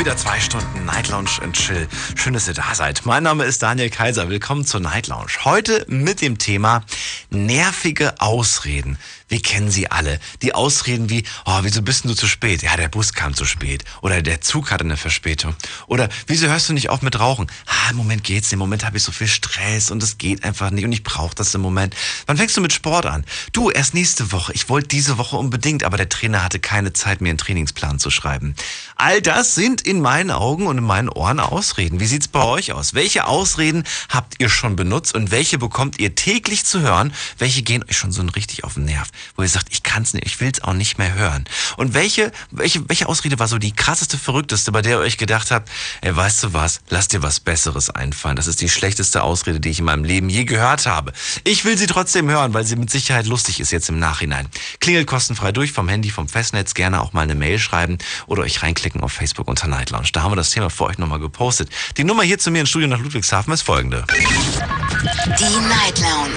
Wieder zwei Stunden Night Lounge and Chill. Schön, dass ihr da seid. Mein Name ist Daniel Kaiser. Willkommen zur Night Lounge. Heute mit dem Thema nervige Ausreden. Wir kennen sie alle. Die Ausreden wie, oh, wieso bist du zu spät? Ja, der Bus kam zu spät. Oder der Zug hatte eine Verspätung. Oder wieso hörst du nicht auf mit Rauchen? Ah, im Moment geht's. Im Moment habe ich so viel Stress und es geht einfach nicht und ich brauche das im Moment. Wann fängst du mit Sport an? Du, erst nächste Woche. Ich wollte diese Woche unbedingt, aber der Trainer hatte keine Zeit, mir einen Trainingsplan zu schreiben. All das sind in meinen Augen und in meinen Ohren Ausreden. Wie sieht's bei euch aus? Welche Ausreden habt ihr schon benutzt und welche bekommt ihr täglich zu hören? Welche gehen euch schon so richtig auf den Nerv? wo ihr sagt, ich kann es nicht, ich will es auch nicht mehr hören. Und welche, welche, welche Ausrede war so die krasseste, verrückteste, bei der ihr euch gedacht habt, ey, weißt du was, lass dir was Besseres einfallen. Das ist die schlechteste Ausrede, die ich in meinem Leben je gehört habe. Ich will sie trotzdem hören, weil sie mit Sicherheit lustig ist jetzt im Nachhinein. Klingelt kostenfrei durch vom Handy, vom Festnetz, gerne auch mal eine Mail schreiben oder euch reinklicken auf Facebook unter Night Lounge. Da haben wir das Thema für euch nochmal gepostet. Die Nummer hier zu mir ins Studio nach Ludwigshafen ist folgende. Die Night Lounge.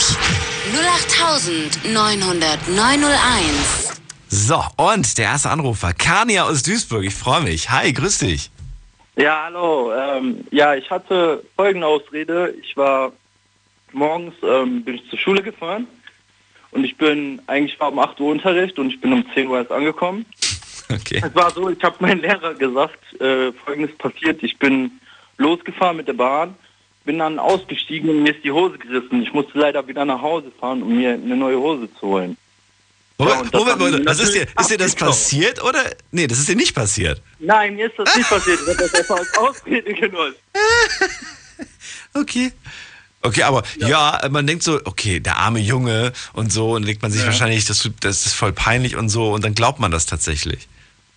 08901. So, und der erste Anrufer, Kania aus Duisburg. Ich freue mich. Hi, grüß dich. Ja, hallo. Ähm, ja, ich hatte folgende Ausrede. Ich war morgens ähm, bin ich zur Schule gefahren und ich bin eigentlich war um 8 Uhr Unterricht und ich bin um 10 Uhr erst angekommen. Okay. Es war so, ich habe meinem Lehrer gesagt, äh, folgendes passiert. Ich bin losgefahren mit der Bahn, bin dann ausgestiegen und mir ist die Hose gerissen. Ich musste leider wieder nach Hause fahren, um mir eine neue Hose zu holen. Moment, das Moment, Moment. Das ist dir, ist dir das passiert oder? Nee, das ist dir nicht passiert. Nein, mir ist das nicht passiert. Ich habe das einfach als Ausrede genutzt. Okay. Okay, aber ja. man denkt so, okay, der arme Junge und so, und denkt man sich wahrscheinlich, das, das ist voll peinlich und so, und dann glaubt man das tatsächlich.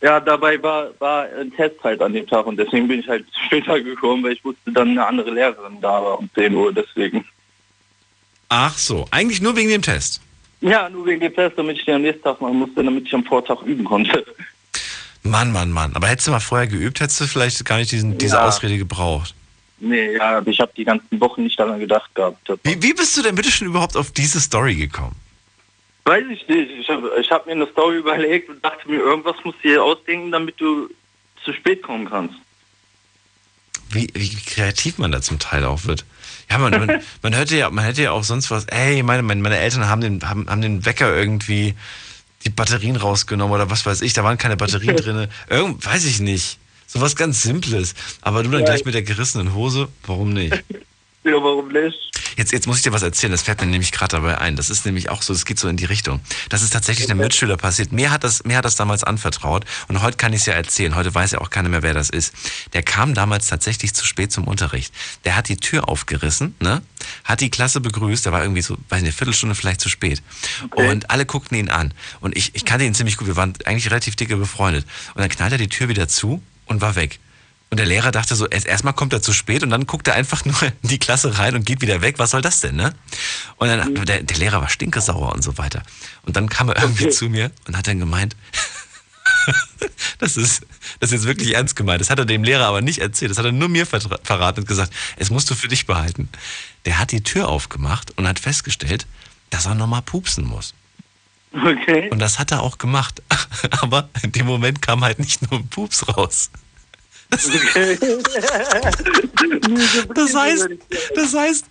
Ja, dabei war, war ein Test halt an dem Tag und deswegen bin ich halt später gekommen, weil ich wusste dann eine andere Lehrerin da war um 10 Uhr, deswegen. Ach so, eigentlich nur wegen dem Test. Ja, nur wegen dem Test, damit ich den am nächsten Tag machen musste, damit ich am Vortag üben konnte. Mann, Mann, Mann. Aber hättest du mal vorher geübt, hättest du vielleicht gar nicht diesen, diese Ja. Ausrede gebraucht. Nee, ja, ich habe die ganzen Wochen nicht daran gedacht gehabt. Wie, wie bist du denn bitte schon überhaupt auf diese Story gekommen? Weiß ich nicht. Ich habe hab mir eine Story überlegt und dachte mir, irgendwas musst du dir ausdenken, damit du zu spät kommen kannst. Wie, wie kreativ man da zum Teil auch wird. Ja, man, man, man hätte ja, man hätte ja auch sonst was, ey, meine, meine, meine Eltern haben den, haben, haben den Wecker irgendwie die Batterien rausgenommen oder was weiß ich, da waren keine Batterien drin. Irgend, weiß ich nicht. So was ganz Simples. Aber du dann Ja. gleich mit der gerissenen Hose, warum nicht? Ja, warum nicht? Jetzt, jetzt muss ich dir was erzählen, das fällt mir nämlich gerade dabei ein. Das ist nämlich auch so, das geht so in die Richtung. Das ist tatsächlich einem Mitschüler passiert. Mir hat das, mir hat das damals anvertraut und heute kann ich es ja erzählen. Heute weiß ja auch keiner mehr, wer das ist. Der kam damals tatsächlich zu spät zum Unterricht. Der hat die Tür aufgerissen, ne? Hat die Klasse begrüßt, der war irgendwie so, weiß nicht, eine Viertelstunde vielleicht zu spät. Okay. Und alle guckten ihn an. Und ich, ich kannte ihn ziemlich gut, wir waren eigentlich relativ dicke befreundet. Und dann knallt er die Tür wieder zu und war weg. Und der Lehrer dachte so, erst erstmal kommt er zu spät und dann guckt er einfach nur in die Klasse rein und geht wieder weg. Was soll das denn, ne? Und dann, der, der Lehrer war stinkesauer und so weiter. Und dann kam er irgendwie Okay. zu mir und hat dann gemeint, das ist, das ist jetzt wirklich ernst gemeint. Das hat er dem Lehrer aber nicht erzählt. Das hat er nur mir verraten und gesagt, es musst du für dich behalten. Der hat die Tür aufgemacht und hat festgestellt, dass er nochmal pupsen muss. Okay. Und das hat er auch gemacht. Aber in dem Moment kam halt nicht nur ein Pups raus. Okay. Das heißt, das heißt,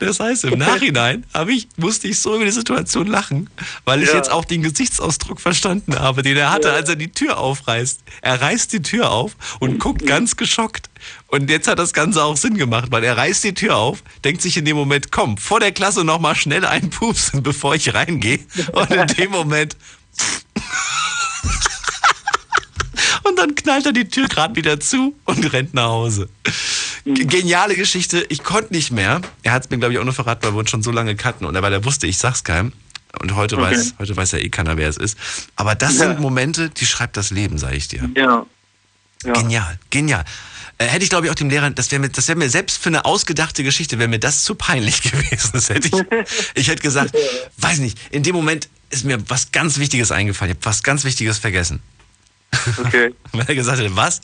das heißt, im Nachhinein habe ich, musste ich so über die Situation lachen, weil ich Ja. jetzt auch den Gesichtsausdruck verstanden habe, den er hatte, Ja. als er die Tür aufreißt. Er reißt die Tür auf und guckt ganz geschockt. Und jetzt hat das Ganze auch Sinn gemacht, weil er reißt die Tür auf, denkt sich in dem Moment, komm, vor der Klasse nochmal schnell einen Pupsen, bevor ich reingehe. Und in dem Moment Und dann knallt er die Tür gerade wieder zu und rennt nach Hause. G- Geniale Geschichte. Ich konnte nicht mehr. Er hat es mir, glaube ich, auch nur verraten, weil wir uns schon so lange kannten. Und weil er wusste, ich sag's keinem. Und heute, Okay. weiß, heute weiß ja eh keiner, wer es ist. Aber das Ja. sind Momente, die schreibt das Leben, sage ich dir. Ja. ja. Genial, genial. Äh, hätte ich, glaube ich, auch dem Lehrer, das wäre mir, das wäre mir selbst für eine ausgedachte Geschichte, wäre mir das zu peinlich gewesen. Das hätte ich, ich hätte gesagt, weiß nicht, in dem Moment ist mir was ganz Wichtiges eingefallen. Ich habe was ganz Wichtiges vergessen. Okay. Wenn er gesagt hätte, was?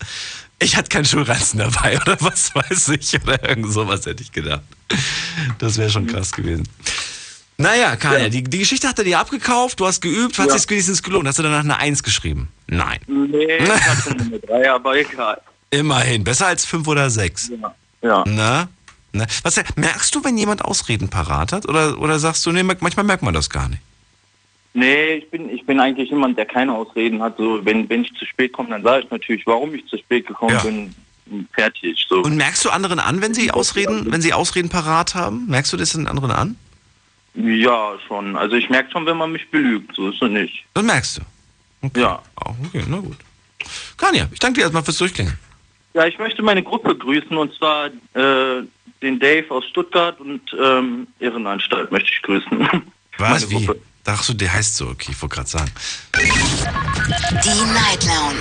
Ich hatte keinen Schulranzen dabei oder was weiß ich oder irgend sowas hätte ich gedacht. Das wäre schon krass gewesen. Naja, Kaya, Ja. die, die Geschichte hat er dir abgekauft, du hast geübt, hat Ja. sich's wenigstens gelohnt. Hast du danach eine Eins geschrieben? Nein. Nee, ich hatte eine 3, aber egal. Immerhin, besser als fünf oder sechs. Ja. ja. Na? Na? Was, merkst du, wenn jemand Ausreden parat hat? Oder, oder sagst du, nee, manchmal merkt man das gar nicht? Nee, ich bin, ich bin eigentlich jemand, der keine Ausreden hat. So, wenn, wenn ich zu spät komme, dann sage ich natürlich, warum ich zu spät gekommen Ja. bin. Fertig. So. Und merkst du anderen an, wenn sie Ausreden, wenn sie Ausreden parat haben? Merkst du das den anderen an? ja, schon. Also ich merke schon, wenn man mich belügt. So ist es nicht. Das merkst du. Okay. Ja. Oh, okay, na gut. Kanja, ich danke dir erstmal fürs Durchklingen. Ja, ich möchte meine Gruppe grüßen und zwar äh, den Dave aus Stuttgart und ähm, Irrenanstalt möchte ich grüßen. Was? Meine Wie? Gruppe. Ach so, der heißt so. Okay, ich wollte gerade sagen. Die Night Lounge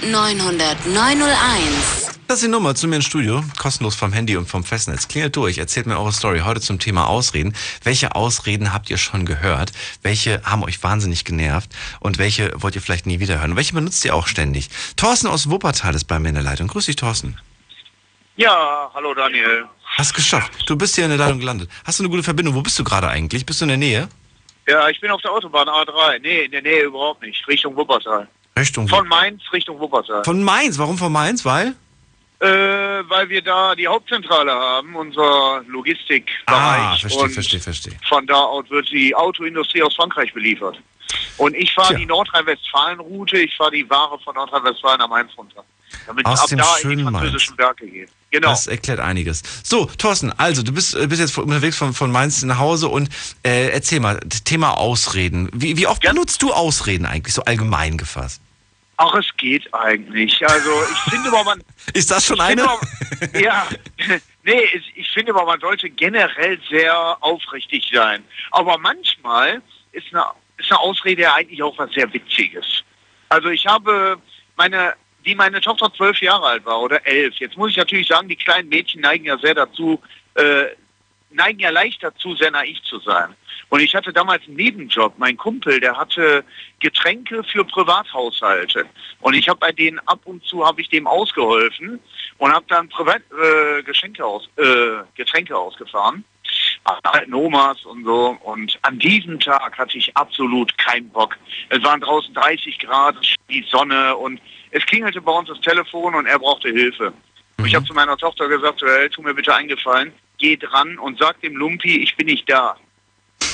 08900901. Das ist die Nummer zu mir ins Studio, kostenlos vom Handy und vom Festnetz. Klingelt durch, erzählt mir eure Story heute zum Thema Ausreden. Welche Ausreden habt ihr schon gehört? Welche haben euch wahnsinnig genervt? Und welche wollt ihr vielleicht nie wieder hören? Und welche benutzt ihr auch ständig? Thorsten aus Wuppertal ist bei mir in der Leitung. Grüß dich, Thorsten. Ja, hallo Daniel. Hast geschafft. Du bist hier in der Leitung gelandet. Hast du eine gute Verbindung? Wo bist du gerade eigentlich? Bist du in der Nähe? Ja, ich bin auf der Autobahn A3. Nee, in der Nähe überhaupt nicht. Richtung Wuppertal. Richtung Von Mainz Richtung Wuppertal. Von Mainz. Warum von Mainz? Weil? Äh, weil wir da die Hauptzentrale haben, unser Logistikbereich. Ah, verstehe, verstehe, verstehe. Von da aus wird die Autoindustrie aus Frankreich beliefert. Und ich fahre die Nordrhein-Westfalen-Route, ich fahre die Ware von Nordrhein-Westfalen am Mainz runter. Damit Aus dem da schönen Mainz. französischen Werke geht. Genau. Das erklärt einiges. So, Thorsten, also du bist, äh, bist jetzt unterwegs von, von Mainz nach Hause und äh, erzähl mal, Thema Ausreden. Wie, wie oft Ja. benutzt du Ausreden eigentlich, so allgemein gefasst? Ach, es geht eigentlich. Also ich finde aber, man, Ist das schon eine? aber- ja, nee, ich finde aber, man sollte generell sehr aufrichtig sein. Aber manchmal ist eine, ist eine Ausrede ja eigentlich auch was sehr Witziges. Also ich habe meine, wie meine Tochter zwölf Jahre alt war oder elf. Jetzt muss ich natürlich sagen, die kleinen Mädchen neigen ja sehr dazu, äh, neigen ja leicht dazu, sehr naiv zu sein. Und ich hatte damals einen Nebenjob. Mein Kumpel, der hatte Getränke für Privathaushalte. Und ich habe bei denen ab und zu habe ich dem ausgeholfen und habe dann Privat, äh, Geschenke aus, äh, Getränke ausgefahren. Alten Omas und so. Und an diesem Tag hatte ich absolut keinen Bock. Es waren draußen 30 Grad, die Sonne und es klingelte bei uns das Telefon und er brauchte Hilfe. Und ich habe zu meiner Tochter gesagt, hey, tu mir bitte eingefallen, geh dran und sag dem Lumpi, ich bin nicht da.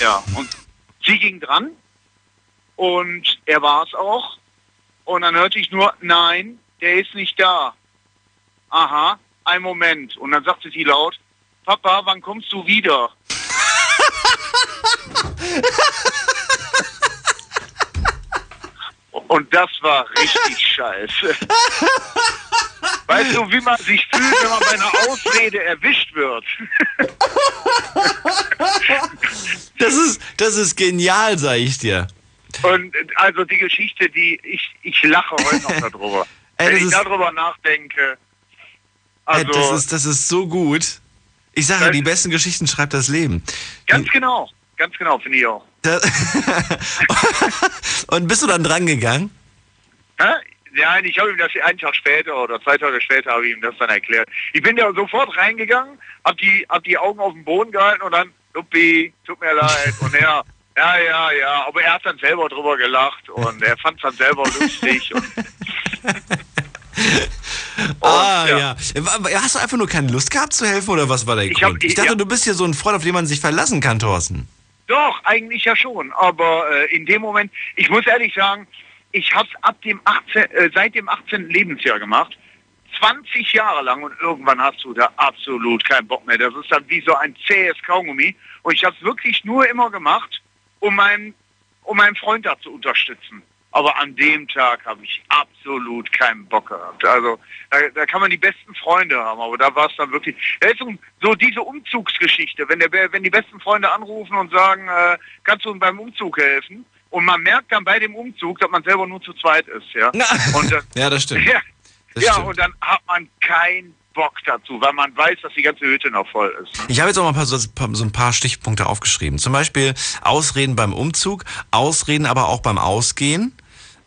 Ja, und sie ging dran und er war es auch. Und dann hörte ich nur, nein, der ist nicht da. Aha, ein Moment. Und dann sagte sie laut, Papa, wann kommst du wieder? Und das war richtig scheiße. Weißt du, wie man sich fühlt, wenn man bei einer Ausrede erwischt wird? Das ist, das ist genial, sag ich dir. Und also die Geschichte, die ich, ich lache heute noch darüber. Ey, Wenn ich darüber nachdenke. Ey, Also das, ist, das ist so gut. Ich sage, Das- die besten Geschichten schreibt das Leben. ganz genau, ganz genau, finde ich auch. Und bist du dann dran gegangen? Hä? Nein, ich habe ihm das einen Tag später oder zwei Tage später habe ich ihm das dann erklärt. Ich bin ja sofort reingegangen, hab die, hab die Augen auf den Boden gehalten und dann, Luppi, tut mir leid. Und er, ja, ja, ja, aber er hat dann selber drüber gelacht und er fand es dann selber lustig. Ah, ja. ja. Hast du einfach nur keine Lust gehabt zu helfen oder was war der Ich Grund? hab- ich dachte, ja. du bist hier so ein Freund, auf den man sich verlassen kann, Thorsten. Doch, eigentlich ja schon. Aber äh, in dem Moment, ich muss ehrlich sagen, ich habe es ab dem 18, äh, seit dem 18. Lebensjahr gemacht. 20 Jahre lang und irgendwann hast du da absolut keinen Bock mehr. Das ist dann wie so ein zähes Kaugummi. Und ich habe es wirklich nur immer gemacht, um meinen, um meinen Freund da zu unterstützen. Aber an dem Tag habe ich absolut keinen Bock gehabt. Also da, da kann man die besten Freunde haben, aber da war es dann wirklich. So, so diese Umzugsgeschichte, wenn der wenn die besten Freunde anrufen und sagen, äh, kannst du uns beim Umzug helfen? Und man merkt dann bei dem Umzug, dass man selber nur zu zweit ist, ja. Na. Das, Ja, das stimmt. ja, Das ja stimmt. und dann hat man keinen Bock dazu, weil man weiß, dass die ganze Hütte noch voll ist. Ich habe jetzt auch mal ein paar, so, so ein paar Stichpunkte aufgeschrieben. Zum Beispiel Ausreden beim Umzug, Ausreden aber auch beim Ausgehen.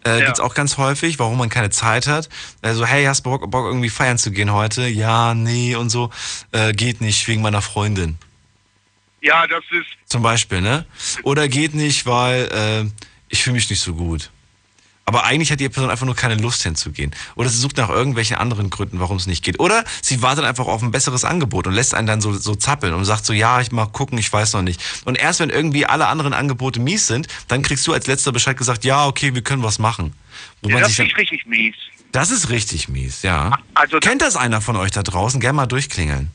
Äh, Ja. Gibt's auch ganz häufig, warum man keine Zeit hat. Also, hey, hast du Bock, Bock irgendwie feiern zu gehen heute? Ja, nee und so. Äh, geht nicht wegen meiner Freundin. Ja, das ist, Zum Beispiel, ne? Oder geht nicht, weil äh, ich fühle mich nicht so gut. Aber eigentlich hat die Person einfach nur keine Lust hinzugehen. Oder sie sucht nach irgendwelchen anderen Gründen, warum es nicht geht. Oder sie wartet einfach auf ein besseres Angebot und lässt einen dann so, so zappeln und sagt so, ja, ich mal gucken, ich weiß noch nicht. Und erst wenn irgendwie alle anderen Angebote mies sind, dann kriegst du als letzter Bescheid gesagt, ja, okay, wir können was machen. Wo ja, man das ist richtig mies. das ist richtig mies, ja. Also Kennt das einer von euch da draußen? Gerne mal durchklingeln.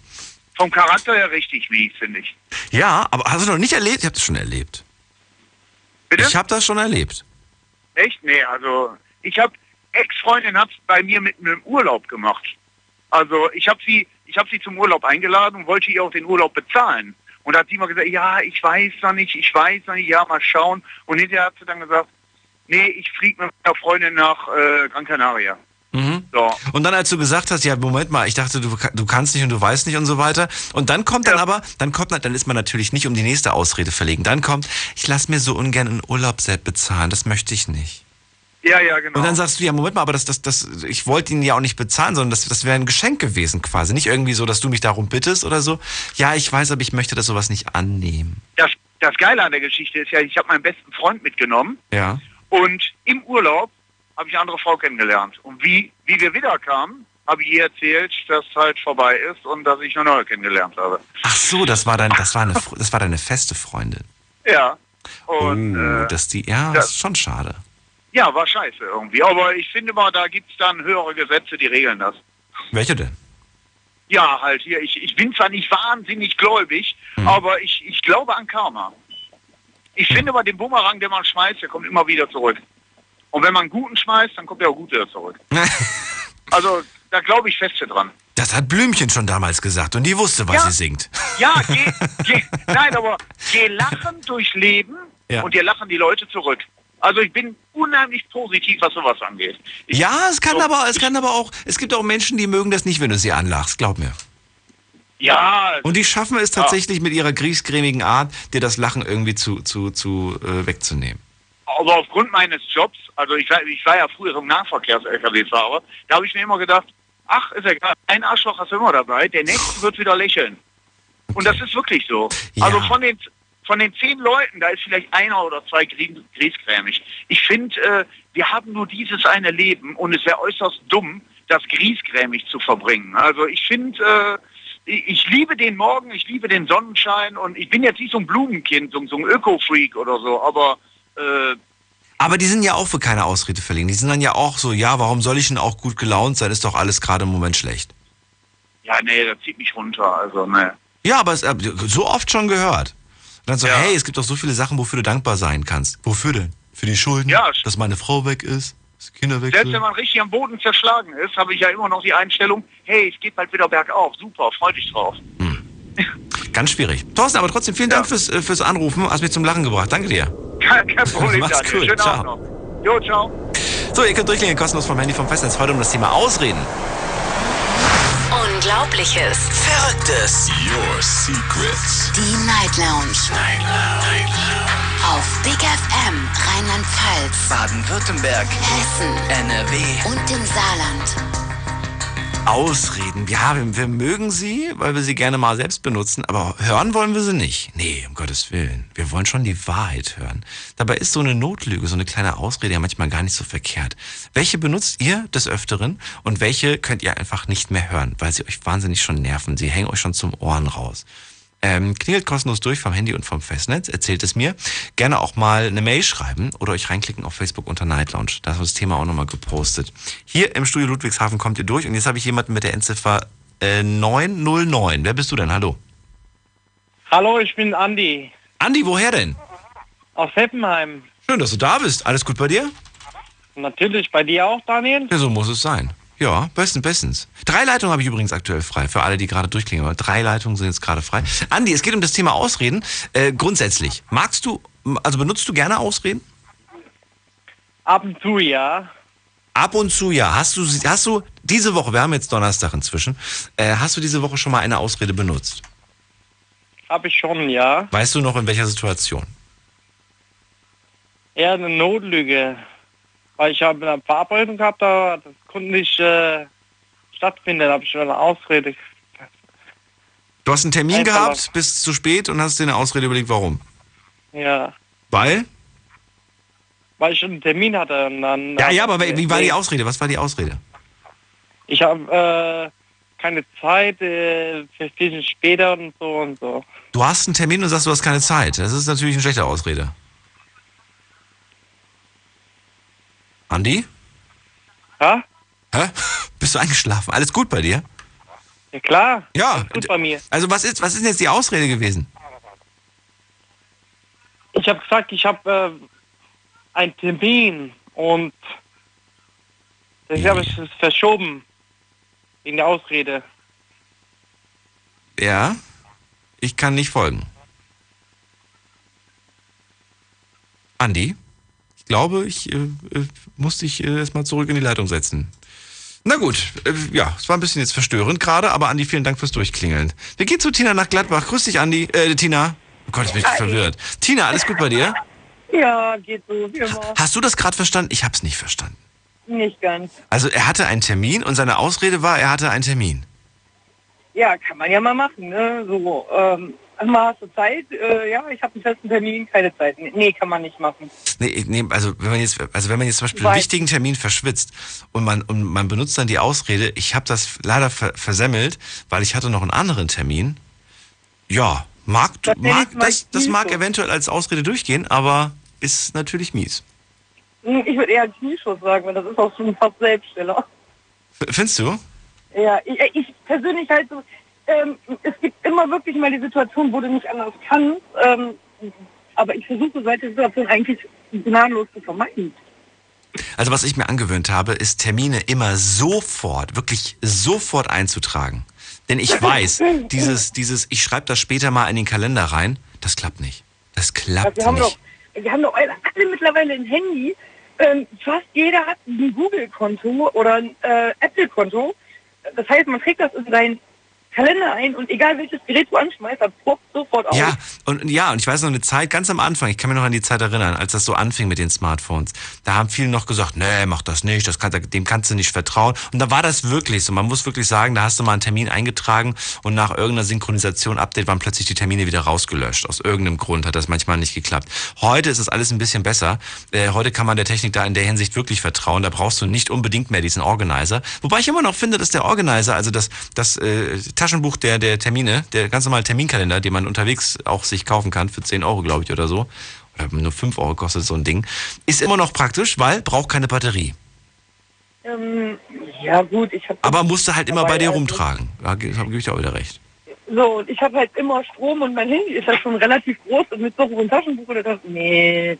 vom Charakter her richtig mies, finde ich. Ja, aber hast du noch nicht erlebt? Ich habe das schon erlebt. Bitte? Ich habe das schon erlebt. Echt? Nee, also ich habe Ex-Freundin hat bei mir mit einem Urlaub gemacht. Also ich habe sie, ich habe sie zum Urlaub eingeladen und wollte ihr auch den Urlaub bezahlen. Und da hat sie immer gesagt, ja, ich weiß noch nicht, ich weiß noch nicht, ja, mal schauen. Und hinterher hat sie dann gesagt, nee, ich fliege mit meiner Freundin nach äh, Gran Canaria. Mhm. So. Und dann, als du gesagt hast, ja, Moment mal, ich dachte, du, du kannst nicht und du weißt nicht und so weiter. Und dann kommt dann Ja. aber, dann kommt, dann ist man natürlich nicht um die nächste Ausrede verlegen. Dann kommt, ich lass mir so ungern einen Urlaub selbst bezahlen, das möchte ich nicht. Ja, ja, genau. Und dann sagst du, ja, Moment mal, aber das, das, das, ich wollte ihn ja auch nicht bezahlen, sondern das, das wäre ein Geschenk gewesen quasi. Nicht irgendwie so, dass du mich darum bittest oder so. Ja, ich weiß, aber ich möchte das sowas nicht annehmen. das, das Geile an der Geschichte ist ja, ich habe meinen besten Freund mitgenommen Ja. und im Urlaub habe ich eine andere Frau kennengelernt. Und wie, wie wir wiederkamen, habe ich ihr erzählt, dass es halt vorbei ist und dass ich eine neue kennengelernt habe. Ach so, das war dein, das war eine, das war deine feste Freundin. Ja. Und oh, äh, dass die, ja, das ist schon schade. ja, war scheiße irgendwie. Aber ich finde mal, da gibt es dann höhere Gesetze, die regeln das. Welche denn? Ja, halt hier, ich, ich bin zwar nicht wahnsinnig gläubig, Hm. aber ich, ich glaube an Karma. Ich finde aber den Bumerang, den man schmeißt, der kommt immer wieder zurück. Und wenn man einen guten schmeißt, dann kommt er auch gut wieder zurück. Also da glaube ich feste dran. Das hat Blümchen schon damals gesagt und die wusste, was Ja. sie singt. Ja, geh, geh, nein, aber geh lachen durch Leben Ja. und dir lachen die Leute zurück. Also ich bin unheimlich positiv, was sowas angeht. Ich, Ja, es kann So. aber, es kann aber auch, es gibt auch Menschen, die mögen das nicht, wenn du sie anlachst, glaub mir. ja, Und die schaffen es tatsächlich mit ihrer griesgrämigen Art, dir das Lachen irgendwie zu, zu, zu äh, wegzunehmen. Aber aufgrund meines Jobs, also ich war, ich war ja früher im Nahverkehrs-LKW-Fahrer, da habe ich mir immer gedacht, ach, ist egal, ein Arschloch hast du immer dabei, der nächste wird wieder lächeln. Und das ist wirklich so. Ja. Also von den von den zehn Leuten, da ist vielleicht einer oder zwei griesgrämig. Ich finde, äh, wir haben nur dieses eine Leben und es wäre äußerst dumm, das griesgrämig zu verbringen. Also ich finde, äh, ich, ich liebe den Morgen, ich liebe den Sonnenschein und ich bin jetzt nicht so ein Blumenkind, so, so ein Öko-Freak oder so, aber äh, Aber die sind ja auch für keine Ausrede verlegen. Die sind dann ja auch so, ja, warum soll ich denn auch gut gelaunt sein? Ist doch alles gerade im Moment schlecht. ja, nee, das zieht mich runter. Also, ne. Ja, aber es, äh, so oft schon gehört. Und dann so, Ja. hey, es gibt doch so viele Sachen, wofür du dankbar sein kannst. Wofür denn? Für die Schulden? Ja. Dass meine Frau weg ist? Dass Kinder weg Selbst sind? wenn man richtig am Boden zerschlagen ist, habe ich ja immer noch die Einstellung, hey, es geht bald wieder bergauf. Super, freu dich drauf. Ganz schwierig. Thorsten, aber trotzdem vielen Dank Ja. fürs, äh, fürs Anrufen. Hast mich zum Lachen gebracht. Danke dir. Kein, kein Problem, Mach's Daniel. gut, Schönen ciao. Abend noch. Jo, ciao. So, ihr könnt durchklingen kostenlos vom Handy vom Festnetz. Heute um das Thema Ausreden. Unglaubliches. Verrücktes. Your Secrets. Die Night Lounge. Night Lounge. Auf Big FM Rheinland-Pfalz, Baden-Württemberg. Hessen NRW. und im Saarland. Ausreden. Ja, wir, wir mögen sie, weil wir sie gerne mal selbst benutzen, aber hören wollen wir sie nicht. Nee, um Gottes Willen. Wir wollen schon die Wahrheit hören. Dabei ist so eine Notlüge, so eine kleine Ausrede ja manchmal gar nicht so verkehrt. Welche benutzt ihr des Öfteren und welche könnt ihr einfach nicht mehr hören, weil sie euch wahnsinnig schon nerven? Sie hängen euch schon zum Ohren raus. Ähm, klingelt kostenlos durch vom Handy und vom Festnetz, erzählt es mir. Gerne auch mal eine Mail schreiben oder euch reinklicken auf Facebook unter Night Lounge. Da haben wir das Thema auch nochmal gepostet. Hier im Studio Ludwigshafen kommt ihr durch und jetzt habe ich jemanden mit der Endziffer äh, 909. Wer bist du denn? Hallo. Hallo, ich bin Andi Andi, woher denn? aus Heppenheim. Schön, dass du da bist. Alles gut bei dir? Natürlich bei dir auch, Daniel? Ja, so muss es sein. Ja, bestens, bestens. Drei Leitungen habe ich übrigens aktuell frei, für alle, die gerade durchklingen. Aber drei Leitungen sind jetzt gerade frei. Andi, es geht um das Thema Ausreden. Äh, grundsätzlich, magst du, also benutzt du gerne Ausreden? Ab und zu, ja. Ab und zu ja. Hast du, hast du diese Woche, wir haben jetzt Donnerstag inzwischen, äh, hast du diese Woche schon mal eine Ausrede benutzt? Hab ich schon, ja. Weißt du noch in welcher Situation? Eher eine Notlüge. Weil ich habe eine Verabredung gehabt, aber das konnte nicht äh, stattfinden. Da habe ich schon eine Ausrede. Du hast einen Termin Einfach gehabt, was. bist zu spät und hast dir eine Ausrede überlegt, warum? Ja. Weil? Weil ich schon einen Termin hatte. Und dann, Ja, ja, aber wie war die. Ausrede? Was war die Ausrede? Ich habe äh, keine Zeit, äh, für ein bisschen später und so und so. Du hast einen Termin und sagst, du hast keine Zeit. Das ist natürlich eine schlechte Ausrede. Andi? Ja? Hä? Bist du eingeschlafen? Alles gut bei dir? Ja klar. Ja. Alles gut bei mir. Also was ist, was ist denn jetzt die Ausrede gewesen? Ich habe gesagt, ich habe äh, einen Termin und deswegen habe ich es verschoben. Wegen der Ausrede. Ja? Ich kann nicht folgen. Andi? Ich glaube, ich äh, äh, muss dich äh, erstmal zurück in die Leitung setzen. Na gut, äh, ja, es war ein bisschen jetzt verstörend gerade, aber Andi, vielen Dank fürs Durchklingeln. Wir gehen zu Tina nach Gladbach. Grüß dich, Andi. Äh, Tina. Oh Gott, jetzt bin ich verwirrt. Tina, alles gut bei dir? Ja, geht so, wie immer. Hast du das gerade verstanden? Ich hab's nicht verstanden. Nicht ganz. Also er hatte einen Termin und seine Ausrede war, er hatte einen Termin. Ja, kann man ja mal machen, ne? So, ähm, mal hast du Zeit? Äh, ja, ich habe einen festen Termin, keine Zeit. Nee, kann man nicht machen. Nee, nee, also wenn man jetzt, also wenn man jetzt zum Beispiel Weil- einen wichtigen Termin verschwitzt und man und man benutzt dann die Ausrede, ich habe das leider ver versemmelt, weil ich hatte noch einen anderen Termin. Ja, mag, Das mag das, das mag eventuell als Ausrede durchgehen, aber ist natürlich mies. Hm, Ich würde eher Knieschuss sagen, weil das ist auch schon fast Selbststeller. Findest du? Ja, ich, ich persönlich halt so, ähm, es gibt immer wirklich mal die Situation, wo du nicht anders kannst, ähm, aber ich versuche solche Situationen eigentlich gnadenlos zu vermeiden. Also was ich mir angewöhnt habe, ist Termine immer sofort, wirklich sofort einzutragen. Denn ich weiß, dieses, dieses, ich schreibe das später mal in den Kalender rein, das klappt nicht. Das klappt wir haben nicht. doch, wir haben doch alle alle mittlerweile ein Handy. Ähm, fast jeder hat ein Google-Konto oder ein äh, Apple-Konto. Das heißt, man trägt das in seinen Kalender ein und egal welches Gerät du anschmeißt, das poppt sofort auf. Ja, und ja, und ich weiß noch eine Zeit, ganz am Anfang, ich kann mich noch an die Zeit erinnern, als das so anfing mit den Smartphones. Da haben viele noch gesagt, nee, mach das nicht, das kann, dem kannst du nicht vertrauen. Und da war das wirklich so. Man muss wirklich sagen, da hast du mal einen Termin eingetragen und nach irgendeiner Synchronisation, Update waren plötzlich die Termine wieder rausgelöscht. Aus irgendeinem Grund hat das manchmal nicht geklappt. Heute ist es alles ein bisschen besser. Äh, heute kann man der Technik da in der Hinsicht wirklich vertrauen. Da brauchst du nicht unbedingt mehr diesen Organizer. Wobei ich immer noch finde, dass der Organizer, also das, das äh, Taschenbuch der, der Termine, der ganz normale Terminkalender, den man unterwegs auch sich kaufen kann, für 10 Euro, glaube ich, oder so, oder nur 5 Euro kostet so ein Ding, ist immer noch praktisch, weil braucht keine Batterie. Ähm, ja gut, ich habe Aber musst du halt immer bei dir ja, rumtragen. Da ge- da gebe ich dir auch wieder recht. so und ich habe halt immer Strom und mein Handy ist ja schon relativ groß und mit so einem Taschenbuch oder das, nee,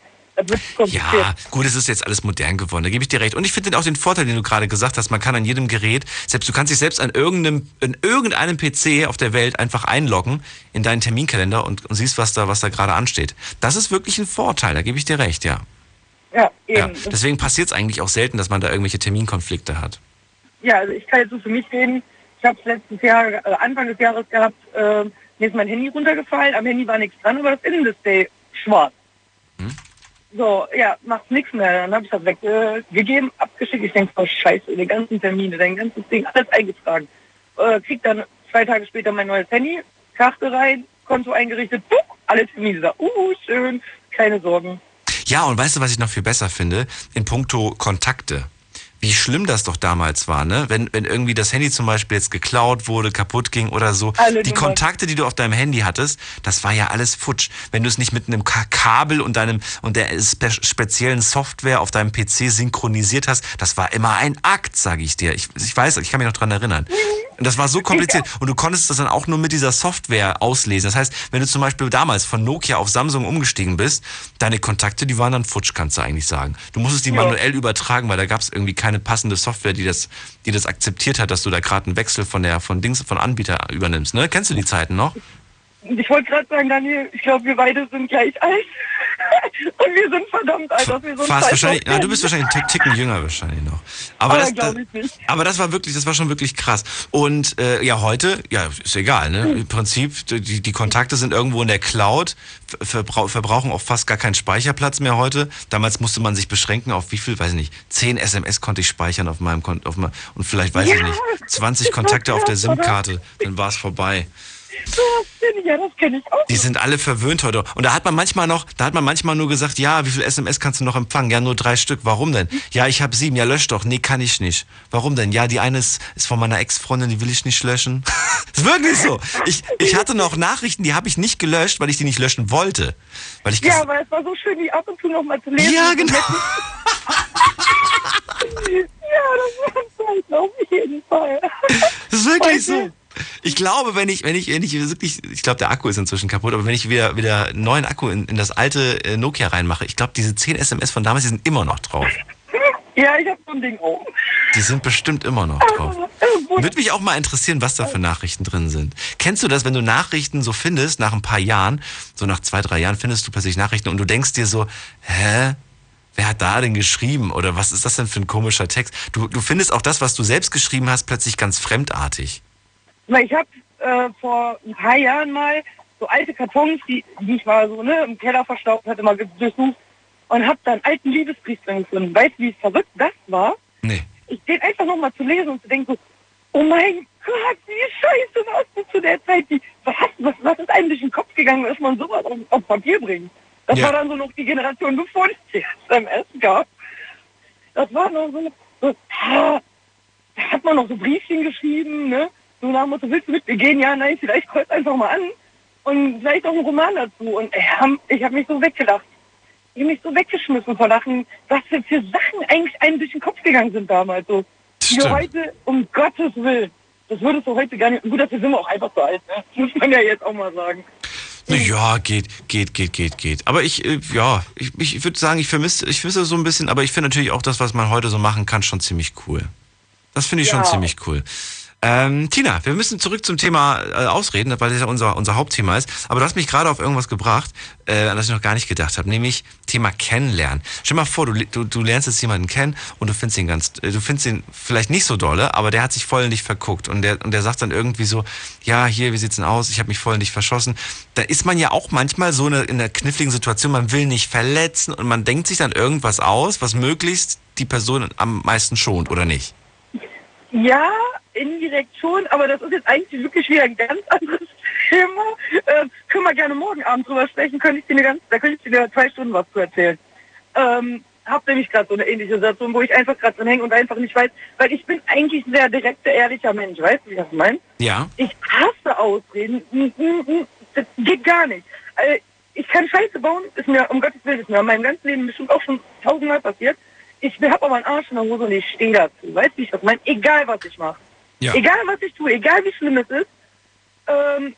Ja, gut, es ist jetzt alles modern geworden, da gebe ich dir recht. Und ich finde auch den Vorteil, den du gerade gesagt hast, man kann an jedem Gerät, selbst du kannst dich selbst an irgendeinem, in irgendeinem PC auf der Welt einfach einloggen in deinen Terminkalender und, und siehst, was da, was da gerade ansteht. Das ist wirklich ein Vorteil, da gebe ich dir recht, ja. Ja, ja. eben. Deswegen passiert es eigentlich auch selten, dass man da irgendwelche Terminkonflikte hat. Ja, also ich kann jetzt so für mich reden. Ich habe es letztes Jahr, äh, Anfang des Jahres gehabt, äh, mir ist mein Handy runtergefallen, am Handy war nichts dran, aber das Innendisplay schwarz. Hm? So, ja, macht nichts mehr. Dann habe ich das weggegeben, abgeschickt. Ich denke, oh scheiße, die ganzen Termine, dein ganzes Ding, alles eingetragen. Äh, krieg dann zwei Tage später mein neues Handy, Karte rein, Konto eingerichtet, buch, alle Termine da. Uh, schön, keine Sorgen. Ja, und weißt du, was ich noch viel besser finde? In puncto Kontakte. Wie schlimm das doch damals war, ne? Wenn, wenn irgendwie das Handy zum Beispiel jetzt geklaut wurde, kaputt ging oder so. Alle die. Kontakte, die du auf deinem Handy hattest, das war ja alles futsch. Wenn du es nicht mit einem Ka Kabel und deinem und der spe speziellen Software auf deinem PC synchronisiert hast, das war immer ein Akt, sage ich dir. Ich, ich weiß, ich kann mich noch dran erinnern. Und das war so kompliziert. Und du konntest das dann auch nur mit dieser Software auslesen. Das heißt, wenn du zum Beispiel damals von Nokia auf Samsung umgestiegen bist, deine Kontakte, die waren dann futsch, kannst du eigentlich sagen. Du musstest die Ja. manuell übertragen, weil da gab es irgendwie keine passende Software, die das, die das akzeptiert hat, dass du da gerade einen Wechsel von der von Dings von Anbieter übernimmst. Ne? Kennst du die Zeiten noch? Ich wollte gerade sagen, Daniel, ich glaube, wir beide sind gleich alt. Und wir sind verdammt alt, dass wir so Fast wahrscheinlich, na, du bist wahrscheinlich einen Tick- Ticken jünger wahrscheinlich noch. Aber, das, glaub das, ich nicht. aber das war wirklich, das war schon wirklich krass. Und äh, ja, heute, ja, ist egal, ne? Hm. Im Prinzip, die, die Kontakte sind irgendwo in der Cloud, ver- verbrau verbrauchen auch fast gar keinen Speicherplatz mehr heute. Damals musste man sich beschränken auf wie viel, weiß ich nicht, 10 SMS konnte ich speichern auf meinem Konto und vielleicht, weiß ich Ja, nicht, das 20 ist so Kontakte auf der? SIM-Karte, dann war es vorbei. So was ich, ja, das kenne ich auch. Die sind alle verwöhnt heute. Und da hat man manchmal noch, da hat man manchmal nur gesagt, ja, wie viel SMS kannst du noch empfangen? Ja, nur drei Stück. Warum denn? Ja, ich habe sieben. Ja, lösch doch. Nee, kann ich nicht. Warum denn? Ja, die eine ist, ist von meiner Ex-Freundin, die will ich nicht löschen. ist wirklich so. Ich, ich hatte noch Nachrichten, die habe ich nicht gelöscht, weil ich die nicht löschen wollte. Weil ich Ja, aber es war so schön, die ab und zu noch mal zu lesen. ja genau. Ja, das war Zeit, auf jeden Fall. Das ist wirklich Heute- so. Ich glaube, wenn ich, wenn ich, wenn ich wirklich, ich glaube, der Akku ist inzwischen kaputt, aber wenn ich wieder, wieder einen neuen Akku in, in das alte äh, Nokia reinmache, ich glaube, diese 10 SMS von damals, die sind immer noch drauf. Ja, ich habe so ein Ding auch. Die sind bestimmt immer noch drauf. Irgendwo- Würde mich auch mal interessieren, was da für Nachrichten drin sind. Kennst du das, wenn du Nachrichten so findest, nach ein paar Jahren, so nach zwei, drei Jahren findest du plötzlich Nachrichten und du denkst dir so, hä? Wer hat da denn geschrieben? Oder was ist das denn für ein komischer Text? Du, du findest auch das, was du selbst geschrieben hast, plötzlich ganz fremdartig. Weil ich habe äh, vor ein paar Jahren mal so alte Kartons, die, die ich mal so ne, im Keller verstaubt hatte, mal durchsucht und habe dann alten Liebesbrief drin gefunden. Weißt du, wie verrückt das war? Nee. Ich den einfach noch mal zu lesen und zu denken, so, oh mein Gott, wie scheiße warst du zu der Zeit? Wie, was, was, was ist einem durch den Kopf gegangen, dass man sowas auf, auf Papier bringt? Das Ja. war dann so noch die Generation, bevor es die SMS gab. Das war noch so, so ah, da hat man noch so Briefchen geschrieben, ne? So nach Motto, willst du mit mir gehen? Ja, nein, vielleicht kreuzt einfach mal an. Und vielleicht auch einen Roman dazu. Und äh, ich habe mich so weggelacht. Ich habe mich so weggeschmissen vor Lachen, was für, für Sachen eigentlich einem durch den Kopf gegangen sind damals. So. Die heute, um Gottes Willen, das würdest du heute gar nicht. Gut, dafür sind wir auch einfach zu alt, ne? Muss man ja jetzt auch mal sagen. Ja, geht, geht, geht, geht, geht. Aber ich, äh, ja, ich, ich würde sagen, ich vermisse, ich vermisse so ein bisschen, aber ich finde natürlich auch das, was man heute so machen kann, schon ziemlich cool. Das finde ich schon Ja. ziemlich cool. Ähm, Tina, wir müssen zurück zum Thema äh, Ausreden, weil das ja unser, unser Hauptthema ist. Aber du hast mich gerade auf irgendwas gebracht, äh, an das ich noch gar nicht gedacht habe, nämlich Thema Kennenlernen. Stell mal vor, du, du, du lernst jetzt jemanden kennen und du findest ihn ganz, äh, du findest ihn vielleicht nicht so dolle, aber der hat sich voll in dich verguckt und der, und der sagt dann irgendwie so, ja, hier, wie sieht's denn aus? Ich habe mich voll in dich verschossen. Da ist man ja auch manchmal so eine, in einer kniffligen Situation, man will nicht verletzen und man denkt sich dann irgendwas aus, was möglichst die Person am meisten schont, oder nicht? Ja, indirekt schon, aber das ist jetzt eigentlich wirklich wieder ein ganz anderes Thema. Äh, können wir gerne morgen Abend drüber sprechen, könnte ich dir eine ganz, da könnte ich dir zwei Stunden was zu erzählen. Ähm, hab nämlich gerade so eine ähnliche Situation, wo ich einfach gerade dran hänge und einfach nicht weiß, weil ich bin eigentlich ein sehr direkter, ehrlicher Mensch, weißt du, wie ich das meine? Ja. Ich hasse Ausreden, das geht gar nicht. Äh, ich kann Scheiße bauen, ist mir, um Gottes Willen, ist mir in meinem ganzen Leben bestimmt auch schon tausendmal passiert. Ich habe aber einen Arsch in der Hose und ich stehe dazu. Weißt du, wie ich das meine? Egal, was ich mache. Ja. Egal, was ich tue, egal wie schlimm es ist, ähm,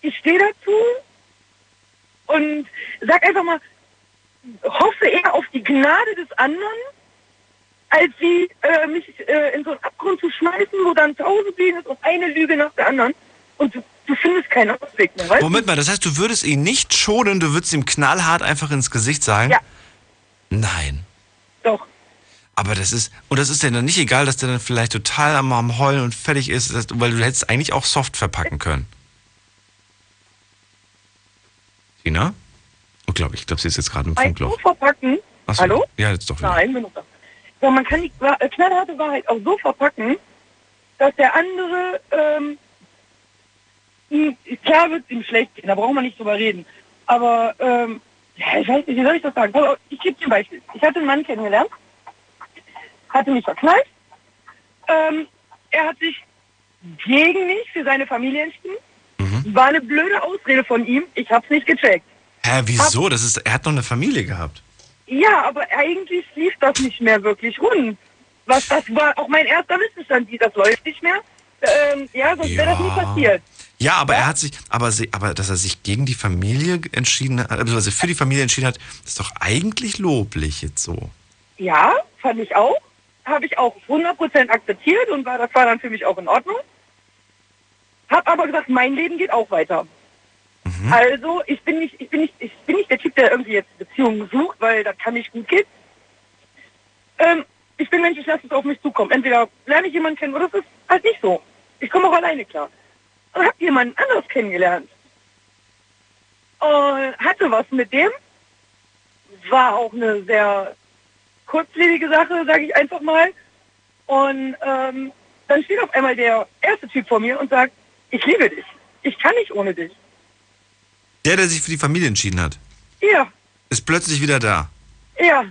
ich stehe dazu und sag einfach mal, hoffe eher auf die Gnade des anderen, als sie äh, mich äh, in so einen Abgrund zu schmeißen, wo dann tausend Lügen ist und eine Lüge nach der anderen und du, du findest keinen Ausweg mehr, weißt Moment mal, das heißt, du würdest ihn nicht schonen, du würdest ihm knallhart einfach ins Gesicht sagen? Ja. Nein. Doch. Aber das ist, und das ist dir dann nicht egal, dass der dann vielleicht total am, am Heulen und fertig ist, dass, weil du hättest eigentlich auch soft verpacken können. Tina? Oh, glaube ich, glaube, sie ist jetzt gerade im Ein Funkloch. so verpacken. Ach so. Hallo? Ja, jetzt doch wieder. Nein, bin da. Man kann die äh, knallharte Wahrheit auch so verpacken, dass der andere, ähm, ihm, klar wird es ihm schlecht gehen, da brauchen wir nicht drüber reden. Aber, ähm, ja, ich weiß nicht, wie soll ich das sagen? Aber Ich gebe dir ein Beispiel. Ich hatte einen Mann kennengelernt, hatte mich verknallt, ähm, er hat sich gegen mich für seine Familie entschieden. Mhm. War eine blöde Ausrede von ihm, ich hab's nicht gecheckt. Hä, wieso? Das ist, er hat noch eine Familie gehabt. Ja, aber eigentlich lief das nicht mehr wirklich rund. Was das war auch mein erster Wissensstand, wie das läuft nicht mehr. Ähm, ja, sonst wäre das nie Ja. passiert. Ja, aber er hat sich, aber, sie, aber dass er sich gegen die Familie entschieden hat, also für die Familie entschieden hat, ist doch eigentlich loblich jetzt so. Ja, fand ich auch. Habe ich auch 100% akzeptiert und war, das war dann für mich auch in Ordnung. Hab aber gesagt, mein Leben geht auch weiter. Also, ich bin nicht, ich bin nicht, ich bin nicht der Typ, der irgendwie jetzt Beziehungen sucht, weil das kann nicht gut gehen. Ähm, ich bin Mensch, ich lasse es auf mich zukommen. Entweder lerne ich jemanden kennen oder es ist halt nicht so. Ich komme auch alleine klar. Und habe jemanden anderes kennengelernt. Und hatte was mit dem. War auch eine sehr kurzlebige Sache, sage ich einfach mal. Und ähm, dann steht auf einmal der erste Typ vor mir und sagt, ich liebe dich. Ich kann nicht ohne dich. Der, der sich für die Familie entschieden hat, Ja, ist plötzlich wieder da. ja,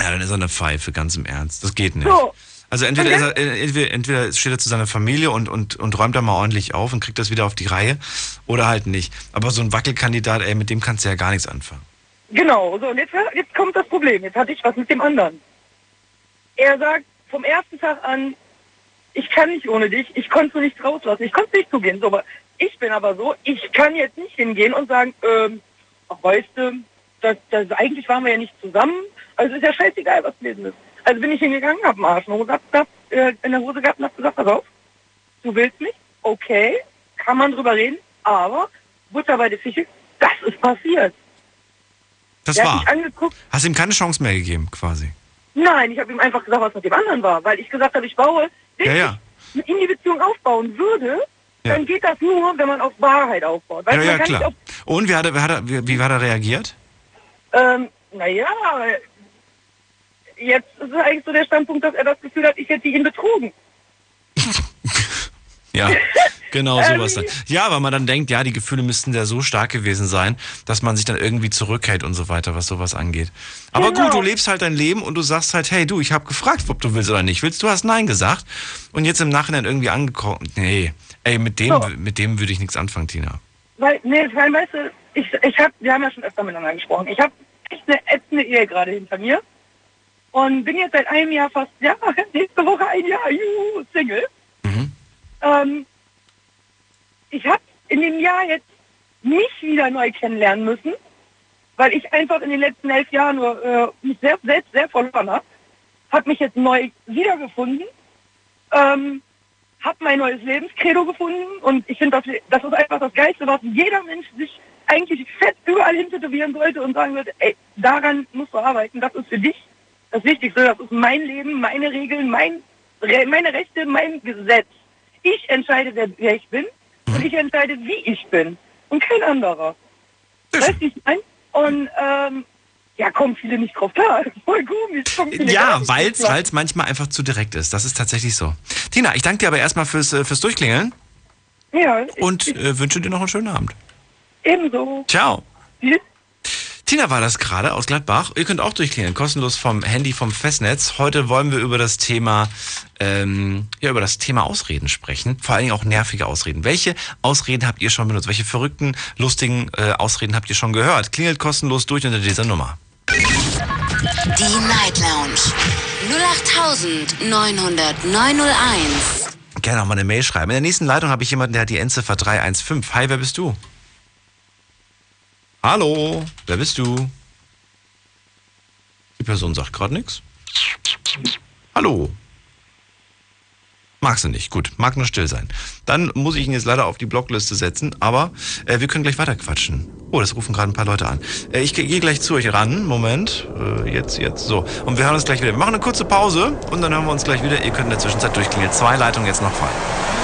Ja, dann ist er eine Pfeife, ganz im Ernst. Das geht nicht. so. Also entweder, er, äh, entweder, entweder steht er zu seiner Familie und, und, und räumt da mal ordentlich auf und kriegt das wieder auf die Reihe oder halt nicht. Aber so ein Wackelkandidat, ey, mit dem kannst du ja gar nichts anfangen. Genau, so und jetzt, jetzt kommt das Problem. Jetzt hatte ich was mit dem anderen. Er sagt vom ersten Tag an, ich kann nicht ohne dich, ich konnte nicht rauslassen, ich konnte nicht zugehen. So, aber ich bin aber so, ich kann jetzt nicht hingehen und sagen, ähm, ach weißt du, das, das, eigentlich waren wir ja nicht zusammen, also ist ja scheißegal, was gewesen ist. Also bin ich hingegangen, hab einen Arsch in der Hose gehabt, äh, in der Hose gehabt und hab gesagt, pass auf, du willst mich, okay, kann man drüber reden, aber Butter bei der Fische, das ist passiert. Das Er hat war. Hast ihm keine Chance mehr gegeben, quasi. Nein, ich habe ihm einfach gesagt, was mit dem anderen war, weil ich gesagt habe, ich baue, wenn Ja, ja. ich mit ihm die Beziehung aufbauen würde, Ja. dann geht das nur, wenn man auf Wahrheit aufbaut. Weißt Ja, ja, klar. Und wie hat er, wie, hat er, wie, hat er reagiert? ähm, naja, jetzt ist es eigentlich so der Standpunkt, dass er das Gefühl hat, ich hätte ihn betrogen. Ja, genau Ähm, sowas dann. Ja, weil man dann denkt, ja, die Gefühle müssten ja so stark gewesen sein, dass man sich dann irgendwie zurückhält und so weiter, was sowas angeht. Aber Genau. gut, du lebst halt dein Leben und du sagst halt, hey, du, ich habe gefragt, ob du willst oder nicht willst. Du hast Nein gesagt und jetzt im Nachhinein irgendwie angekommen. Nee, ey, mit dem, So. mit dem würde ich nichts anfangen, Tina. Weil, nee, weil, weißt du, ich, ich hab, wir haben ja schon öfter miteinander gesprochen. Ich habe echt eine ätzende Ehe gerade hinter mir und bin jetzt seit einem Jahr fast, ja, nächste Woche ein Jahr, juhu, Single. Mhm. Ähm, ich habe in dem Jahr jetzt mich wieder neu kennenlernen müssen, weil ich einfach in den letzten elf Jahren nur äh, mich sehr, selbst sehr verloren habe. Habe mich jetzt neu wiedergefunden, ähm, habe mein neues Lebenskredo gefunden und ich finde, das, das ist einfach das Geilste, was jeder Mensch sich eigentlich fett überall hin tätowieren sollte und sagen sollte, ey, daran musst du arbeiten, das ist für dich das Wichtigste, das ist mein Leben, meine Regeln, mein, meine Rechte, mein Gesetz. Ich entscheide, wer, ich bin und ich entscheide, wie ich bin und kein anderer. Weißt du, ich meine? Und ähm, ja, kommen viele nicht drauf klar. Voll komisch. Ja, weil es manchmal einfach zu direkt ist. Das ist tatsächlich so. Tina, ich danke dir aber erstmal fürs, äh, fürs Durchklingeln Ja, und äh, wünsche dir noch einen schönen Abend. ebenso. Ciao. Tschüss. Tina war das gerade aus Gladbach. Ihr könnt auch durchklingeln, kostenlos vom Handy vom Festnetz. Heute wollen wir über das Thema, ähm, ja, über das Thema Ausreden sprechen. Vor allen Dingen auch nervige Ausreden. Welche Ausreden habt ihr schon benutzt? Welche verrückten, lustigen äh, Ausreden habt ihr schon gehört? Klingelt kostenlos durch unter dieser Nummer. Die Night Lounge 0890901. Gerne auch mal eine Mail schreiben. In der nächsten Leitung habe ich jemanden, der hat die Endziffer 315. Hi, wer bist du? Hallo, wer bist du? Die Person sagt gerade nichts. Hallo. Mag sie nicht. Gut, mag nur still sein. Dann muss ich ihn jetzt leider auf die Blockliste setzen, aber äh, wir können gleich weiter quatschen. Oh, das rufen gerade ein paar Leute an. Äh, ich gehe gleich zu euch ran. Moment. Äh, jetzt, jetzt. So. Und wir hören uns gleich wieder. Wir machen eine kurze Pause und dann hören wir uns gleich wieder. Ihr könnt in der Zwischenzeit durchklingeln. Zwei Leitungen jetzt noch frei.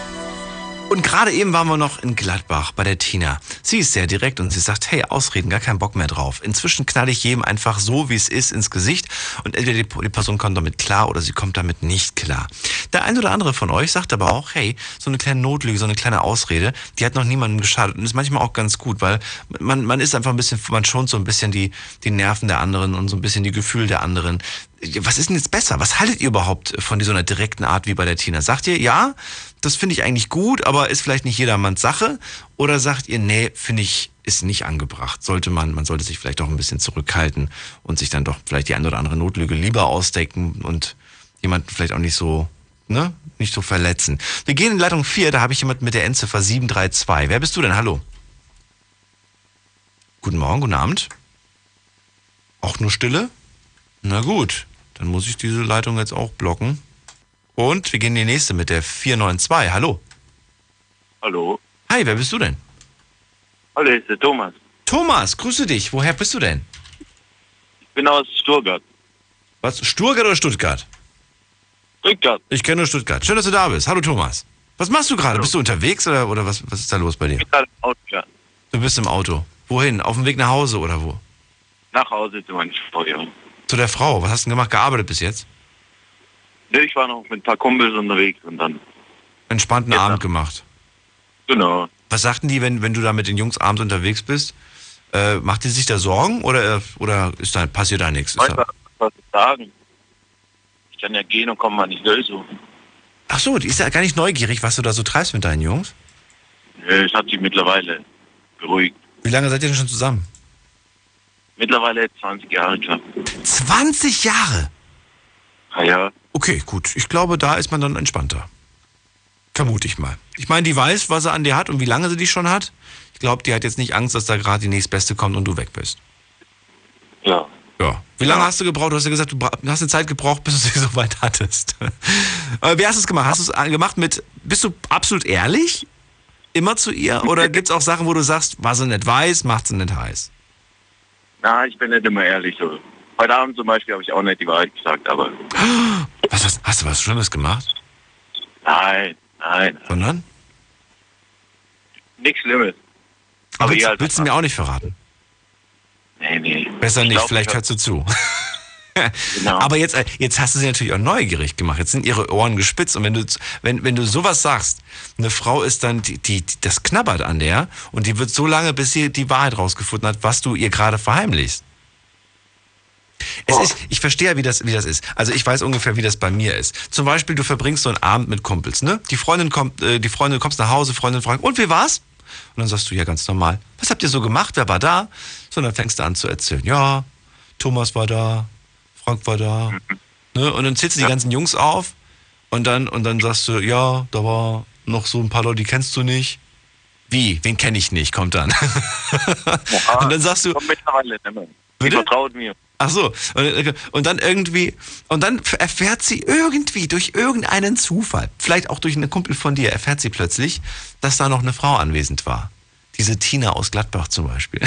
Und gerade eben waren wir noch in Gladbach bei der Tina. Sie ist sehr direkt und sie sagt, hey, Ausreden, gar keinen Bock mehr drauf. Inzwischen knalle ich jedem einfach so, wie es ist, ins Gesicht und entweder die, die Person kommt damit klar oder sie kommt damit nicht klar. Der ein oder andere von euch sagt aber auch, hey, so eine kleine Notlüge, so eine kleine Ausrede, die hat noch niemandem geschadet und ist manchmal auch ganz gut, weil man, man ist einfach ein bisschen, man schont so ein bisschen die, die Nerven der anderen und so ein bisschen die Gefühle der anderen was ist denn jetzt besser? Was haltet ihr überhaupt von so einer direkten Art wie bei der Tina? Sagt ihr, ja, das finde ich eigentlich gut, aber ist vielleicht nicht jedermanns Sache? Oder sagt ihr, nee, finde ich, ist nicht angebracht. Sollte man, man sollte sich vielleicht auch ein bisschen zurückhalten und sich dann doch vielleicht die eine oder andere Notlüge lieber ausdecken und jemanden vielleicht auch nicht so, ne, nicht so verletzen. Wir gehen in Leitung 4, da habe ich jemanden mit der Endziffer 732. Wer bist du denn? Hallo. Guten Morgen, guten Abend. Auch nur Stille? Na gut. Dann muss ich diese Leitung jetzt auch blocken. Und wir gehen in die nächste mit der 492. Hallo. Hallo. Hi, wer bist du denn? Hallo, ist der Thomas. Thomas, grüße dich. Woher bist du denn? Ich bin aus Stuttgart. Was? Stuttgart oder Stuttgart? Stuttgart. Ich kenne nur Stuttgart. Schön, dass du da bist. Hallo Thomas. Was machst du gerade? Bist du unterwegs oder, oder was, was ist da los bei dir? Ich bin gerade im Auto, ja. Du bist im Auto. Wohin? Auf dem Weg nach Hause oder wo? Nach Hause zu meiner Frau, ja. Zu der Frau. Was hast du denn gemacht? Gearbeitet bis jetzt? Nee, ich war noch mit ein paar Kumpels unterwegs und dann, Entspannten Abend noch. gemacht. genau. Was sagten die, wenn, wenn du da mit den Jungs abends unterwegs bist? Äh, macht die sich da Sorgen oder, oder ist da, passiert da nichts? Da, du, was ich sagen? Ich kann ja gehen und komme mal nicht so. ach so, die ist ja gar nicht neugierig, was du da so treibst mit deinen Jungs. Nee, Es hat sich mittlerweile beruhigt. Wie lange seid ihr denn schon zusammen? Mittlerweile 20 Jahre knapp. 20 Jahre! Ah ja, Okay, gut. Ich glaube, da ist man dann entspannter. Vermute ich mal. Ich meine, die weiß, was sie an dir hat und wie lange sie dich schon hat. Ich glaube, die hat jetzt nicht Angst, dass da gerade die nächstbeste kommt und du weg bist. ja. Ja. Wie lange hast du gebraucht? Du hast ja gesagt, du hast eine Zeit gebraucht, bis du sie so weit hattest. Wie hast du es gemacht? Hast du es an- gemacht mit, bist du absolut ehrlich? Immer zu ihr? Oder gibt es auch Sachen, wo du sagst, was sie nicht weiß, macht sie nicht heiß? Na, ich bin nicht immer ehrlich so. Heute Abend zum Beispiel habe ich auch nicht die Wahrheit gesagt, aber Was, hast, hast du was Schlimmes gemacht? nein, nein, Sondern? nichts Schlimmes. Aber willst, halt willst du mir auch nicht verraten? Nee, nee. Besser Ich nicht, glaub, vielleicht ich- hörst du zu. Genau. Aber jetzt, äh, jetzt hast du sie natürlich auch neugierig gemacht. Jetzt sind ihre Ohren gespitzt. Und wenn du, wenn, wenn du sowas sagst, eine Frau ist dann, die, die, die, das knabbert an der und die wird so lange, bis sie die Wahrheit rausgefunden hat, was du ihr gerade verheimlichst. Es ist, ich verstehe ja, wie das, wie das ist. Also ich weiß ungefähr, wie das bei mir ist. Zum Beispiel, du verbringst so einen Abend mit Kumpels, ne? Die Freundin kommt, äh, die Freundin kommst nach Hause, Freundin fragt, und wie war's? Und dann sagst du ja ganz normal, was habt ihr so gemacht? Wer war da? So, und dann fängst du an zu erzählen. Ja, Thomas war da, Frank war da. Ne? Und dann zählst du die ganzen Jungs auf und dann, und dann sagst du, ja, da war noch so ein paar Leute, die kennst du nicht. Wie? Wen kenne ich nicht? Kommt dann. und dann sagst du, mittlerweile mehr. Die vertraut mir. Ach so, und, und dann irgendwie, und dann erfährt sie irgendwie durch irgendeinen Zufall, vielleicht auch durch einen Kumpel von dir, erfährt sie plötzlich, dass da noch eine Frau anwesend war. Diese Tina aus Gladbach zum Beispiel.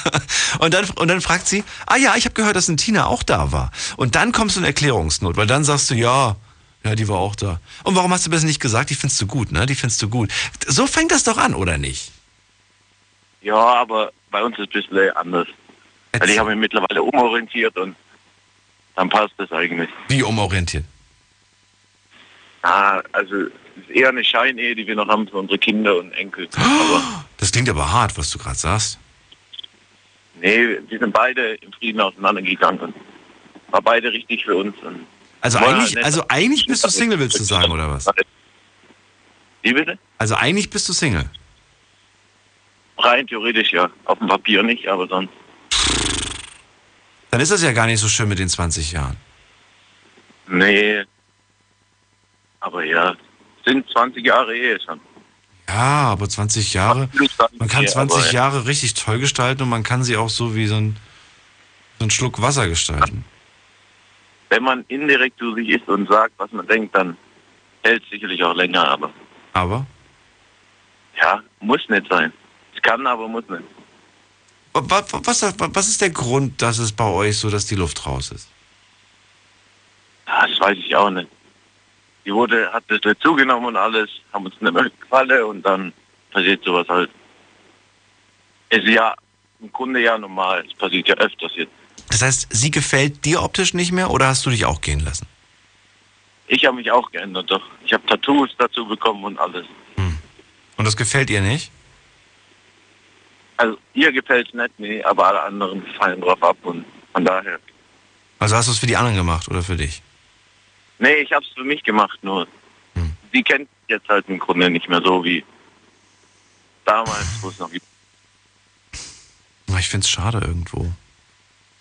und, dann, und dann fragt sie, ah ja, ich habe gehört, dass eine Tina auch da war. Und dann kommst du in Erklärungsnot, weil dann sagst du, ja, ja, die war auch da. Und warum hast du das nicht gesagt? Die findest du gut, ne? Die findest du gut. So fängt das doch an, oder nicht? Ja, aber bei uns ist es ein bisschen anders. Weil ich habe mich mittlerweile umorientiert und dann passt das eigentlich. Wie umorientiert? Ah, also es ist eher eine Scheinehe, die wir noch haben für unsere Kinder und Enkel. Aber Das klingt aber hart, was du gerade sagst. nee, die sind beide im Frieden auseinandergegangen und war beide richtig für uns. Also eigentlich, also eigentlich bist du Single, willst du sagen, oder was? Wie bitte? Also eigentlich bist du Single. Rein theoretisch ja. Auf dem Papier nicht, aber sonst. Dann ist das ja gar nicht so schön mit den 20 Jahren. Nee. Aber ja, sind 20 Jahre Ehe schon. Ja, aber 20 Jahre, man kann Ja, 20 aber, ja. Jahre richtig toll gestalten und man kann sie auch so wie so ein, so ein Schluck Wasser gestalten. Wenn man indirekt zu sich ist und sagt, was man denkt, dann hält es sicherlich auch länger, aber Aber ja, muss nicht sein. Es kann, aber muss nicht. Was, was, was ist der Grund, dass es bei euch so, dass die Luft raus ist? Das weiß ich auch nicht. die wurde, hat ein bisschen zugenommen und alles, haben uns nicht mehr gefallen und dann passiert sowas halt. Ist ja im Grunde ja normal, es passiert ja öfters jetzt. Das heißt, sie gefällt dir optisch nicht mehr oder hast du dich auch gehen lassen? Ich habe mich auch geändert, doch. Ich habe Tattoos dazu bekommen und alles. Und das gefällt ihr nicht? Also ihr gefällt es nicht, nee, aber alle anderen fallen drauf ab und von daher. Also hast du es für die anderen gemacht oder für dich? Nee, ich habe es für mich gemacht, nur sie kennt jetzt halt im Grunde nicht mehr so wie damals, wo es noch gibt. Ich finde es schade irgendwo.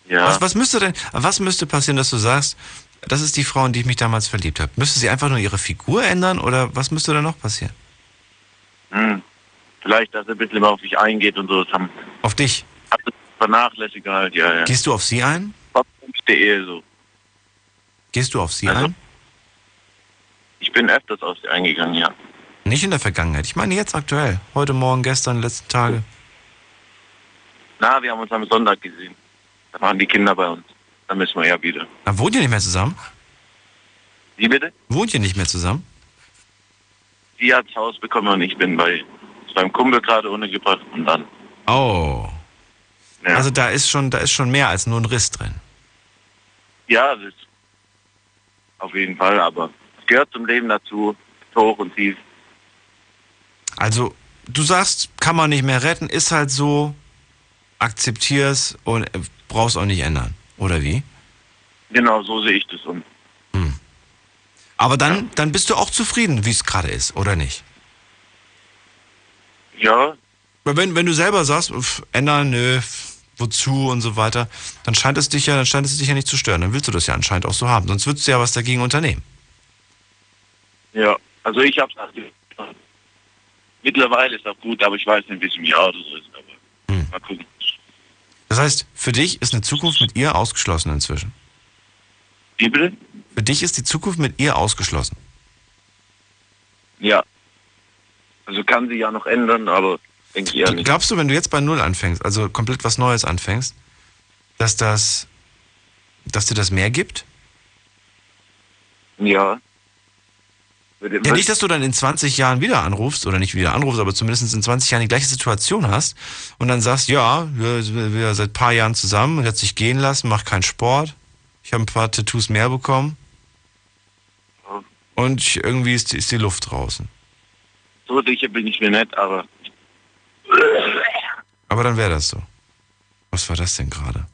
Ja. Was, was müsste denn, was müsste passieren, dass du sagst, das ist die Frau, in die ich mich damals verliebt habe? Müsste sie einfach nur ihre Figur ändern oder was müsste da noch passieren? Hm. Vielleicht, dass er ein bisschen mehr auf mich eingeht und so. Das haben Auf dich? hab das vernachlässigt halt, ja, ja. Gehst du auf sie ein? der Ehe so. Gehst du auf sie Also- ein? Ich bin öfters auf sie eingegangen, ja. Nicht in der Vergangenheit. Ich meine jetzt aktuell. Heute, morgen, gestern, letzten Tage. Na, wir haben uns am Sonntag gesehen. Da waren die Kinder bei uns. Da müssen wir ja wieder. Na, wohnt ihr nicht mehr zusammen? Wie bitte? Wohnt ihr nicht mehr zusammen? Sie hat das Haus bekommen und ich bin bei beim Kumpel gerade untergebracht und dann. Oh. Ja. Also da ist schon, da ist schon mehr als nur ein Riss drin. Ja, das auf jeden Fall, aber es gehört zum Leben dazu, hoch und tief. Also, du sagst, kann man nicht mehr retten, ist halt so, akzeptier's und äh, brauchst auch nicht ändern. Oder wie? Genau, so sehe ich das und Aber dann, dann bist du auch zufrieden, wie es gerade ist, oder nicht? Ja, Wenn, wenn du selber sagst, pf, ändern, nö, wozu und so weiter, dann scheint es dich ja, dann scheint es dich ja nicht zu stören. Dann willst du das ja anscheinend auch so haben. Sonst würdest du ja was dagegen unternehmen. ja. Also ich hab's akzeptiert. Mittlerweile ist auch gut, aber ich weiß nicht, wie es im Jahr oder so ist. Aber Hm. mal gucken. Das heißt, für dich ist eine Zukunft mit ihr ausgeschlossen inzwischen. Wie bitte? Für dich ist die Zukunft mit ihr ausgeschlossen. Ja. Also kann sie ja noch ändern, aber denke ich eher nicht. Glaubst du, wenn du jetzt bei Null anfängst, also komplett was Neues anfängst, dass das, dass dir das mehr gibt? Ja. Ja, nicht, dass du dann in 20 Jahren wieder anrufst, oder nicht wieder anrufst, aber zumindest in 20 Jahren die gleiche Situation hast und dann sagst, ja, wir sind wir seit ein paar Jahren zusammen, und hat sich gehen lassen, macht keinen Sport, ich habe ein paar Tattoos mehr bekommen und irgendwie ist, ist die Luft draußen. So sicher bin ich mir nicht, aber Aber dann wäre das so. Was war das denn gerade?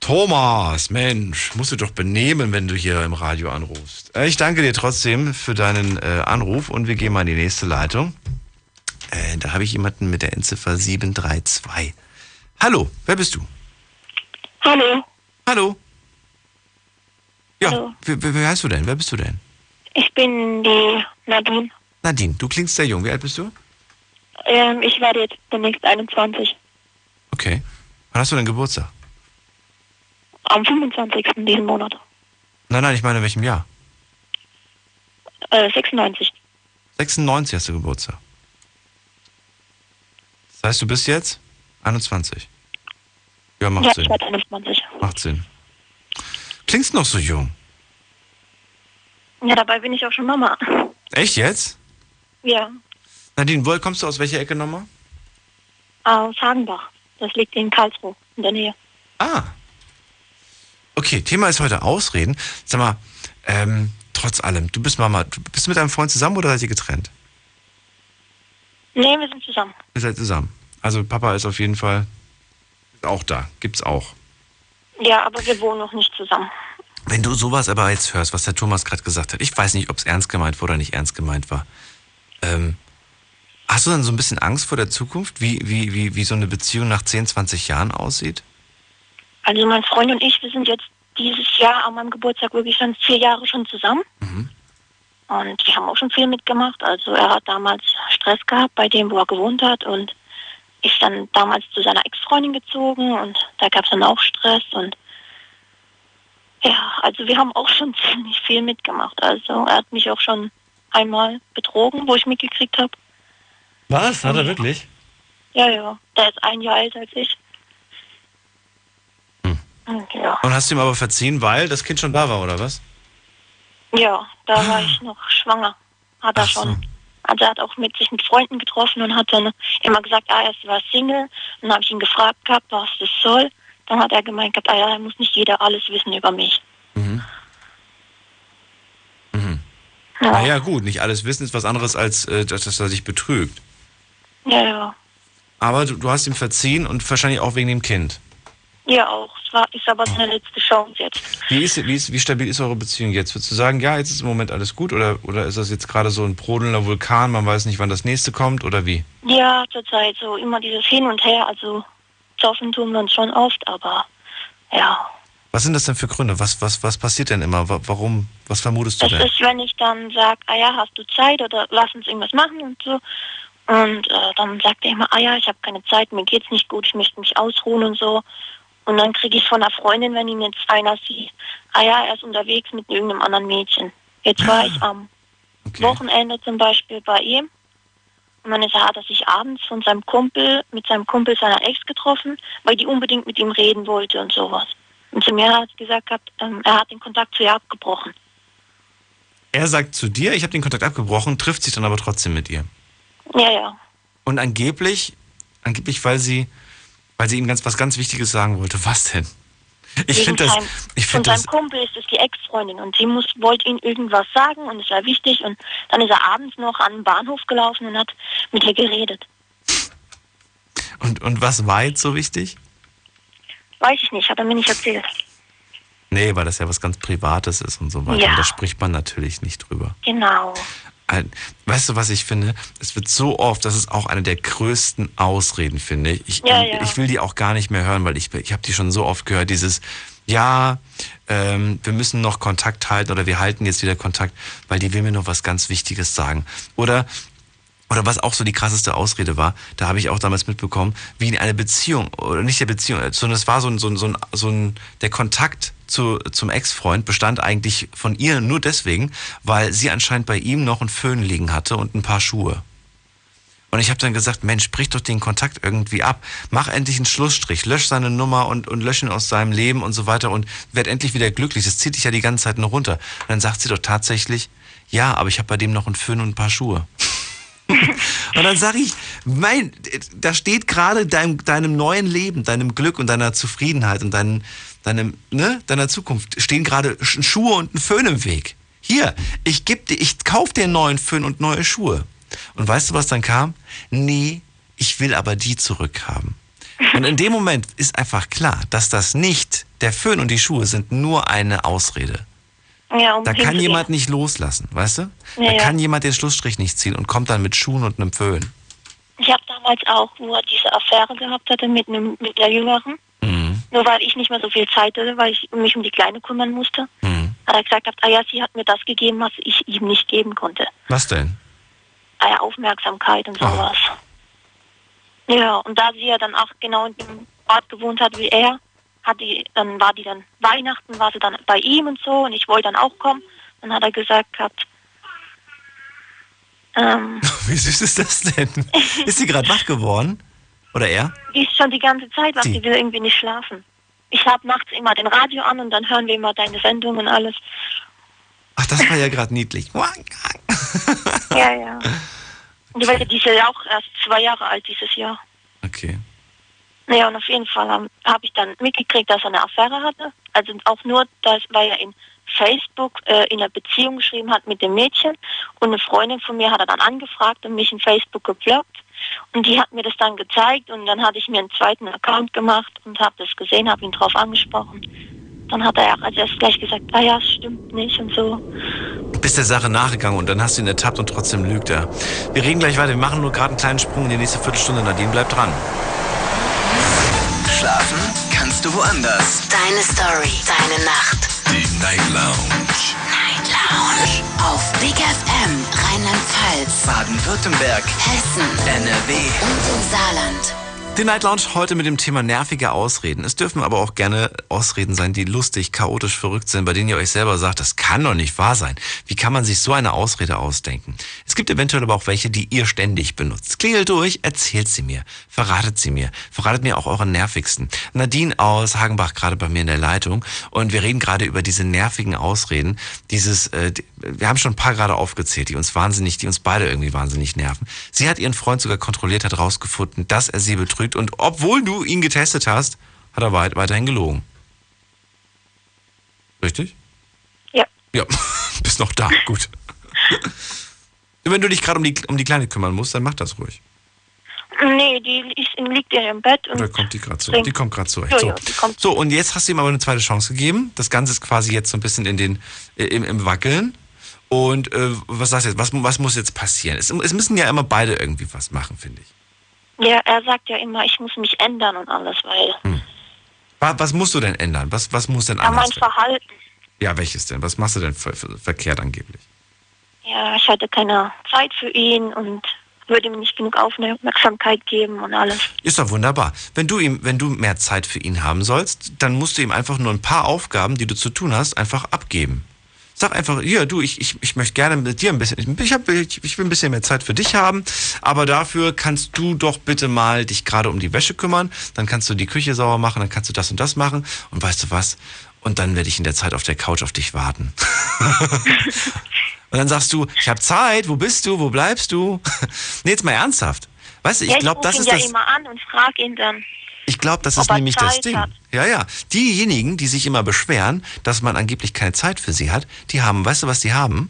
Thomas, Mensch, musst du doch benehmen, wenn du hier im Radio anrufst. Äh, Ich danke dir trotzdem für deinen äh, Anruf und wir gehen mal in die nächste Leitung. Äh, da habe ich jemanden mit der Endziffer 732. Hallo, wer bist du? Hallo, Hallo. Ja, Hallo. Wie, wie, wie heißt du denn? Wer bist du denn? ich bin die Nadine. Nadine, du klingst sehr jung. Wie alt bist du? Ähm, ich werde jetzt demnächst 21. Okay. Wann hast du denn Geburtstag? Am 25. diesen Monat. Nein, nein, ich meine in welchem Jahr? Äh, 96. 96 hast du Geburtstag. Das heißt, du bist jetzt 21. Ja, macht ja, Sinn. ich werde 21. Macht Sinn. Klingst noch so jung. Ja, dabei bin ich auch schon Mama. Echt jetzt? Ja, Nadine, woher kommst du aus welcher Ecke nochmal? aus Hagenbach. Das liegt in Karlsruhe, in der Nähe. Ah. Okay, Thema ist heute Ausreden. Sag mal, ähm, trotz allem, du bist Mama, du bist mit deinem Freund zusammen oder seid ihr getrennt? Nee, wir sind zusammen. Ihr seid zusammen. Also Papa ist auf jeden Fall auch da. Gibt's auch. Ja, aber wir wohnen noch nicht zusammen. Wenn du sowas aber jetzt hörst, was der Thomas gerade gesagt hat, ich weiß nicht, ob es ernst gemeint war oder nicht ernst gemeint war. Ähm, hast du dann so ein bisschen Angst vor der Zukunft, wie, wie, wie, wie so eine Beziehung nach 10, 20 Jahren aussieht? Also mein Freund und ich, wir sind jetzt dieses Jahr an meinem Geburtstag wirklich schon vier Jahre schon zusammen. Und wir haben auch schon viel mitgemacht. Also er hat damals Stress gehabt bei dem, wo er gewohnt hat und ist dann damals zu seiner Ex-Freundin gezogen und da gab es dann auch Stress und ja, also wir haben auch schon ziemlich viel mitgemacht. Also er hat mich auch schon einmal betrogen, wo ich mitgekriegt habe. Was? Hat er wirklich? Ja, ja, der ist ein Jahr älter als ich. Und ja. Und hast du ihm aber verziehen, weil das Kind schon da war, oder was? Ja, da war ich noch schwanger. Hat er Ach so. schon. Also er hat auch mit sich mit Freunden getroffen und hat dann immer gesagt, ah, er war Single. Dann habe ich ihn gefragt gehabt, was das soll. Dann hat er gemeint gehabt, ah ja, muss nicht jeder alles wissen über mich. Mhm. Ja, Naja, gut, nicht alles wissen ist was anderes, als äh, dass, er dich betrügt. ja, ja. Aber du, du hast ihm verziehen und wahrscheinlich auch wegen dem Kind. Ja, auch. Es war, ist aber seine letzte Chance jetzt. Wie, ist, wie, ist, wie stabil ist eure Beziehung jetzt? Würdest du sagen, ja, jetzt ist im Moment alles gut? Oder, oder ist das jetzt gerade so ein brodelnder Vulkan, man weiß nicht, wann das nächste kommt? Oder wie? Ja, zurzeit so immer dieses Hin und Her. Also zoffen tun wir uns schon oft, aber ja. Was sind das denn für Gründe? Was, was, was passiert denn immer? Wa- Warum? Was vermutest du Das denn? ist, wenn ich dann sage, ah ja, hast du Zeit oder lass uns irgendwas machen und so. Und äh, dann sagt er immer, ah ja, ich habe keine Zeit, mir geht's nicht gut, ich möchte mich ausruhen und so. Und dann kriege ich von einer Freundin, wenn ihn jetzt einer sieht, ah ja, er ist unterwegs mit irgendeinem anderen Mädchen. Jetzt war ich am Okay. Wochenende zum Beispiel bei ihm. Und dann ist er, hat er sich abends von seinem Kumpel, mit seinem Kumpel seiner Ex getroffen, weil die unbedingt mit ihm reden wollte und sowas. Und zu mir hat er gesagt gehabt, ähm, er hat den Kontakt zu ihr abgebrochen. Er sagt zu dir, ich habe den Kontakt abgebrochen, trifft sich dann aber trotzdem mit ihr. Ja, ja. Und angeblich, angeblich, weil sie, weil sie ihm ganz was ganz Wichtiges sagen wollte. Was denn? Ich finde das, seinem- ich Von finde seinem das, Kumpel ist es die Ex-Freundin und sie muss, wollte ihm irgendwas sagen und es war wichtig und dann ist er abends noch an den Bahnhof gelaufen und hat mit ihr geredet. und, und was war jetzt so wichtig? Weiß ich nicht, hat er mir nicht erzählt. Nee, weil das ja was ganz Privates ist und so weiter. Ja. Und da spricht man natürlich nicht drüber. Genau. Weißt du, was ich finde? Es wird so oft, das ist auch eine der größten Ausreden, finde ich. Ich, Ja, ja. ich will die auch gar nicht mehr hören, weil ich, ich habe die schon so oft gehört, dieses, ja, ähm, wir müssen noch Kontakt halten oder wir halten jetzt wieder Kontakt, weil die will mir noch was ganz Wichtiges sagen. Oder oder was auch so die krasseste Ausrede war, da habe ich auch damals mitbekommen, wie in eine Beziehung, oder nicht der Beziehung, sondern es war so ein, so ein, so ein, so ein der Kontakt zu, zum Ex-Freund bestand eigentlich von ihr nur deswegen, weil sie anscheinend bei ihm noch einen Föhn liegen hatte und ein paar Schuhe. Und ich habe dann gesagt, Mensch, brich doch den Kontakt irgendwie ab. Mach endlich einen Schlussstrich, lösch seine Nummer und, und lösch ihn aus seinem Leben und so weiter und werd endlich wieder glücklich. Das zieht dich ja die ganze Zeit nur runter. Und dann sagt sie doch tatsächlich, ja, aber ich habe bei dem noch einen Föhn und ein paar Schuhe. Und dann sage ich, mein, da steht gerade deinem, deinem neuen Leben, deinem Glück und deiner Zufriedenheit und deinem, deinem, ne, deiner Zukunft stehen gerade Sch- Schuhe und ein Föhn im Weg. Hier, ich geb dir, ich kauf dir einen neuen Föhn und neue Schuhe. Und weißt du, was dann kam? Nee, ich will aber die zurückhaben. Und in dem Moment ist einfach klar, dass das nicht, der Föhn und die Schuhe sind nur eine Ausrede. Ja, um Da kann jemand nicht loslassen, weißt du? Ja, da kann jemand den Schlussstrich nicht ziehen und kommt dann mit Schuhen und einem Föhn. Ich habe damals auch, wo er diese Affäre gehabt hatte mit einem mit der Jüngeren, Mhm. nur weil ich nicht mehr so viel Zeit hatte, weil ich mich um die Kleine kümmern musste, Mhm. hat er gesagt, ah ja, sie hat mir das gegeben, was ich ihm nicht geben konnte. Was denn? Ah ja, Aufmerksamkeit und sowas. Ja, und da sie ja dann auch genau in dem Ort gewohnt hat wie er, hat die, dann war die dann Weihnachten, war sie dann bei ihm und so und ich wollte dann auch kommen. Dann hat er gesagt gehabt, ähm, Wie süß ist das denn? Ist sie gerade wach geworden? Oder er? die ist schon die ganze Zeit wach, Die. die will irgendwie nicht schlafen. Ich habe nachts immer den Radio an und dann hören wir immer deine Sendung und alles. Ach, das war ja gerade niedlich. Ja, ja. Und weil die ist ja auch erst zwei Jahre alt dieses Jahr. Okay. Naja, und auf jeden Fall habe hab ich dann mitgekriegt, dass er eine Affäre hatte. Also auch nur, dass, weil er in Facebook äh, in einer Beziehung geschrieben hat mit dem Mädchen. Und eine Freundin von mir hat er dann angefragt und mich in Facebook geblockt. Und die hat mir das dann gezeigt und dann hatte ich mir einen zweiten Account gemacht und habe das gesehen, habe ihn drauf angesprochen. Dann hat er auch als erstes gleich gesagt, ah ja, stimmt nicht und so. Bist der Sache nachgegangen und dann hast du ihn ertappt und trotzdem lügt er. Wir reden gleich weiter. Wir machen nur gerade einen kleinen Sprung in die nächste Viertelstunde. Nadine, bleib dran. Schlafen kannst du woanders. Deine Story, deine Nacht. Die Night Lounge. Night Lounge. Auf Big FM, Rheinland-Pfalz, Baden-Württemberg. Hessen NRW. und im Saarland. Die Night Lounge heute mit dem Thema nervige Ausreden. Es dürfen aber auch gerne Ausreden sein, die lustig, chaotisch, verrückt sind, bei denen ihr euch selber sagt, das kann doch nicht wahr sein. Wie kann man sich so eine Ausrede ausdenken? Es gibt eventuell aber auch welche, die ihr ständig benutzt. Klingelt durch, erzählt sie mir, verratet sie mir, verratet mir auch euren nervigsten. Nadine aus Hagenbach gerade bei mir in der Leitung und wir reden gerade über diese nervigen Ausreden. Dieses, äh, wir haben schon ein paar gerade aufgezählt, die uns wahnsinnig, die uns beide irgendwie wahnsinnig nerven. Sie hat ihren Freund sogar kontrolliert, hat rausgefunden, dass er sie betrügt und obwohl du ihn getestet hast, hat er weit, weiterhin gelogen. Richtig? Ja. Ja, bist noch da, gut. Wenn du dich gerade um die, um die Kleine kümmern musst, dann mach das ruhig. Nee, die ist, liegt ja im Bett und Oder kommt die gerade trinkt. Die kommt gerade zurecht. Ja, So. kommt. so, und jetzt hast du ihm aber eine zweite Chance gegeben. Das Ganze ist quasi jetzt so ein bisschen in den, äh, im, im Wackeln. Und äh, was sagst du jetzt? Was, was muss jetzt passieren? Es, es müssen ja immer beide irgendwie was machen, finde ich. Ja, er sagt ja immer, ich muss mich ändern und alles, weil Was, was musst du denn ändern? Was, was muss denn ja, mein anders werden? Verhalten, Ja, welches denn? Was machst du denn ver ver verkehrt angeblich? ja, ich hatte keine Zeit für ihn und würde ihm nicht genug Aufmerksamkeit geben und alles. Ist doch wunderbar. Wenn du ihm, wenn du mehr Zeit für ihn haben sollst, dann musst du ihm einfach nur ein paar Aufgaben, die du zu tun hast, einfach abgeben. Sag einfach, hier, du, ich, ich, ich möchte gerne mit dir ein bisschen, ich, hab, ich, ich will ein bisschen mehr Zeit für dich haben, aber dafür kannst du doch bitte mal dich gerade um die Wäsche kümmern, dann kannst du die Küche sauber machen, dann kannst du das und das machen und weißt du was? Und dann werde ich in der Zeit auf der Couch auf dich warten. und dann sagst du, ich habe Zeit, wo bist du, wo bleibst du? nee, jetzt mal ernsthaft. Weißt du, ich ja, glaube, ich das ruf ist ihn ja das. immer an und frage ihn dann. Ich glaube, das ist nämlich das Zeit Ding. hat. Ja, ja. Diejenigen, die sich immer beschweren, dass man angeblich keine Zeit für sie hat, die haben, weißt du, was die haben?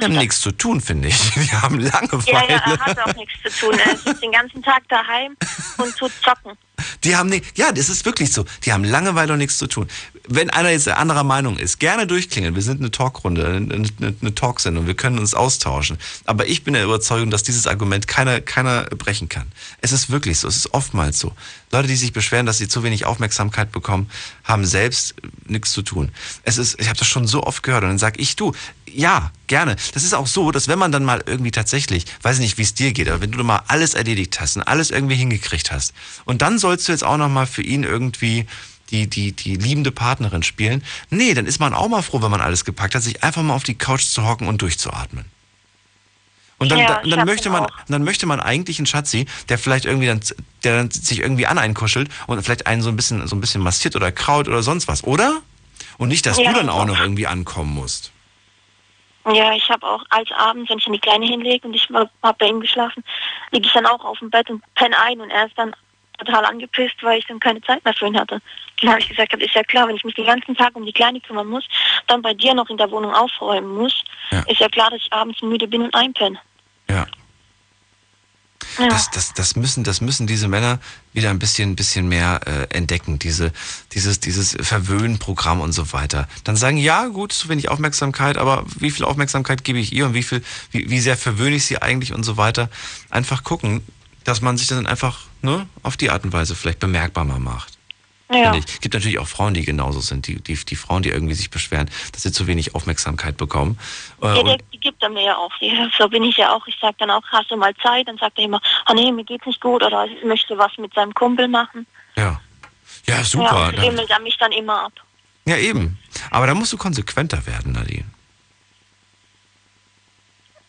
Die haben nichts zu tun, finde ich. Die haben Langeweile. Ja, ja, er hat auch nichts zu tun. Er ist den ganzen Tag daheim und tut zocken. Die haben nicht, ja, das ist wirklich so. Die haben Langeweile und nichts zu tun. Wenn einer jetzt anderer Meinung ist, gerne durchklingeln. Wir sind eine Talkrunde, eine, eine, Talksendung. Wir können uns austauschen. Aber ich bin der Überzeugung, dass dieses Argument keiner, keiner brechen kann. Es ist wirklich so. Es ist oftmals so. Leute, die sich beschweren, dass sie zu wenig Aufmerksamkeit bekommen, haben selbst nichts zu tun. Es ist, ich habe das schon so oft gehört und dann sag ich, du, ja, gerne. Das ist auch so, dass wenn man dann mal irgendwie tatsächlich, weiß ich nicht, wie es dir geht, aber wenn du mal alles erledigt hast und alles irgendwie hingekriegt hast und dann sollst du jetzt auch noch mal für ihn irgendwie die, die, die liebende Partnerin spielen. Nee, dann ist man auch mal froh, wenn man alles gepackt hat, sich einfach mal auf die Couch zu hocken und durchzuatmen. Und dann, Ja, dann, dann möchte man, auch. dann möchte man eigentlich einen Schatzi, der vielleicht irgendwie dann, der dann sich irgendwie an einen kuschelt und vielleicht einen so ein bisschen, so ein bisschen massiert oder kraut oder sonst was, oder? Und nicht, dass Ja, du dann auch noch irgendwie ankommen musst. Ja, ich habe auch als Abend, wenn ich die Kleine hinlege und ich habe bei ihm geschlafen, liege ich dann auch auf dem Bett und penne ein und er ist dann total angepisst, weil ich dann keine Zeit mehr für ihn hatte. Dann habe ich gesagt, ist ja klar, wenn ich mich den ganzen Tag um die Kleine kümmern muss, dann bei dir noch in der Wohnung aufräumen muss, Ja. ist ja klar, dass ich abends müde bin und einpenne. Ja. Ja. Das, das, das, müssen, das müssen diese Männer wieder ein bisschen, bisschen mehr äh, entdecken, diese, dieses, dieses Verwöhnprogramm und so weiter. Dann sagen, ja, gut, zu wenig Aufmerksamkeit, aber wie viel Aufmerksamkeit gebe ich ihr und wie viel, wie, wie sehr verwöhne ich sie eigentlich und so weiter. Einfach gucken, dass man sich dann einfach ne, auf die Art und Weise vielleicht bemerkbar mal macht. Ja. Ich. Gibt natürlich auch Frauen, die genauso sind, die, die, die Frauen, die irgendwie sich beschweren, dass sie zu wenig Aufmerksamkeit bekommen. Äh, Ja, der, die gibt er mir ja auch. Die, so bin ich ja auch. Ich sag dann auch, hast du mal Zeit? Dann sagt er immer, ah nee, mir geht's nicht gut oder ich möchte was mit seinem Kumpel machen. ja. Ja, Ja, super. Dann- wimmelt er mich dann immer ab. Ja, eben. Aber da musst du konsequenter werden, Nadine.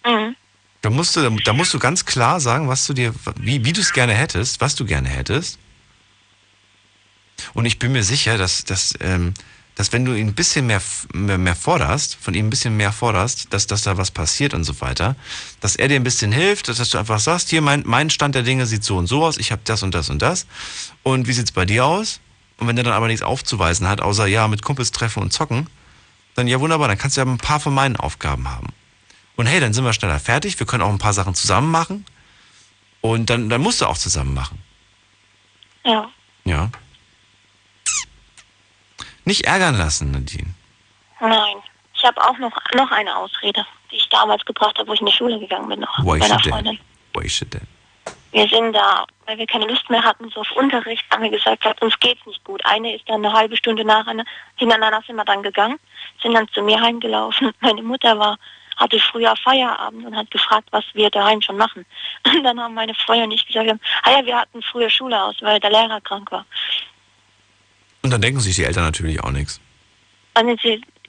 Mhm. Da musst du, da musst du ganz klar sagen, was du dir, wie, wie du es gerne hättest, was du gerne hättest. Und ich bin mir sicher, dass, dass, ähm, dass wenn du ihn ein bisschen mehr, mehr, mehr forderst, von ihm ein bisschen mehr forderst, dass, dass da was passiert und so weiter, dass er dir ein bisschen hilft, dass, dass du einfach sagst, hier, mein, mein Stand der Dinge sieht so und so aus, ich habe das und das und das. Und wie sieht's bei dir aus? Und wenn er dann aber nichts aufzuweisen hat, außer ja, mit Kumpels treffen und zocken, dann ja wunderbar, dann kannst du ja ein paar von meinen Aufgaben haben. Und hey, dann sind wir schneller fertig, wir können auch ein paar Sachen zusammen machen. Und dann, dann musst du auch zusammen machen. Ja. Ja. Nicht ärgern lassen, Nadine. Nein. Ich habe auch noch, noch eine Ausrede, die ich damals gebracht habe, wo ich in die Schule gegangen bin noch. Why mit meiner Freundin. Why should that? Wir sind da, weil wir keine Lust mehr hatten, so auf Unterricht, haben wir gesagt, hat, uns geht's nicht gut. Eine ist dann eine halbe Stunde nach, hintereinander sind wir dann gegangen, sind dann zu mir heimgelaufen. Meine Mutter war hatte früher Feierabend und hat gefragt, was wir daheim schon machen. Und dann haben meine Freunde und ich gesagt, ah ja, wir hatten früher Schule aus, weil der Lehrer krank war. Und dann denken sich die Eltern natürlich auch nichts.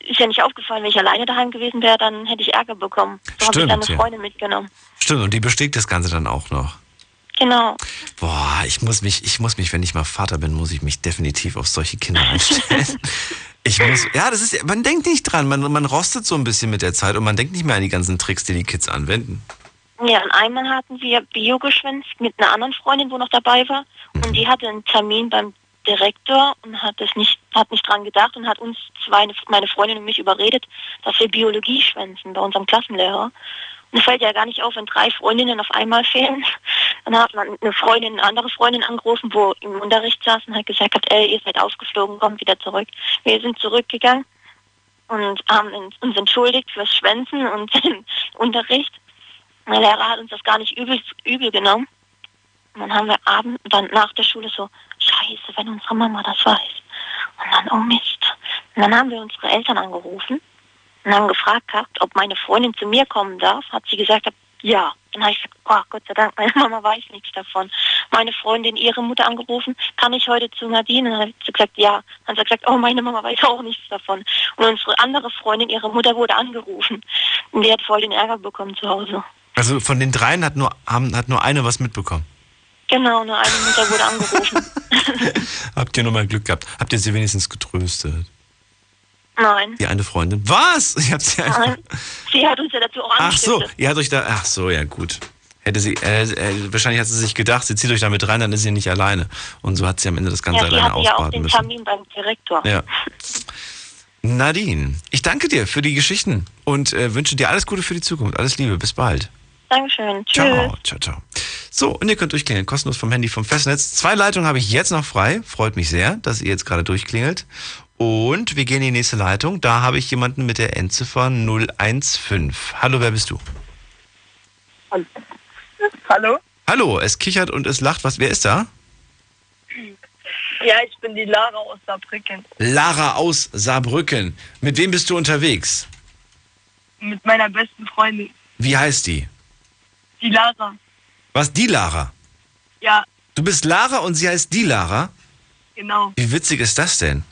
Ist, ja nicht aufgefallen, wenn ich alleine daheim gewesen wäre, dann hätte ich Ärger bekommen. So habe ich dann eine ja. Freundin mitgenommen. Stimmt, und die bestätigt das Ganze dann auch noch. Genau. Boah, ich muss mich, ich muss mich, wenn ich mal Vater bin, muss ich mich definitiv auf solche Kinder einstellen. Ich muss, ja, das ist, man denkt nicht dran, man, man rostet so ein bisschen mit der Zeit und man denkt nicht mehr an die ganzen Tricks, die die Kids anwenden. Ja, und einmal hatten wir Bio geschwänzt mit einer anderen Freundin, wo noch dabei war. Und die hatte einen Termin beim Direktor und hat es nicht, hat nicht dran gedacht und hat uns zwei, meine Freundin und mich überredet, dass wir Biologie schwänzen bei unserem Klassenlehrer. Und es fällt ja gar nicht auf, wenn drei Freundinnen auf einmal fehlen. Dann hat man eine Freundin, eine andere Freundin angerufen, wo im Unterricht saß und hat gesagt, hat, ey, ihr seid aufgeflogen, kommt wieder zurück. Wir sind zurückgegangen und haben uns entschuldigt fürs Schwänzen und den Unterricht. Der Lehrer hat uns das gar nicht übel, übel genommen. Und dann haben wir abend, dann nach der Schule so, scheiße, wenn unsere Mama das weiß. Und dann, oh Mist. Und dann haben wir unsere Eltern angerufen und haben gefragt gehabt, ob meine Freundin zu mir kommen darf. Hat sie gesagt, ja. Dann habe ich gesagt, oh Gott sei Dank, meine Mama weiß nichts davon. Meine Freundin, ihre Mutter angerufen, kann ich heute zu Nadine? Dann hat sie gesagt, ja. Dann hat sie gesagt, oh, meine Mama weiß auch nichts davon. Und unsere andere Freundin, ihre Mutter wurde angerufen. Und die hat voll den Ärger bekommen zu Hause. Also von den dreien hat nur, haben, hat nur eine was mitbekommen. Genau, nur eine Mutter wurde angerufen. Habt ihr nochmal Glück gehabt? Habt ihr sie wenigstens getröstet? Nein. Die eine Freundin. Was? Ich hab sie einfach. Nein. Sie hat uns ja dazu auch Ach so, ihr habt euch da. Ach so, ja gut. Hätte sie, äh, äh, wahrscheinlich hat sie sich gedacht, sie zieht euch da mit rein, dann ist sie nicht alleine. Und so hat sie am Ende das Ganze Ja, alleine hatte ja auch den müssen. Termin beim Direktor. Ja. Nadine, ich danke dir für die Geschichten und äh, wünsche dir alles Gute für die Zukunft. Alles Liebe, bis bald. Dankeschön. Tschüss. Ciao, ciao, ciao. So, und ihr könnt durchklingeln, kostenlos vom Handy, vom Festnetz. Zwei Leitungen habe ich jetzt noch frei. Freut mich sehr, dass ihr jetzt gerade durchklingelt. Und wir gehen in die nächste Leitung. Da habe ich jemanden mit der Endziffer 015. Hallo, wer bist du? Hallo? Hallo, es kichert und es lacht. Was, wer ist da? Ja, ich bin die Lara aus Saarbrücken. Lara aus Saarbrücken. Mit wem bist du unterwegs? Mit meiner besten Freundin, Wie heißt die? die Lara. Was, die Lara? Ja, Du bist Lara und sie heißt die Lara? genau. Wie witzig ist das denn?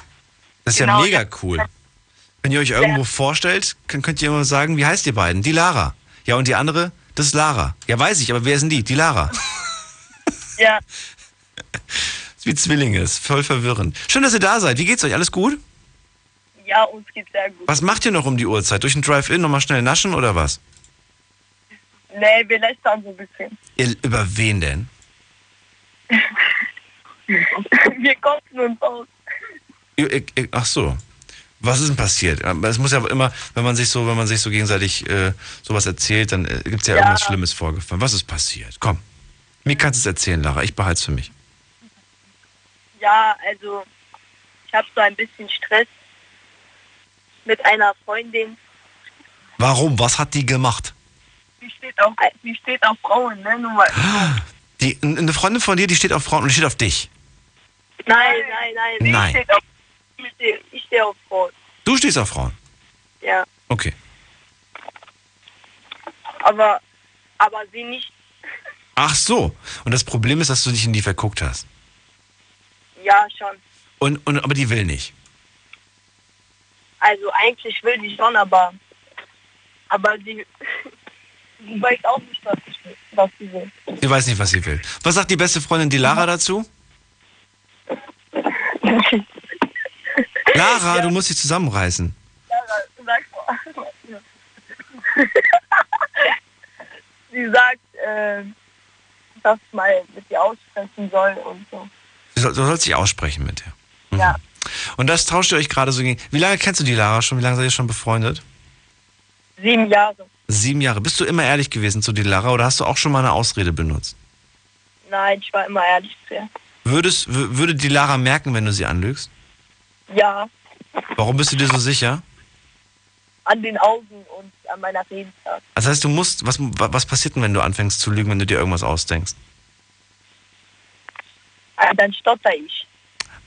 Das ist Genau, ja mega cool. Wenn ihr euch irgendwo vorstellt, könnt, ihr immer sagen, wie heißt ihr beiden? Die Lara. Ja, und die andere? Das ist Lara. Ja, weiß ich, aber wer sind die? Die Lara. Ja, ist wie Zwillinge, ist voll verwirrend. Schön, dass ihr da seid. Wie geht's euch? Alles gut? ja, uns geht's sehr gut. Was macht ihr noch um die Uhrzeit? Durch den Drive-In nochmal schnell naschen oder was? Nee, wir lästern so ein bisschen. Ihr, über wen denn? wir kotzen uns aus. Ach so. Was ist denn passiert? Es muss ja immer, wenn man sich so, wenn man sich so gegenseitig äh, sowas erzählt, dann äh, gibt's ja, Ja. irgendwas Schlimmes vorgefallen. Was ist passiert? Komm. Mir kannst du es erzählen, Lara. Ich behalte es für mich. Ja, also ich habe so ein bisschen Stress mit einer Freundin. Warum? Was hat die gemacht? Die steht auf, die steht auf Frauen, ne? Nur mal. Die, eine Freundin von dir, die steht auf Frauen und die steht auf dich. Nein, nein, nein. Die Nein. Steht auf, ich stehe steh auf Frauen. Du stehst auf Frauen. Ja, Okay. aber aber sie nicht. Ach so. Und das Problem ist, dass du dich in die verguckt hast. Ja, schon. Und, und aber die will nicht. Also eigentlich will die schon, aber aber sie weiß auch nicht, was, ich was sie will. Sie weiß nicht, was sie will. Was sagt die beste Freundin, die Lara, dazu? Lara, du musst dich zusammenreißen. Sag mal. sie sagt, äh, dass ich mal mit ihr aussprechen soll und so. Du soll- du sollst dich aussprechen mit ihr. Mhm. Ja. Und das tauscht ihr euch gerade so gegen. Wie lange kennst du die Lara schon? Wie lange seid ihr schon befreundet? Sieben Jahre. Sieben Jahre. Bist du immer ehrlich gewesen zu die Lara oder hast du auch schon mal eine Ausrede benutzt? Nein, ich war immer ehrlich zu ihr. Würdest, wü- würde die Lara merken, wenn du sie anlügst? Ja, Warum bist du dir so sicher? an den Augen und an meiner Redensart. Das heißt, du musst, was, was passiert denn, wenn du anfängst zu lügen, wenn du dir irgendwas ausdenkst? Also dann stotter ich.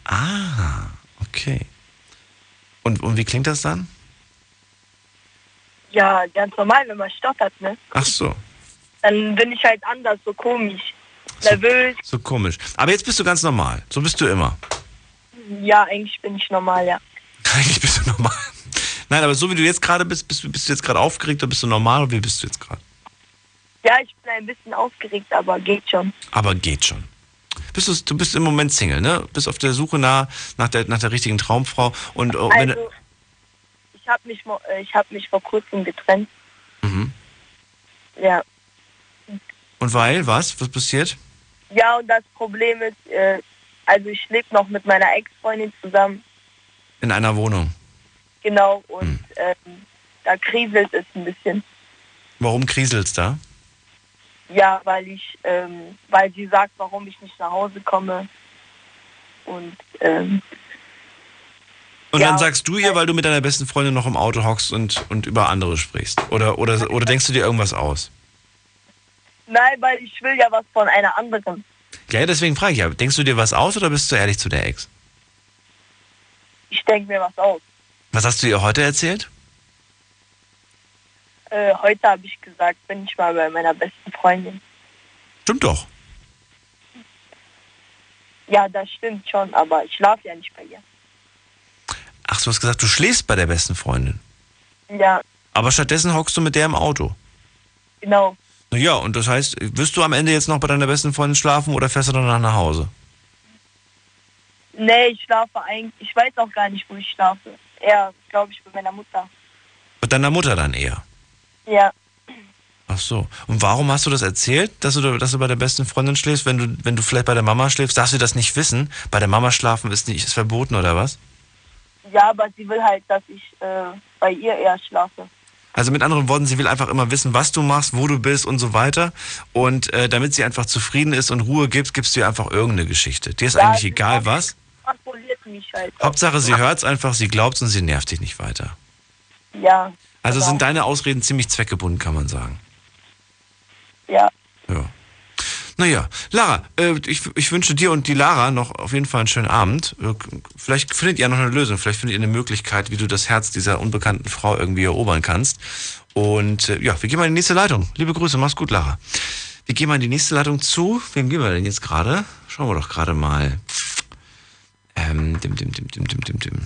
Ah, okay. Und, und wie klingt das dann? Ja, ganz normal, wenn man stottert, ne? Ach so, Dann bin ich halt anders, so komisch. Nervös. so komisch. Aber jetzt bist du ganz normal. So bist du immer. Ja, eigentlich bin ich normal, ja. Eigentlich bist du normal. Nein, aber so wie du jetzt gerade bist, bist, du- bist du jetzt gerade aufgeregt oder bist du normal oder wie bist du jetzt gerade? Ja, ich bin ein bisschen aufgeregt, aber geht schon. Aber geht schon. Bist du, du bist im Moment Single, ne? Bist auf der Suche nach, nach, der, nach der richtigen Traumfrau. Und oh, wenn, Also, ich habe mich, äh, ich hab mich vor kurzem getrennt. mhm. Ja. Und weil, was? Was passiert? Ja, und das Problem ist, äh, also ich lebe noch mit meiner Ex-Freundin zusammen, In einer Wohnung. genau, und Hm. ähm, da kriselt es ein bisschen. Warum kriselst da? Ja, weil ich, ähm, weil sie sagt, warum ich nicht nach Hause komme. Und ähm, Und Ja, dann sagst du ihr, weil du mit deiner besten Freundin noch im Auto hockst und, und über andere sprichst. Oder, oder, oder denkst du dir irgendwas aus? nein, weil ich will ja was von einer anderen. Ja, deswegen frage ich ja. Denkst du dir was aus oder bist du ehrlich zu der Ex? Ich denke mir was aus. Was hast du ihr heute erzählt? Äh, heute habe ich gesagt, bin ich mal bei meiner besten Freundin. Stimmt doch. Ja, das stimmt schon, aber ich schlafe ja nicht bei ihr. Ach, du hast gesagt, du schläfst bei der besten Freundin. Ja, Aber stattdessen hockst du mit der im Auto. genau. Ja, und das heißt, wirst du am Ende jetzt noch bei deiner besten Freundin schlafen oder fährst du danach nach Hause? Nee, ich schlafe eigentlich, ich weiß auch gar nicht, wo ich schlafe. Eher, glaube ich, bei meiner Mutter. Mit deiner Mutter dann eher. Ja, Ach so. Und warum hast du das erzählt, dass du, dass du bei der besten Freundin schläfst, wenn du, wenn du vielleicht bei der Mama schläfst? Darfst du das nicht wissen? Bei der Mama schlafen ist nicht ist verboten oder was? Ja, aber sie will halt, dass ich äh, bei ihr eher schlafe. Also mit anderen Worten, sie will einfach immer wissen, was du machst, wo du bist und so weiter. Und äh, damit sie einfach zufrieden ist und Ruhe gibt, gibst du ihr einfach irgendeine Geschichte. Dir ist Ja, eigentlich egal was. Kontrolliert mich halt. Hauptsache, sie hört's einfach, sie glaubt's und sie nervt dich nicht weiter. Ja, Also Genau. sind deine Ausreden ziemlich zweckgebunden, kann man sagen. ja. Ja. Naja, Lara, äh, ich, ich wünsche dir und die Lara noch auf jeden Fall einen schönen Abend. Äh, Vielleicht findet ihr noch eine Lösung, vielleicht findet ihr eine Möglichkeit, wie du das Herz dieser unbekannten Frau irgendwie erobern kannst. Und äh, ja, wir gehen mal in die nächste Leitung. Liebe Grüße, mach's gut, Lara. Wir gehen mal in die nächste Leitung zu. Wem gehen wir denn jetzt gerade? Schauen wir doch gerade mal. Ähm, dim, dim, dim, dim, dim, dim, dim.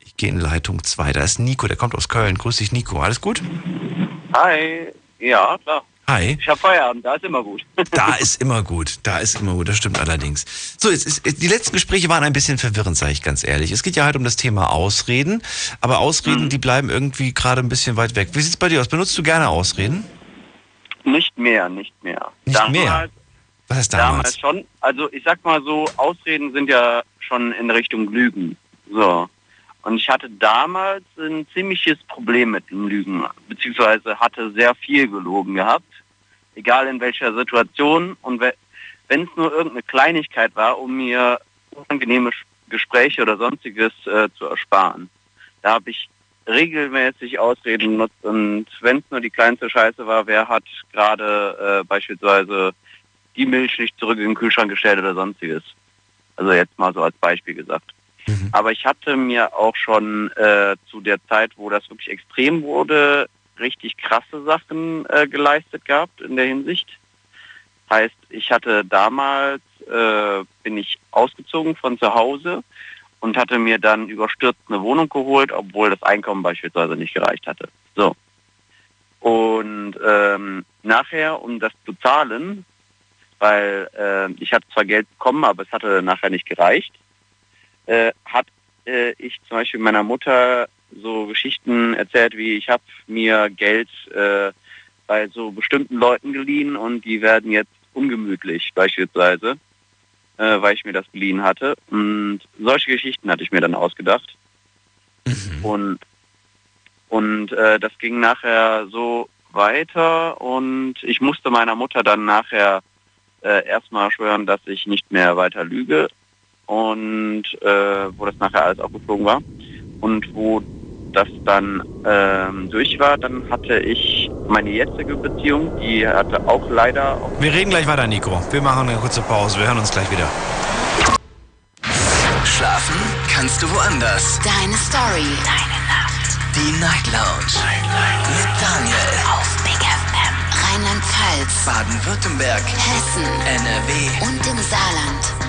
Ich gehe in Leitung 2. Da ist Nico, der kommt aus Köln. Grüß dich, Nico. Alles gut? Hi. Ja, klar. Hi. Ich habe Feierabend, da ist immer gut. Da ist immer gut, da ist immer gut, das stimmt allerdings. So, jetzt ist, die letzten Gespräche waren ein bisschen verwirrend, sage ich ganz ehrlich. Es geht ja halt um das Thema Ausreden, aber Ausreden, die bleiben irgendwie gerade ein bisschen weit weg. Wie sieht's bei dir aus? Benutzt du gerne Ausreden? Nicht mehr, nicht mehr. Nicht mehr? Was heißt damals? Damals schon. Also ich sag mal so, Ausreden sind ja schon in Richtung Lügen. So. Und ich hatte damals ein ziemliches Problem mit dem Lügen, beziehungsweise hatte sehr viel gelogen gehabt, egal in welcher Situation. Und we- wenn es nur irgendeine Kleinigkeit war, um mir unangenehme Gespräche oder sonstiges äh, zu ersparen. Da habe ich regelmäßig Ausreden benutzt und wenn es nur die kleinste Scheiße war, wer hat gerade äh, beispielsweise die Milch nicht zurück in den Kühlschrank gestellt oder sonstiges. Also jetzt mal so als Beispiel gesagt. Aber ich hatte mir auch schon äh, zu der Zeit, wo das wirklich extrem wurde, richtig krasse Sachen äh, geleistet gehabt in der Hinsicht. Heißt, ich hatte damals, äh, bin ich ausgezogen von zu Hause und hatte mir dann überstürzt eine Wohnung geholt, obwohl das Einkommen beispielsweise nicht gereicht hatte. So. Und ähm, nachher, um das zu zahlen, weil äh, ich hatte zwar Geld bekommen, aber es hatte nachher nicht gereicht, äh, hat äh, ich zum Beispiel meiner Mutter so Geschichten erzählt, wie ich habe mir Geld äh, bei so bestimmten Leuten geliehen und die werden jetzt ungemütlich beispielsweise, äh, weil ich mir das geliehen hatte. Und solche Geschichten hatte ich mir dann ausgedacht. Und, und äh, das ging nachher so weiter und ich musste meiner Mutter dann nachher äh, erstmal schwören, dass ich nicht mehr weiter lüge und äh, wo das nachher alles aufgeflogen war. Und wo das dann ähm, durch war, dann hatte ich meine jetzige Beziehung, die hatte auch leider auch Wir reden gleich weiter, Nico. Wir machen eine kurze Pause. Wir hören uns gleich wieder. Schlafen kannst du woanders. Deine Story. Deine Nacht. Die Night Lounge. Mit Daniel. Auf Big FM. Rheinland-Pfalz, Baden-Württemberg. Hessen, NRW. und im Saarland.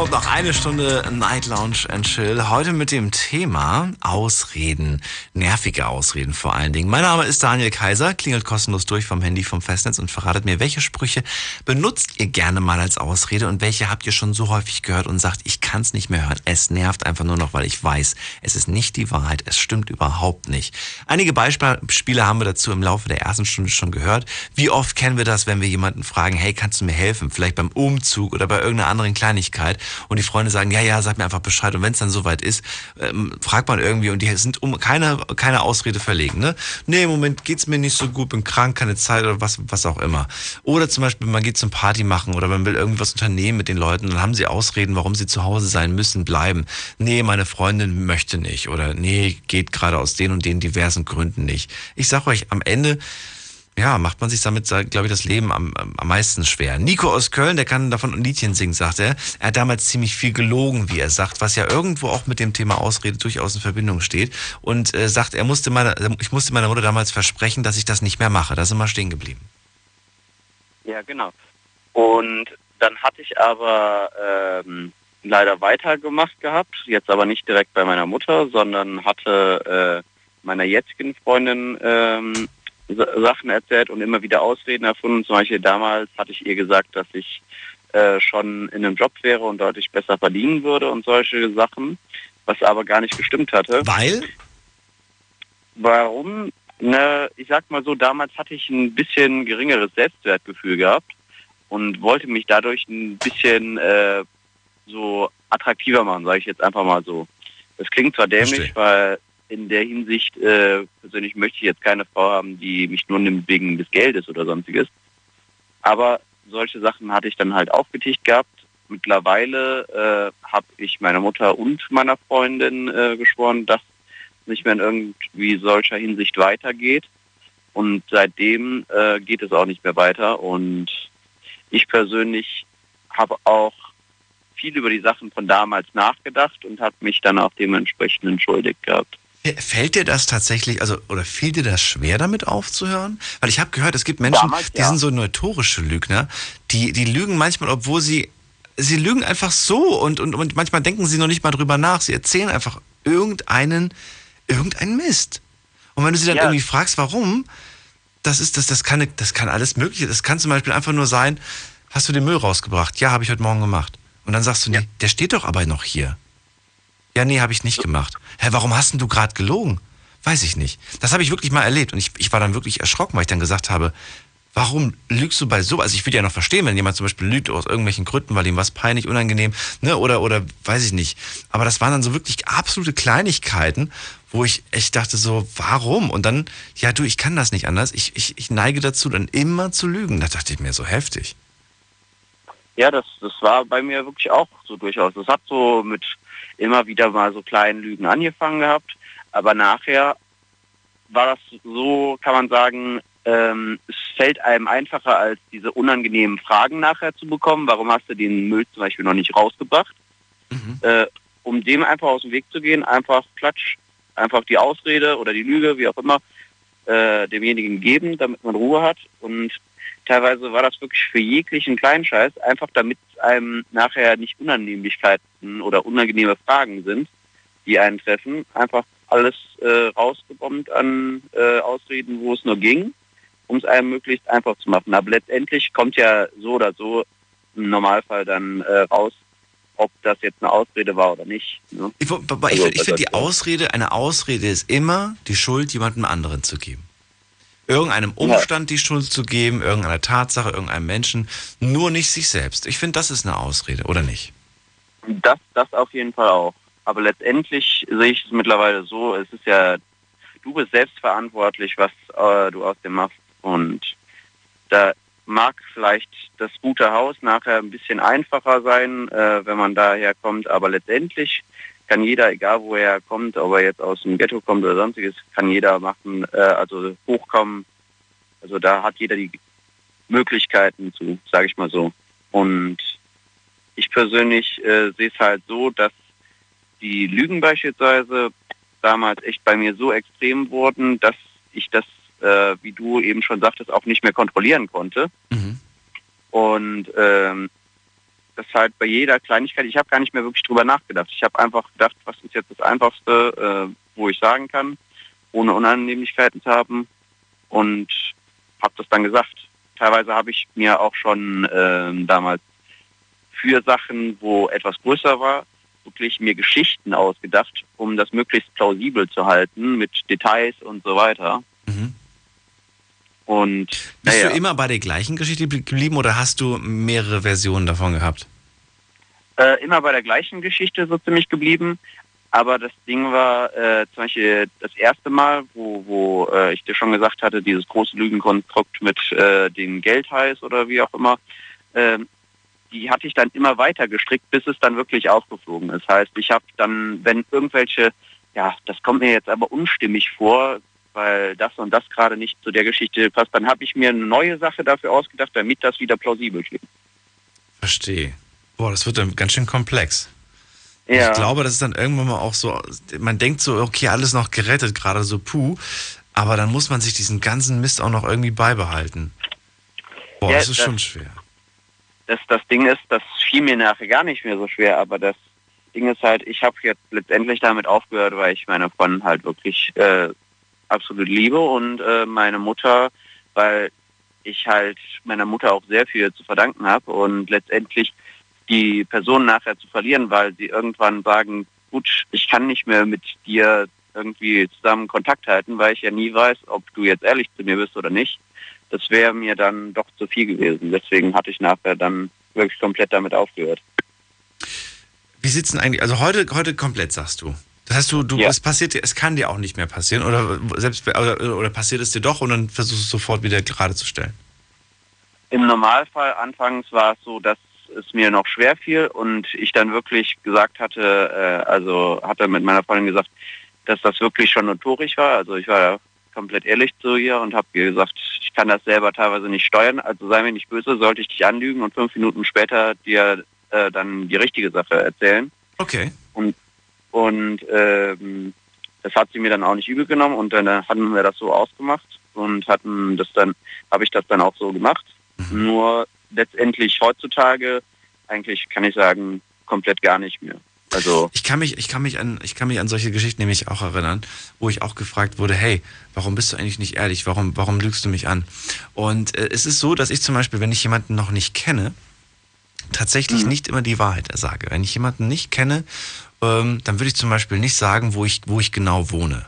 Und noch eine Stunde Night Lounge and Chill. Heute mit dem Thema Ausreden. Nervige Ausreden vor allen Dingen. Mein Name ist Daniel Kaiser. Klingelt kostenlos durch vom Handy vom Festnetz und verratet mir, welche Sprüche benutzt ihr gerne mal als Ausrede und welche habt ihr schon so häufig gehört und sagt, ich kann es nicht mehr hören. Es nervt einfach nur noch, weil ich weiß, es ist nicht die Wahrheit. Es stimmt überhaupt nicht. Einige Beispiele haben wir dazu im Laufe der ersten Stunde schon gehört. Wie oft kennen wir das, wenn wir jemanden fragen, hey, kannst du mir helfen? Vielleicht beim Umzug oder bei irgendeiner anderen Kleinigkeit und die Freunde sagen, ja, ja, sag mir einfach Bescheid. Und wenn es dann soweit ist, ähm, fragt man irgendwie und die sind um keine, keine Ausrede verlegen. Ne? Nee, im Moment geht's mir nicht so gut, bin krank, keine Zeit oder was, was auch immer. Oder zum Beispiel, man geht zum Party machen oder man will irgendwas unternehmen mit den Leuten dann haben sie Ausreden, warum sie zu Hause sein müssen, bleiben. Nee, meine Freundin möchte nicht oder nee, geht gerade aus den und den diversen Gründen nicht. Ich sag euch, am Ende ja, macht man sich damit, glaube ich, das Leben am, am meisten schwer. Nico aus Köln, der kann davon ein Liedchen singen, sagt er. Er hat damals ziemlich viel gelogen, wie er sagt, was ja irgendwo auch mit dem Thema Ausrede durchaus in Verbindung steht. Und äh, sagt, er musste meiner, ich musste meiner Mutter damals versprechen, dass ich das nicht mehr mache. Da sind wir stehen geblieben. Ja, genau. Und dann hatte ich aber ähm, leider weitergemacht gehabt, jetzt aber nicht direkt bei meiner Mutter, sondern hatte äh, meiner jetzigen Freundin ähm, Sachen erzählt und immer wieder Ausreden erfunden. Zum Beispiel damals hatte ich ihr gesagt, dass ich äh, schon in einem Job wäre und deutlich besser verdienen würde und solche Sachen, was aber gar nicht gestimmt hatte. Weil? Warum? Ne, ich sag mal so, damals hatte ich ein bisschen geringeres Selbstwertgefühl gehabt und wollte mich dadurch ein bisschen äh, so attraktiver machen, sage ich jetzt einfach mal so. Das klingt zwar dämlich, Verstehe. weil in der Hinsicht äh, persönlich möchte ich jetzt keine Frau haben, die mich nur nimmt wegen des Geldes oder sonstiges. Aber solche Sachen hatte ich dann halt aufgetischt gehabt. Mittlerweile äh, habe ich meiner Mutter und meiner Freundin äh, geschworen, dass es nicht mehr in irgendwie solcher Hinsicht weitergeht. Und seitdem äh, geht es auch nicht mehr weiter. Und ich persönlich habe auch viel über die Sachen von damals nachgedacht und habe mich dann auch dementsprechend entschuldigt gehabt. Fällt dir das tatsächlich, also oder fiel dir das schwer, damit aufzuhören? Weil ich habe gehört, es gibt Menschen, Damals, die ja. sind so notorische Lügner, die, die lügen manchmal, obwohl sie, sie lügen einfach so und, und, und manchmal denken sie noch nicht mal drüber nach. Sie erzählen einfach irgendeinen, irgendeinen Mist. Und wenn du sie dann Ja. irgendwie fragst, warum, das ist, das, das kann, das kann alles Mögliche. Das kann zum Beispiel einfach nur sein, hast du den Müll rausgebracht? Ja, habe ich heute Morgen gemacht. Und dann sagst du, nee, der steht doch aber noch hier. Ja, nee, habe ich nicht gemacht. Hä, warum hast denn du gerade gelogen? Weiß ich nicht. Das habe ich wirklich mal erlebt und ich, ich war dann wirklich erschrocken, weil ich dann gesagt habe, warum lügst du bei so? Also ich würde ja noch verstehen, wenn jemand zum Beispiel lügt aus irgendwelchen Gründen, weil ihm was peinlich, unangenehm, ne, oder, oder weiß ich nicht. Aber das waren dann so wirklich absolute Kleinigkeiten, wo ich echt dachte so, warum? Und dann, ja du, ich kann das nicht anders. Ich, ich, ich neige dazu, dann immer zu lügen. Da dachte ich mir so heftig. Ja, das, das war bei mir wirklich auch so durchaus. Das hat so mit immer wieder mal so kleinen Lügen angefangen gehabt, aber nachher war das so, kann man sagen, ähm, es fällt einem einfacher, als diese unangenehmen Fragen nachher zu bekommen. Warum hast du den Müll zum Beispiel noch nicht rausgebracht? Äh, um dem einfach aus dem Weg zu gehen, einfach klatsch, einfach die Ausrede oder die Lüge, wie auch immer, äh, demjenigen geben, damit man Ruhe hat. Und teilweise war das wirklich für jeglichen Kleinscheiß, einfach damit einem nachher nicht Unannehmlichkeiten oder unangenehme Fragen sind, die einen treffen. Einfach alles äh, rausgebombt an äh, Ausreden, wo es nur ging, um es einem möglichst einfach zu machen. Aber letztendlich kommt ja so oder so im Normalfall dann äh, raus, ob das jetzt eine Ausrede war oder nicht. Ne? Ich, ich, Also, ich finde, die Ausrede, eine Ausrede ist immer, die Schuld jemandem anderen zu geben. Irgendeinem Umstand die Schuld zu geben, irgendeiner Tatsache, irgendeinem Menschen, nur nicht sich selbst. Ich finde, das ist eine Ausrede, oder nicht? Das, das auf jeden Fall auch. Aber letztendlich sehe ich es mittlerweile so, es ist ja, du bist selbst verantwortlich, was äh, du aus dem machst. Und da mag vielleicht das gute Haus nachher ein bisschen einfacher sein, äh, wenn man daher kommt, aber letztendlich kann jeder, egal wo er kommt, ob er jetzt aus dem Ghetto kommt oder sonstiges, kann jeder machen, äh, also hochkommen. Also da hat jeder die Möglichkeiten zu, sage ich mal so. Und ich persönlich äh, sehe es halt so, dass die Lügen beispielsweise damals echt bei mir so extrem wurden, dass ich das, äh, wie du eben schon sagtest, auch nicht mehr kontrollieren konnte. Und ähm, das halt bei jeder Kleinigkeit, ich habe gar nicht mehr wirklich drüber nachgedacht. Ich habe einfach gedacht, was ist jetzt das Einfachste, äh, wo ich sagen kann, ohne Unannehmlichkeiten zu haben. Und habe das dann gesagt. Teilweise habe ich mir auch schon ähm, damals für Sachen, wo etwas größer war, wirklich mir Geschichten ausgedacht, um das möglichst plausibel zu halten mit Details und so weiter. Und Bist naja, du immer bei der gleichen Geschichte geblieben oder hast du mehrere Versionen davon gehabt? äh, immer bei der gleichen Geschichte so ziemlich geblieben. Aber das Ding war äh, zum Beispiel das erste Mal, wo, wo äh, ich dir schon gesagt hatte, dieses große Lügenkonstrukt mit äh, dem Geldheiß oder wie auch immer, ähm, die hatte ich dann immer weiter gestrickt, bis es dann wirklich aufgeflogen ist. Heißt, ich habe dann, wenn irgendwelche, ja, das kommt mir jetzt aber unstimmig vor, weil das und das gerade nicht zu der Geschichte passt, dann habe ich mir eine neue Sache dafür ausgedacht, damit das wieder plausibel klingt. Verstehe. Boah, das wird dann ganz schön komplex. Ja. Ich glaube, das ist dann irgendwann mal auch so, man denkt so, okay, alles noch gerettet, gerade so puh, aber dann muss man sich diesen ganzen Mist auch noch irgendwie beibehalten. Boah, Ja, das ist das- schon schwer. das, das Ding ist, das fiel mir nachher gar nicht mehr so schwer, aber das Ding ist halt, ich habe jetzt letztendlich damit aufgehört, weil ich meine Freundin halt wirklich äh, absolut liebe und äh, meine Mutter, weil ich halt meiner Mutter auch sehr viel zu verdanken habe und letztendlich die Person nachher zu verlieren, weil sie irgendwann sagen, gut, ich kann nicht mehr mit dir irgendwie zusammen Kontakt halten, weil ich ja nie weiß, ob du jetzt ehrlich zu mir bist oder nicht. Das wäre mir dann doch zu viel gewesen. Deswegen hatte ich nachher dann wirklich komplett damit aufgehört. Wie sieht's denn eigentlich, also heute, heute komplett sagst du? Das heißt, du, du Ja. es passiert es kann dir auch nicht mehr passieren oder selbst oder, oder passiert es dir doch und dann versuchst du es sofort wieder gerade zu stellen. Im Normalfall anfangs war es so, dass es mir noch schwer fiel und ich dann wirklich gesagt hatte, äh, also hatte mit meiner Freundin gesagt, dass das wirklich schon notorisch war. Also ich war komplett ehrlich zu ihr und habe ihr gesagt, ich kann das selber teilweise nicht steuern, also sei mir nicht böse, sollte ich dich anlügen und fünf Minuten später dir äh, dann die richtige Sache erzählen. Okay. Und, und ähm, das hat sie mir dann auch nicht übel genommen und dann äh, hatten wir das so ausgemacht und hatten das dann, habe ich das dann auch so gemacht. Nur letztendlich heutzutage eigentlich kann ich sagen, komplett gar nicht mehr. Also Ich kann mich, ich kann mich an, ich kann mich an solche Geschichten nämlich auch erinnern, wo ich auch gefragt wurde, hey, warum bist du eigentlich nicht ehrlich? Warum, warum lügst du mich an? Und äh, es ist so, dass ich zum Beispiel, wenn ich jemanden noch nicht kenne, tatsächlich nicht immer die Wahrheit sage. Wenn ich jemanden nicht kenne, ähm, dann würde ich zum Beispiel nicht sagen, wo ich, wo ich genau wohne.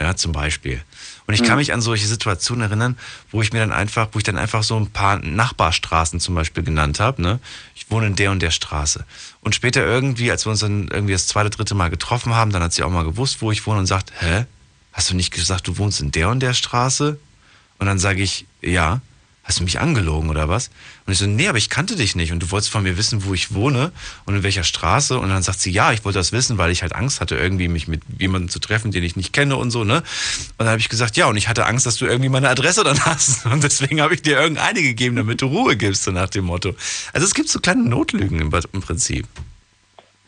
Ja, zum Beispiel. Und ich kann mich an solche Situationen erinnern, wo ich mir dann einfach, wo ich dann einfach so ein paar Nachbarstraßen zum Beispiel genannt habe. Ne? Ich wohne in der und der Straße. Und später irgendwie, als wir uns dann irgendwie das zweite, dritte Mal getroffen haben, dann hat sie auch mal gewusst, wo ich wohne und sagt, hä? Hast du nicht gesagt, du wohnst in der und der Straße? Und dann sage ich, ja. Hast du mich angelogen oder was? Und ich so, nee, aber ich kannte dich nicht und du wolltest von mir wissen, wo ich wohne und in welcher Straße. Und dann sagt sie, ja, ich wollte das wissen, weil ich halt Angst hatte, irgendwie mich mit jemandem zu treffen, den ich nicht kenne und so, ne? Und dann habe ich gesagt, ja, und ich hatte Angst, dass du irgendwie meine Adresse dann hast. Und deswegen habe ich dir irgendeine gegeben, damit du Ruhe gibst, so nach dem Motto. Also es gibt so kleine Notlügen im, im Prinzip.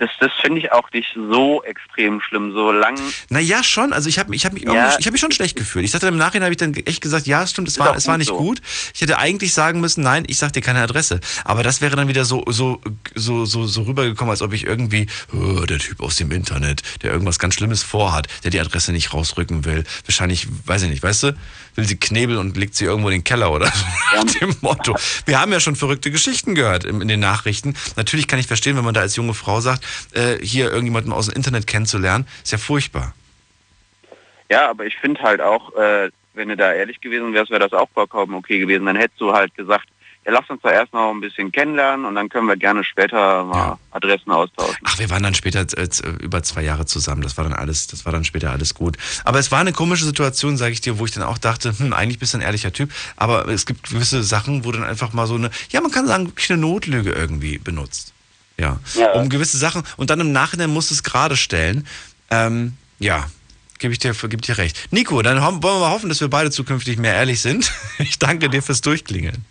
Das, das finde ich auch nicht so extrem schlimm. So lang Naja, schon. Also ich habe ich hab mich, Ja. ich hab mich schon schlecht gefühlt. Ich dachte, im Nachhinein habe ich dann echt gesagt, ja, es stimmt, es war, es war nicht so. gut. Ich hätte eigentlich sagen müssen, nein, ich sag dir keine Adresse. Aber das wäre dann wieder so, so, so, so, so rübergekommen, als ob ich irgendwie, oh, der Typ aus dem Internet, der irgendwas ganz Schlimmes vorhat, der die Adresse nicht rausrücken will. Wahrscheinlich, weiß ich nicht, weißt du, will sie knebeln und legt sie irgendwo in den Keller oder so nach dem Motto. Wir haben ja schon verrückte Geschichten gehört in den Nachrichten. Natürlich kann ich verstehen, wenn man da als junge Frau sagt, äh, hier irgendjemanden aus dem Internet kennenzulernen, ist ja furchtbar. Ja, aber ich finde halt auch, äh, wenn du da ehrlich gewesen wärst, wäre das auch vollkommen okay gewesen. Dann hättest du halt gesagt, ja, lass uns da erst noch ein bisschen kennenlernen und dann können wir gerne später mal Adressen austauschen. Ach, wir waren dann später äh, z- über zwei Jahre zusammen. Das war dann alles, das war dann später alles gut. Aber es war eine komische Situation, sage ich dir, wo ich dann auch dachte, hm, eigentlich bist du ein ehrlicher Typ. Aber es gibt gewisse Sachen, wo dann einfach mal so eine, ja, man kann sagen, wirklich eine Notlüge irgendwie benutzt. Ja. Ja. Um gewisse Sachen und dann im Nachhinein musst du es gerade stellen. Ähm, ja. Gebe ich dir, gebe dir recht. Nico, dann wollen wir mal hoffen, dass wir beide zukünftig mehr ehrlich sind. Ich danke dir fürs Durchklingeln.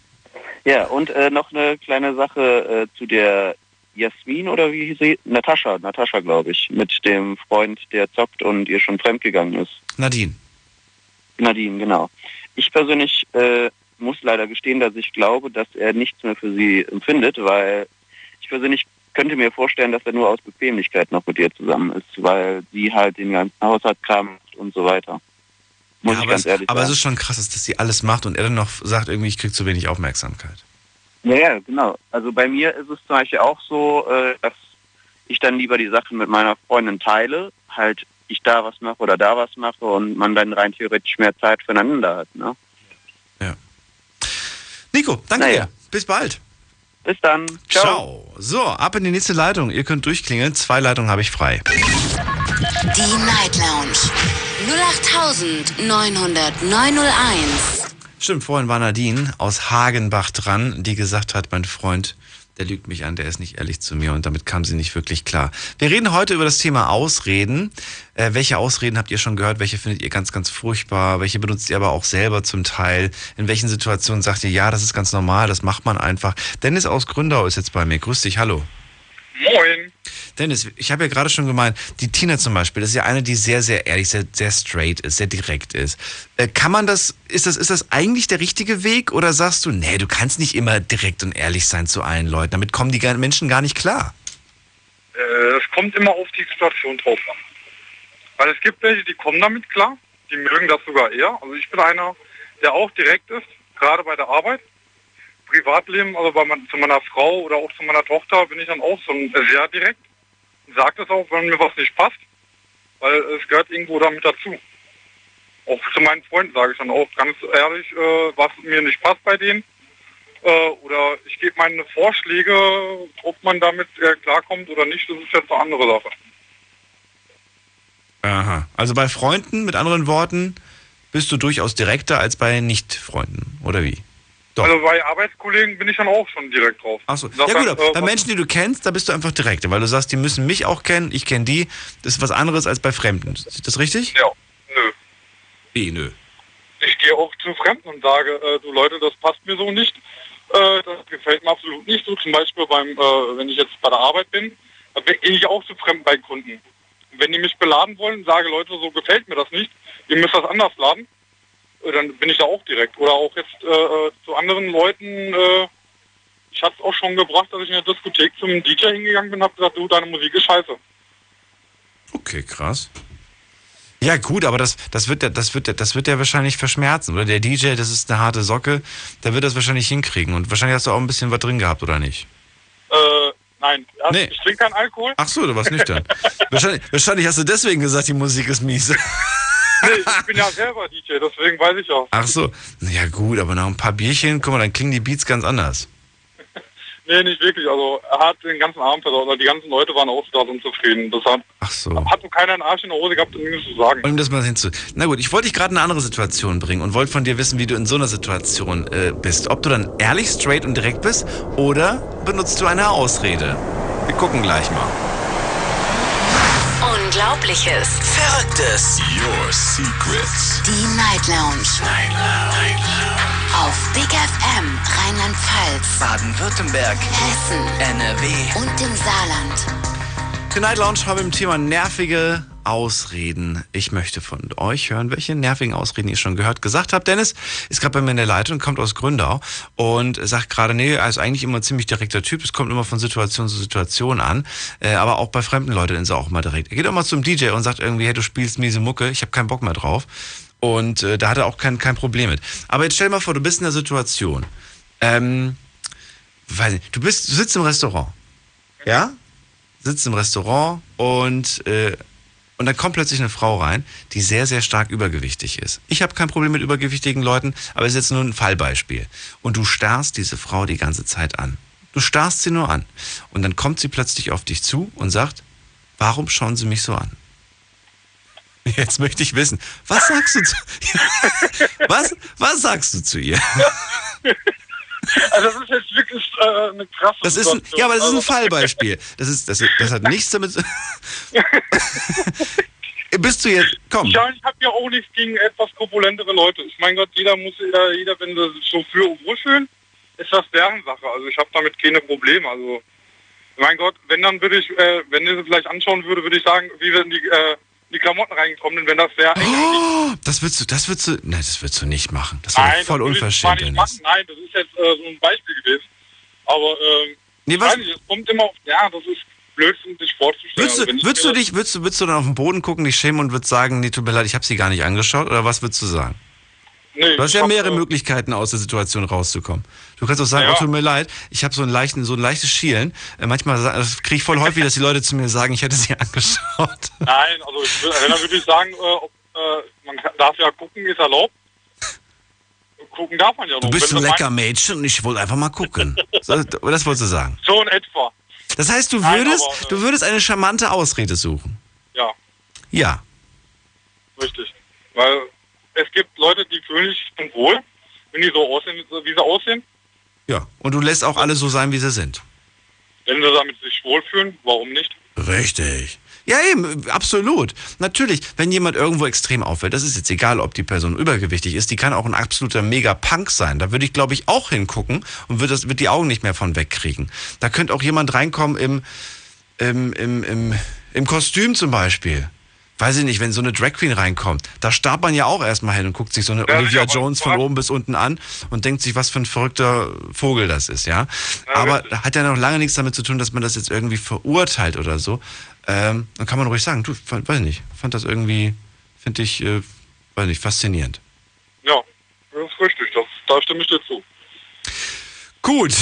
Ja, und äh, noch eine kleine Sache äh, zu der Jasmin oder wie hieß sie? Natascha, Natascha glaube ich, mit dem Freund, der zockt und ihr schon fremdgegangen ist. Nadine. Nadine, genau. Ich persönlich äh, muss leider gestehen, dass ich glaube, dass er nichts mehr für sie empfindet, weil ich persönlich könnte mir vorstellen, dass er nur aus Bequemlichkeit noch mit ihr zusammen ist, weil sie halt den ganzen Haushaltskram macht und so weiter. Muss Ja, ich aber, ganz es, ehrlich aber es sagen. ist schon krass, dass sie alles macht und er dann noch sagt, irgendwie, ich krieg zu wenig Aufmerksamkeit. Ja, ja, genau. Also bei mir ist es zum Beispiel auch so, äh, dass ich dann lieber die Sachen mit meiner Freundin teile, halt ich da was mache oder da was mache und man dann rein theoretisch mehr Zeit füreinander hat. Ne? Nico, danke Naja. dir. Bis bald. Bis dann. Ciao. Ciao. So, ab in die nächste Leitung. Ihr könnt durchklingeln. Zwei Leitungen habe ich frei. Die Night Lounge 08900901. Stimmt, vorhin war Nadine aus Hagenbach dran, die gesagt hat, mein Freund, der lügt mich an, der ist nicht ehrlich zu mir und damit kam sie nicht wirklich klar. Wir reden heute über das Thema Ausreden. Äh, welche Ausreden habt ihr schon gehört? Welche findet ihr ganz, ganz furchtbar? Welche benutzt ihr aber auch selber zum Teil? In welchen Situationen sagt ihr, ja, das ist ganz normal, das macht man einfach? Dennis aus Gründau ist jetzt bei mir. Grüß dich, hallo. Moin. Dennis, ich habe ja gerade schon gemeint, die Tina zum Beispiel, das ist ja eine, die sehr, sehr ehrlich, sehr, sehr straight ist, sehr direkt ist. Äh, kann man das, ist das, ist das eigentlich der richtige Weg oder sagst du, nee, du kannst nicht immer direkt und ehrlich sein zu allen Leuten, damit kommen die Menschen gar nicht klar? Äh, Es kommt immer auf die Situation drauf an. Weil es gibt welche, die kommen damit klar, die mögen das sogar eher. Also ich bin einer, der auch direkt ist, gerade bei der Arbeit. Privatleben, also bei mein, zu meiner Frau oder auch zu meiner Tochter bin ich dann auch so sehr direkt. Sage das auch, wenn mir was nicht passt. Weil es gehört irgendwo damit dazu. Auch zu meinen Freunden sage ich dann auch ganz ehrlich, äh, was mir nicht passt bei denen. Äh, oder ich gebe meine Vorschläge, ob man damit äh, klarkommt oder nicht, das ist jetzt eine andere Sache. Aha. Also bei Freunden, mit anderen Worten, bist du durchaus direkter als bei Nicht-Freunden, oder wie? Doch. Also bei Arbeitskollegen bin ich dann auch schon direkt drauf. Achso. Ja gut, aber äh, bei Menschen, die du kennst, da bist du einfach direkter, weil du sagst, die müssen mich auch kennen, ich kenne die. Das ist was anderes als bei Fremden. Ist das richtig? Ja, nö. Wie, nö. Ich gehe auch zu Fremden und sage, äh, du Leute, das passt mir so nicht. Äh, das gefällt mir absolut nicht. So zum Beispiel beim, äh, wenn ich jetzt bei der Arbeit bin, gehe ich auch zu Fremden bei Kunden. Und wenn die mich beladen wollen, sage Leute, so gefällt mir das nicht, ihr müsst das anders laden, dann bin ich da auch direkt. Oder auch jetzt äh, äh, zu anderen Leuten, äh, ich hatte es auch schon gebracht, dass ich in der Diskothek zum DJ hingegangen bin und habe gesagt, du, deine Musik ist scheiße. Okay, krass. Ja, gut, aber das, das wird der, das wird der, das wird der wahrscheinlich verschmerzen. Oder der DJ, das ist eine harte Socke, der wird das wahrscheinlich hinkriegen. Und wahrscheinlich hast du auch ein bisschen was drin gehabt, oder nicht? Äh, nein, also Nee. ich trinke keinen Alkohol. Ach so, du warst nüchtern. wahrscheinlich, wahrscheinlich hast du deswegen gesagt, die Musik ist mies. Nee, ich bin ja selber DJ, deswegen weiß ich auch. Ach so. Ja, gut, aber nach ein paar Bierchen, guck mal, dann klingen die Beats ganz anders. Nee, nicht wirklich. Also er hat den ganzen Abend versaut. Also die ganzen Leute waren auch total unzufrieden. Das hat, Ach so. hat so keiner einen Arsch in der Hose gehabt, um nichts zu sagen. Um das mal hinzu. Na gut, ich wollte dich gerade in eine andere Situation bringen und wollte von dir wissen, wie du in so einer Situation äh, bist. Ob du dann ehrlich, straight und direkt bist oder benutzt du eine Ausrede? Wir gucken gleich mal. Unglaubliches. Verrücktes. Your Secrets. Die Night Lounge. Night Lounge. Auf Big FM Rheinland-Pfalz, Baden-Württemberg. Hessen NRW. und im Saarland. Die Night Lounge haben wir im Thema nervige Ausreden. Ich möchte von euch hören, welche nervigen Ausreden ihr schon gehört, gesagt habt. Dennis ist gerade bei mir in der Leitung, kommt aus Gründau und sagt gerade, nee, er ist eigentlich immer ein ziemlich direkter Typ. Es kommt immer von Situation zu Situation an. Äh, aber auch bei fremden Leuten ist er auch mal direkt. Er geht auch mal zum DJ und sagt irgendwie, hey, du spielst miese Mucke, ich habe keinen Bock mehr drauf. Und äh, da hat er auch kein, kein Problem mit. Aber jetzt stell dir mal vor, du bist in der Situation. Ähm, weiß nicht, du bist, du sitzt im Restaurant. Ja? Sitzt im Restaurant und, äh, und dann kommt plötzlich eine Frau rein, die sehr, sehr stark übergewichtig ist. Ich habe kein Problem mit übergewichtigen Leuten, aber es ist jetzt nur ein Fallbeispiel. Und du starrst diese Frau die ganze Zeit an. Du starrst sie nur an. Und dann kommt sie plötzlich auf dich zu und sagt, warum schauen Sie mich so an? Jetzt möchte ich wissen, was sagst du zu, was, was sagst du zu ihr? Also das ist jetzt wirklich äh, eine krasse Das ist ein, ja, aber das ist ein Also- Fallbeispiel. Das ist, das, das hat nichts damit. zu- Bist du jetzt? Komm. Ja, ich habe ja auch nichts gegen etwas korpulentere Leute. Ich mein Gott, jeder muss, äh, jeder, wenn sie sich so für und wohlfühlen, ist das deren Sache. Also ich habe damit keine Probleme. Also Mein Gott, wenn dann würde ich, äh, wenn ihr sie vielleicht anschauen würde, würde ich sagen, wie in die, äh, in die Klamotten reingekommen, wenn das eng Oh, das würdest du, das würdest du, nein, das würdest du nicht machen. Das wäre Nein, voll unverschämt. Nein, das ist jetzt äh, so ein Beispiel gewesen. Aber ähm, Nee, was- nicht, es kommt immer auf, ja, das ist blöd, sich vorzustellen. Würdest du, Also würdest du dich, würdest du, würdest du dann auf den Boden gucken, dich schämen und würdest sagen, nee, tut mir leid, ich habe sie gar nicht angeschaut? Oder was würdest du sagen? Nee, Du hast ja mehrere Möglichkeiten, aus der Situation rauszukommen. Du kannst auch sagen, Ja. oh, tut mir leid, ich habe so, leichten, so ein leichtes Schielen. Äh, manchmal das kriege ich voll häufig, dass die Leute zu mir sagen, ich hätte sie angeschaut. Nein, also ich, will- wenn, dann würde ich sagen, äh, ob, äh, man darf ja gucken, ist erlaubt. Gucken darf man ja noch. Du bist ein das lecker Mädchen und ich wollte einfach mal gucken. So, das wolltest du sagen. So in etwa, Das heißt, du Nein, würdest, aber, äh, du würdest eine charmante Ausrede suchen. ja, Ja. richtig. Weil es gibt Leute, die fühlen sich wohl, wenn die so aussehen, wie sie aussehen. Ja. Und du lässt auch alle so sein, wie sie sind. Wenn sie damit sich wohlfühlen, warum nicht? Richtig. Ja, eben, absolut. Natürlich, wenn jemand irgendwo extrem auffällt, das ist jetzt egal, ob die Person übergewichtig ist, die kann auch ein absoluter Mega-Punk sein. Da würde ich, glaube ich, auch hingucken und würde das, wird die Augen nicht mehr von wegkriegen. Da könnte auch jemand reinkommen im, im, im, im, im Kostüm zum Beispiel. Weiß ich nicht, wenn so eine Drag Queen reinkommt, da starrt man ja auch erstmal hin und guckt sich so eine Ja, Olivia Jones von oben bis unten an und denkt sich, was für ein verrückter Vogel das ist, ja. Aber hat ja noch lange nichts damit zu tun, dass man das jetzt irgendwie verurteilt oder so. Ähm, dann kann man ruhig sagen, du, weiß nicht, fand das irgendwie, finde ich, äh, weiß nicht, faszinierend. Ja, das ist richtig, das, da stimme ich dir zu. Gut.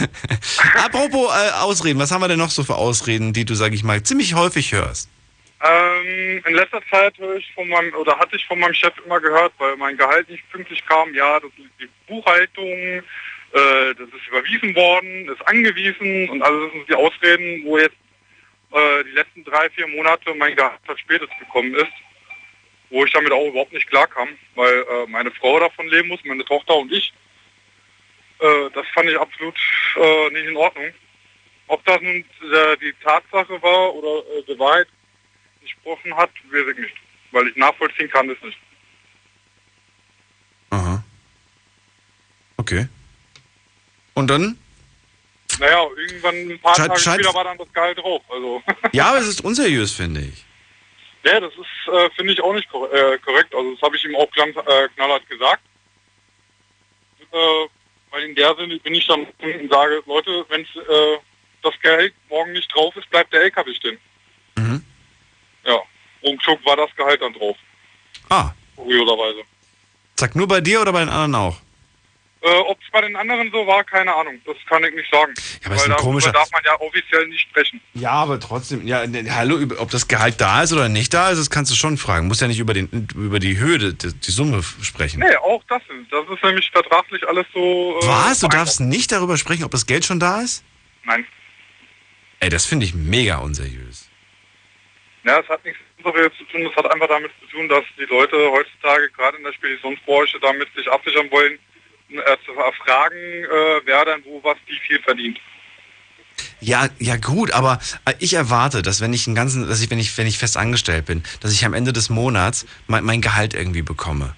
Apropos äh, Ausreden, was haben wir denn noch so für Ausreden, die du, sag ich mal, ziemlich häufig hörst? Ähm, in letzter Zeit höre ich von meinem, oder hatte ich von meinem Chef immer gehört, weil mein Gehalt nicht pünktlich kam, ja, das ist die Buchhaltung, äh, das ist überwiesen worden, ist angewiesen und alles das sind die Ausreden, wo jetzt äh, die letzten drei, vier Monate mein Gehalt verspätet gekommen ist, wo ich damit auch überhaupt nicht klarkam, weil äh, meine Frau davon leben muss, meine Tochter und ich. Äh, das fand ich absolut äh, nicht in Ordnung. Ob das nun äh, die Tatsache war oder die Wahrheit gesprochen hat, weiß ich nicht. Weil ich nachvollziehen kann es nicht. Aha. Okay. Und dann? Naja, irgendwann ein paar Scheint- Tage später war dann das Gehalt drauf. Also, Ja, aber es ist unseriös, finde ich. ja, das ist, äh, finde ich auch nicht kor äh, korrekt. Also das habe ich ihm auch klang, äh, knallhart gesagt. Äh, weil in der Sinne bin ich dann und sage, Leute, wenn äh, das Geld morgen nicht drauf ist, bleibt der LKW stehen. Mhm. Ja, ruckzuck war das Gehalt dann drauf. Ah. Kurioserweise. Sag nur bei dir oder bei den anderen auch? Äh, Ob es bei den anderen so war, keine Ahnung. Das kann ich nicht sagen. aber es ist Weil ein darüber komischer- darf man ja offiziell nicht sprechen. Ja, aber trotzdem, ja, ne, hallo, über- ob das Gehalt da ist oder nicht da ist, das kannst du schon fragen. Muss ja nicht über, den, über die Höhe, die, die Summe f- sprechen. Nee, auch das ist. Das ist nämlich vertraglich alles so. Äh, Was? Du darfst nicht darüber sprechen, ob das Geld schon da ist? Nein. Ey, das finde ich mega unseriös. Ja, es hat nichts Unseriös zu tun. Es hat einfach damit zu tun, dass die Leute heutzutage gerade in der Speditionsbranche damit sich absichern wollen, äh, zu erfragen, äh, wer dann wo was wie viel verdient. Ja, ja gut, aber äh, ich erwarte, dass wenn ich einen ganzen, dass ich, wenn ich, wenn ich fest angestellt bin, dass ich am Ende des Monats mein, mein Gehalt irgendwie bekomme.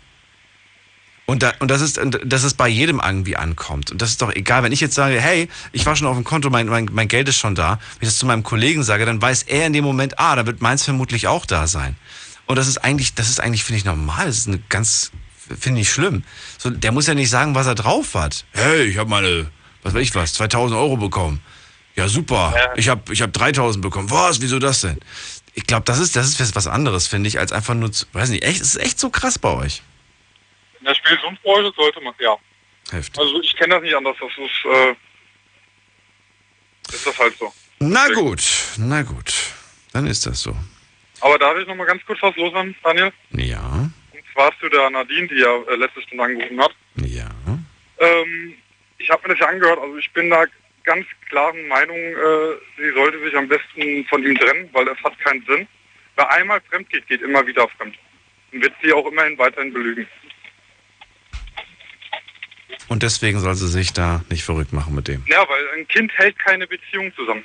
Und, da, und das ist, und dass es bei jedem irgendwie ankommt. Und das ist doch egal, wenn ich jetzt sage, hey, ich war schon auf dem Konto, mein, mein, mein Geld ist schon da. Wenn ich das zu meinem Kollegen sage, dann weiß er in dem Moment, ah, da wird meins vermutlich auch da sein. Und das ist eigentlich, das ist eigentlich, finde ich, normal. Das ist eine ganz, finde ich schlimm. So, der muss ja nicht sagen, was er drauf hat. Hey, ich habe meine, was weiß ich was, 2000 Euro bekommen. Ja, super. Ich habe ich hab 3000 bekommen. Was? Wieso das denn? Ich glaube, das ist, das ist was anderes, finde ich, als einfach nur, zu, weiß nicht, echt, es ist echt so krass bei euch. In der Speditionsbranche sollte man, ja. Heftig. Also ich kenne das nicht anders. Das ist, äh, ist das halt so. Na gut, na gut. Dann ist das so. Aber darf ich noch mal ganz kurz was loswerden, Daniel? Ja, Und zwar zu der Nadine, die ja äh, letzte Stunde angerufen hat. ja. Ähm, ich habe mir das ja angehört, also ich bin da ganz klaren Meinung, äh, sie sollte sich am besten von ihm trennen, weil es hat keinen Sinn. Wer einmal fremd geht, geht immer wieder fremd. Und wird sie auch immerhin weiterhin belügen. Und deswegen soll sie sich da nicht verrückt machen mit dem. Ja, weil ein Kind hält keine Beziehung zusammen.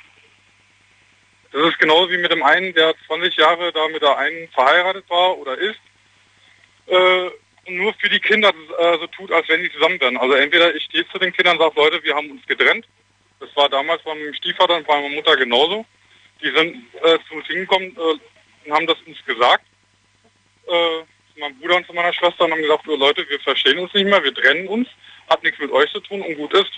Das ist genauso wie mit dem einen, der 20 Jahre da mit der einen verheiratet war oder ist. Äh, nur für die Kinder äh, so tut, als wenn die zusammen wären. Also entweder ich stehe zu den Kindern und sage, Leute, wir haben uns getrennt Das war damals bei meinem Stiefvater und bei meiner Mutter genauso. Die sind äh, zu uns hingekommen äh, und haben das uns gesagt. Äh, zu meinem Bruder und zu meiner Schwester und haben gesagt, oh, Leute, wir verstehen uns nicht mehr, wir trennen uns, hat nichts mit euch zu tun und gut ist.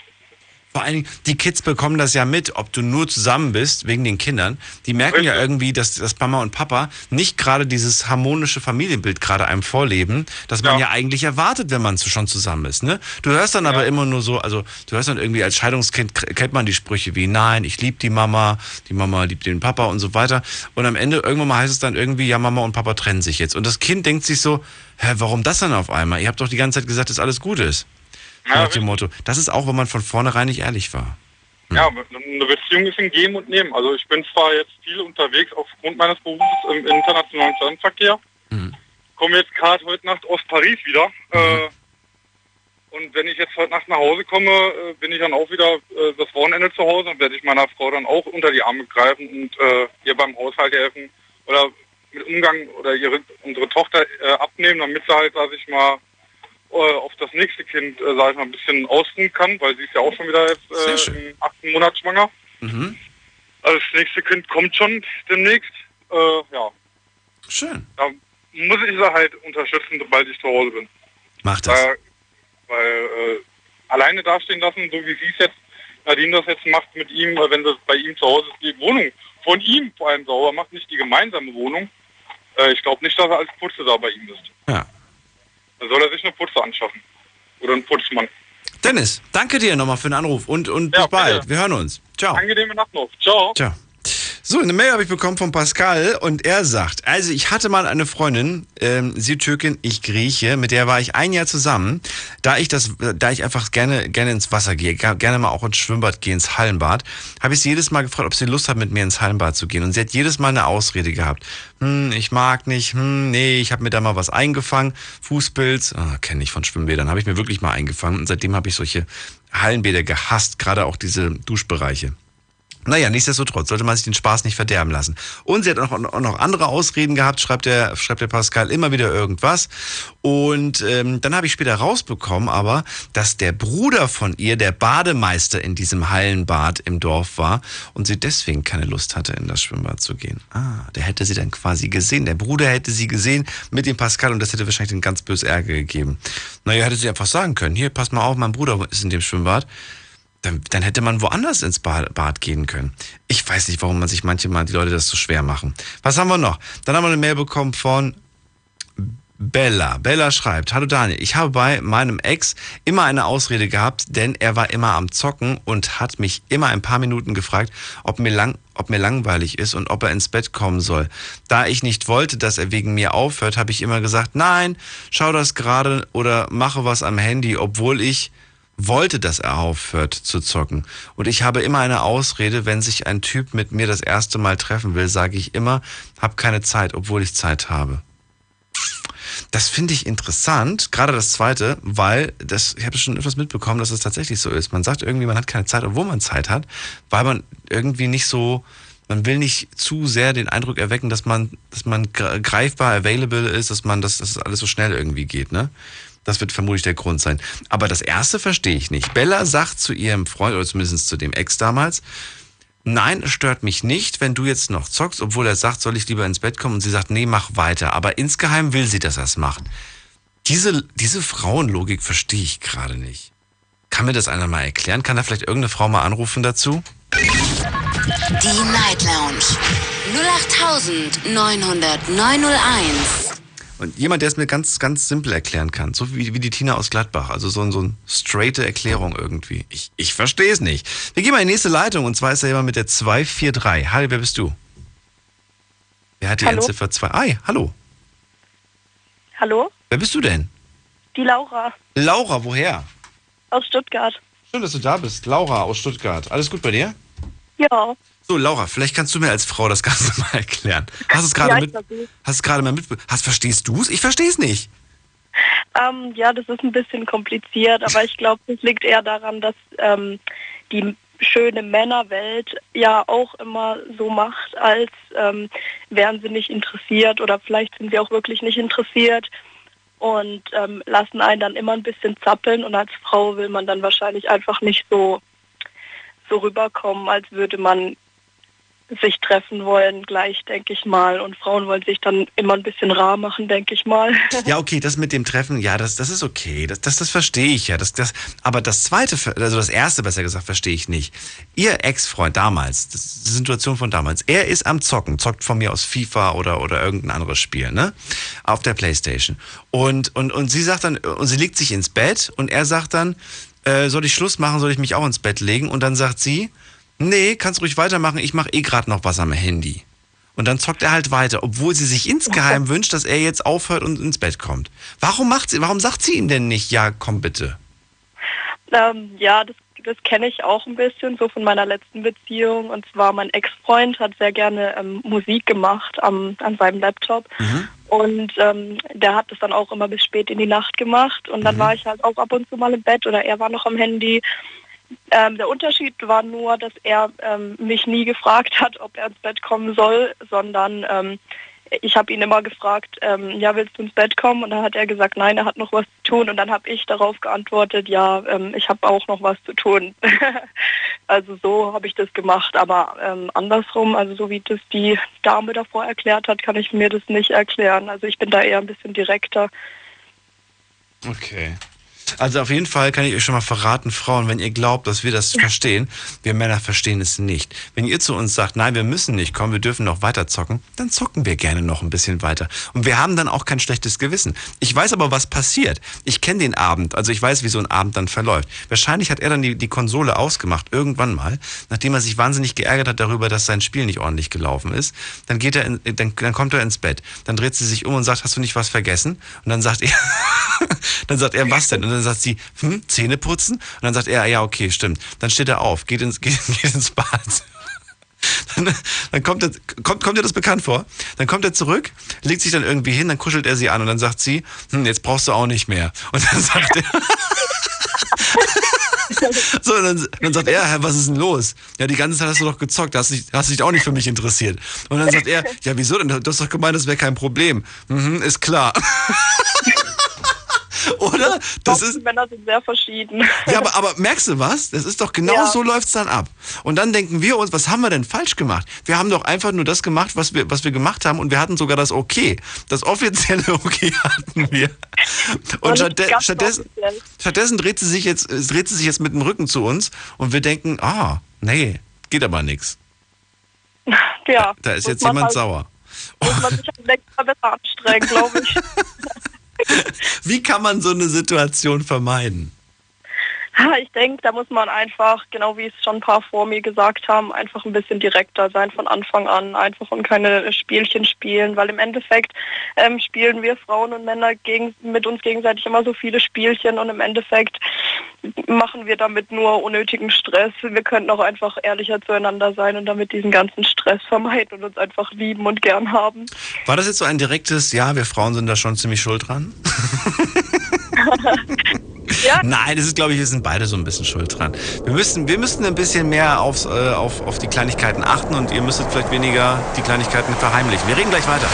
Vor allen Dingen, die Kids bekommen das ja mit, ob du nur zusammen bist, wegen den Kindern. Die merken ja irgendwie, dass, dass Mama und Papa nicht gerade dieses harmonische Familienbild gerade einem vorleben, das man ja, eigentlich erwartet, wenn man schon zusammen ist. Ne? Du hörst dann aber immer nur so, also du hörst dann irgendwie als Scheidungskind, kennt man die Sprüche wie, nein, ich liebe die Mama, die Mama liebt den Papa und so weiter. Und am Ende, irgendwann mal heißt es dann irgendwie, ja, Mama und Papa trennen sich jetzt. Und das Kind denkt sich so, hä, warum das denn auf einmal? Ihr habt doch die ganze Zeit gesagt, dass alles gut ist. Nach dem Motto. Das ist auch, wenn man von vornherein nicht ehrlich war. Ja, eine Beziehung ist ein Geben und Nehmen. Also ich bin zwar jetzt viel unterwegs aufgrund meines Berufs im internationalen Fernverkehr, komme jetzt gerade heute Nacht aus Paris wieder. Äh, und wenn ich jetzt heute Nacht nach Hause komme, äh, bin ich dann auch wieder äh, das Wochenende zu Hause und werde ich meiner Frau dann auch unter die Arme greifen und äh, ihr beim Haushalt helfen oder mit Umgang oder ihre, unsere Tochter äh, abnehmen, damit sie halt, sag ich mal, äh, auf das nächste Kind, äh, sag ich mal, ein bisschen ausruhen kann, weil sie ist ja auch schon wieder jetzt äh, im achten Monat schwanger. Mhm. Also das nächste Kind kommt schon demnächst. Äh, ja. Schön. Da muss ich sie halt unterstützen, sobald ich zu Hause bin. Mach das. Weil, weil äh, alleine dastehen lassen, so wie sie es jetzt, Nadine das jetzt macht mit ihm, äh, wenn das bei ihm zu Hause ist, die Wohnung von ihm vor allem sauber macht, nicht die gemeinsame Wohnung. Äh, ich glaube nicht, dass er als Putze da bei ihm ist. Ja. Dann soll er sich eine Putze anschaffen. Oder einen Putzmann. Dennis, danke dir nochmal für den Anruf und, und bis bald. Wir hören uns. Ciao. Angenehme Nacht noch. Ciao. Ciao. So, eine Mail habe ich bekommen von Pascal und er sagt, also ich hatte mal eine Freundin, ähm, sie Türkin, ich Grieche, mit der war ich ein Jahr zusammen, da ich das, da ich einfach gerne, gerne ins Wasser gehe, gerne mal auch ins Schwimmbad gehe, ins Hallenbad, habe ich sie jedes Mal gefragt, ob sie Lust hat, mit mir ins Hallenbad zu gehen und sie hat jedes Mal eine Ausrede gehabt. Hm, ich mag nicht, hm, nee, ich habe mir da mal was eingefangen, Fußpilz, ah, kenne ich von Schwimmbädern, habe ich mir wirklich mal eingefangen und seitdem habe ich solche Hallenbäder gehasst, gerade auch diese Duschbereiche. Naja, nichtsdestotrotz sollte man sich den Spaß nicht verderben lassen. Und sie hat auch noch andere Ausreden gehabt, schreibt der, schreibt der Pascal immer wieder irgendwas. Und ähm, dann habe ich später rausbekommen, aber, dass der Bruder von ihr der Bademeister in diesem Hallenbad im Dorf war und sie deswegen keine Lust hatte, in das Schwimmbad zu gehen. Ah, der hätte sie dann quasi gesehen. Der Bruder hätte sie gesehen mit dem Pascal und das hätte wahrscheinlich einen ganz böse Ärger gegeben. Naja, hätte sie einfach sagen können, hier, pass mal auf, mein Bruder ist in dem Schwimmbad dann, dann hätte man woanders ins Bad, gehen können. Ich weiß nicht, warum man sich manchmal die Leute das so schwer machen. Was haben wir noch? Dann haben wir eine Mail bekommen von Bella. Bella schreibt, Hallo Daniel, ich habe bei meinem Ex immer eine Ausrede gehabt, denn er war immer am Zocken und hat mich immer ein paar Minuten gefragt, ob mir, lang, ob mir langweilig ist und ob er ins Bett kommen soll. Da ich nicht wollte, dass er wegen mir aufhört, habe ich immer gesagt, nein, schau das gerade oder mache was am Handy, obwohl ich wollte, dass er aufhört zu zocken. Und ich habe immer eine Ausrede, wenn sich ein Typ mit mir das erste Mal treffen will, sage ich immer, hab keine Zeit, obwohl ich Zeit habe. Das finde ich interessant, gerade das zweite, weil das, ich habe schon etwas mitbekommen, dass es tatsächlich so ist. Man sagt irgendwie, man hat keine Zeit, obwohl man Zeit hat, weil man irgendwie nicht so, man will nicht zu sehr den Eindruck erwecken, dass man, dass man gre- greifbar available ist, dass man, dass das alles so schnell irgendwie geht, ne? Das wird vermutlich der Grund sein. Aber das erste verstehe ich nicht. Bella sagt zu ihrem Freund, oder zumindest zu dem Ex damals, nein, es stört mich nicht, wenn du jetzt noch zockst, obwohl er sagt, soll ich lieber ins Bett kommen und sie sagt, nee, mach weiter. Aber insgeheim will sie, dass er es macht. Diese, diese Frauenlogik verstehe ich gerade nicht. Kann mir das einer mal erklären? Kann da vielleicht irgendeine Frau mal anrufen dazu? Die Night Lounge 08901. Und jemand, der es mir ganz, ganz simpel erklären kann. So wie, wie die Tina aus Gladbach. Also so, so eine straighte Erklärung irgendwie. Ich, ich verstehe es nicht. Wir gehen mal in die nächste Leitung. Und zwar ist da jemand mit der 243. Hi, wer bist du? Wer hat die Hallo? Endziffer 2? Hi, hallo. Hallo, Wer bist du denn? die Laura Laura, woher? aus Stuttgart. Schön, dass du da bist. Laura aus Stuttgart. Alles gut bei dir? Ja, So, Laura, vielleicht kannst du mir als Frau das Ganze mal erklären. Hast du es gerade Ja, mit, hast es gerade mal mit, hast, verstehst du es? Ich verstehe es nicht. ähm, ja, das ist ein bisschen kompliziert, aber ich glaube, das liegt eher daran, dass ähm, die schöne Männerwelt ja auch immer so macht, als ähm, wären sie nicht interessiert oder vielleicht sind sie auch wirklich nicht interessiert und ähm, lassen einen dann immer ein bisschen zappeln und als Frau will man dann wahrscheinlich einfach nicht so so rüberkommen, als würde man sich treffen wollen, gleich, denke ich mal. Und Frauen wollen sich dann immer ein bisschen rar machen, denke ich mal. Ja, okay, das mit dem Treffen, ja, das, das ist okay. Das, das, das verstehe ich ja. Das, das, aber das zweite, also das erste, besser gesagt, verstehe ich nicht. Ihr Ex-Freund damals, das ist die Situation von damals, er ist am Zocken, zockt von mir aus FIFA oder, oder irgendein anderes Spiel, ne? Auf der Playstation. Und, und, und sie sagt dann, und sie legt sich ins Bett und er sagt dann, äh, soll ich Schluss machen, soll ich mich auch ins Bett legen? Und dann sagt sie, nee, kannst ruhig weitermachen, ich mache eh gerade noch was am Handy. Und dann zockt er halt weiter, obwohl sie sich insgeheim wünscht, dass er jetzt aufhört und ins Bett kommt. Warum macht sie, warum sagt sie ihm denn nicht, ja, komm bitte? Ähm, ja, das, das kenne ich auch ein bisschen, so von meiner letzten Beziehung. Und zwar mein Ex-Freund hat sehr gerne ähm, Musik gemacht am, an seinem Laptop. Und ähm, der hat das dann auch immer bis spät in die Nacht gemacht. Und dann war ich halt auch ab und zu mal im Bett oder er war noch am Handy. Ähm, der Unterschied war nur, dass er ähm, mich nie gefragt hat, ob er ins Bett kommen soll, sondern ähm, ich habe ihn immer gefragt, ähm, ja, willst du ins Bett kommen? Und dann hat er gesagt, nein, er hat noch was zu tun. Und dann habe ich darauf geantwortet, ja, ähm, ich habe auch noch was zu tun. also so habe ich das gemacht. Aber ähm, andersrum, also so wie das die Dame davor erklärt hat, kann ich mir das nicht erklären. Also ich bin da eher ein bisschen direkter. Okay. Also auf jeden Fall kann ich euch schon mal verraten, Frauen, wenn ihr glaubt, dass wir das verstehen, wir Männer verstehen es nicht. Wenn ihr zu uns sagt, nein, wir müssen nicht kommen, wir dürfen noch weiter zocken, dann zocken wir gerne noch ein bisschen weiter. Und wir haben dann auch kein schlechtes Gewissen. Ich weiß aber, was passiert. Ich kenne den Abend, also ich weiß, wie so ein Abend dann verläuft. Wahrscheinlich hat er dann die, die Konsole ausgemacht, irgendwann mal, nachdem er sich wahnsinnig geärgert hat darüber, dass sein Spiel nicht ordentlich gelaufen ist. Dann geht er, in, dann, dann kommt er ins Bett. Dann dreht sie sich um und sagt, hast du nicht was vergessen? Und dann sagt er, dann sagt er, was denn? Und dann sagt sie, hm, Zähne putzen? Und dann sagt er, ja, okay, stimmt. Dann steht er auf, geht ins, geht, geht ins Bad. Dann, dann kommt, er, kommt, kommt dir das bekannt vor? Dann kommt er zurück, legt sich dann irgendwie hin, dann kuschelt er sie an und dann sagt sie, hm, jetzt brauchst du auch nicht mehr. Und dann sagt er, so, dann, dann sagt er, was ist denn los? Ja, die ganze Zeit hast du doch gezockt, hast dich, hast dich auch nicht für mich interessiert. Und dann sagt er, ja, wieso denn? Du hast doch gemeint, das wäre kein Problem. Mhm, ist klar. Oder? Das ist, Die Männer sind sehr verschieden. ja, aber, aber merkst du was? Das ist doch genau Ja. so läuft's dann ab. Und dann denken wir uns, was haben wir denn falsch gemacht? Wir haben doch einfach nur das gemacht, was wir, was wir gemacht haben und wir hatten sogar das Okay. Das offizielle Okay hatten wir. Und stattdessen, offiziell. stattdessen dreht sie sich jetzt, dreht sie sich jetzt mit dem Rücken zu uns und wir denken, ah, nee, geht aber nix. Ja, Da ist muss jetzt man jemand halt- sauer. Muss man sich halt extra besser anstrengen, glaube ich. Wie kann man so eine Situation vermeiden? Ja, Ich denke, da muss man einfach, genau wie es schon ein paar vor mir gesagt haben, einfach ein bisschen direkter sein von Anfang an, einfach und keine Spielchen spielen, weil im Endeffekt ähm, spielen wir Frauen und Männer gegen, mit uns gegenseitig immer so viele Spielchen und im Endeffekt machen wir damit nur unnötigen Stress. Wir könnten auch einfach ehrlicher zueinander sein und damit diesen ganzen Stress vermeiden und uns einfach lieben und gern haben. War das jetzt so ein direktes, ja, wir Frauen sind da schon ziemlich schuld dran? Ja. Nein, das ist, glaube ich, wir sind beide so ein bisschen schuld dran. Wir müssen, wir müssten ein bisschen mehr aufs, äh, auf, auf die Kleinigkeiten achten und ihr müsstet vielleicht weniger die Kleinigkeiten verheimlichen. Wir reden gleich weiter.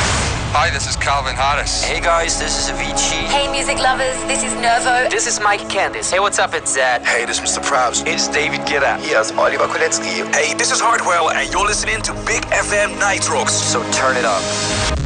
Hi, this is Calvin Harris. Hey guys, this is Avicii. Hey, music lovers, this is Nervo. This is Mike Candice. Hey, what's up? It's Zed. Hey, this is Mr. Probs. It's David Guetta. Here's Oliver Kolecki. Hey, this is Hardwell, and you're listening to Big FM Nitrox. So turn it up.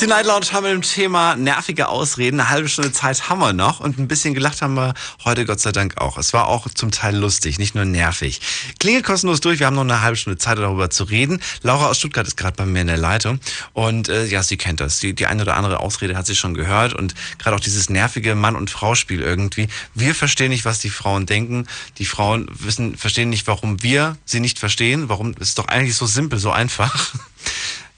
Die Night Lounge haben wir im Thema nervige Ausreden. Eine halbe Stunde Zeit haben wir noch und ein bisschen gelacht haben wir heute Gott sei Dank auch. Es war auch zum Teil lustig, nicht nur nervig. Klingelt kostenlos durch, wir haben noch eine halbe Stunde Zeit darüber zu reden. Laura aus Stuttgart ist gerade bei mir in der Leitung und äh, ja, sie kennt das. Die, die eine oder andere Ausrede hat sie schon gehört und gerade auch dieses nervige Mann- und Frau-Spiel irgendwie. Wir verstehen nicht, was die Frauen denken. Die Frauen wissen, verstehen nicht, warum wir sie nicht verstehen. Warum, es ist doch eigentlich so simpel, so einfach.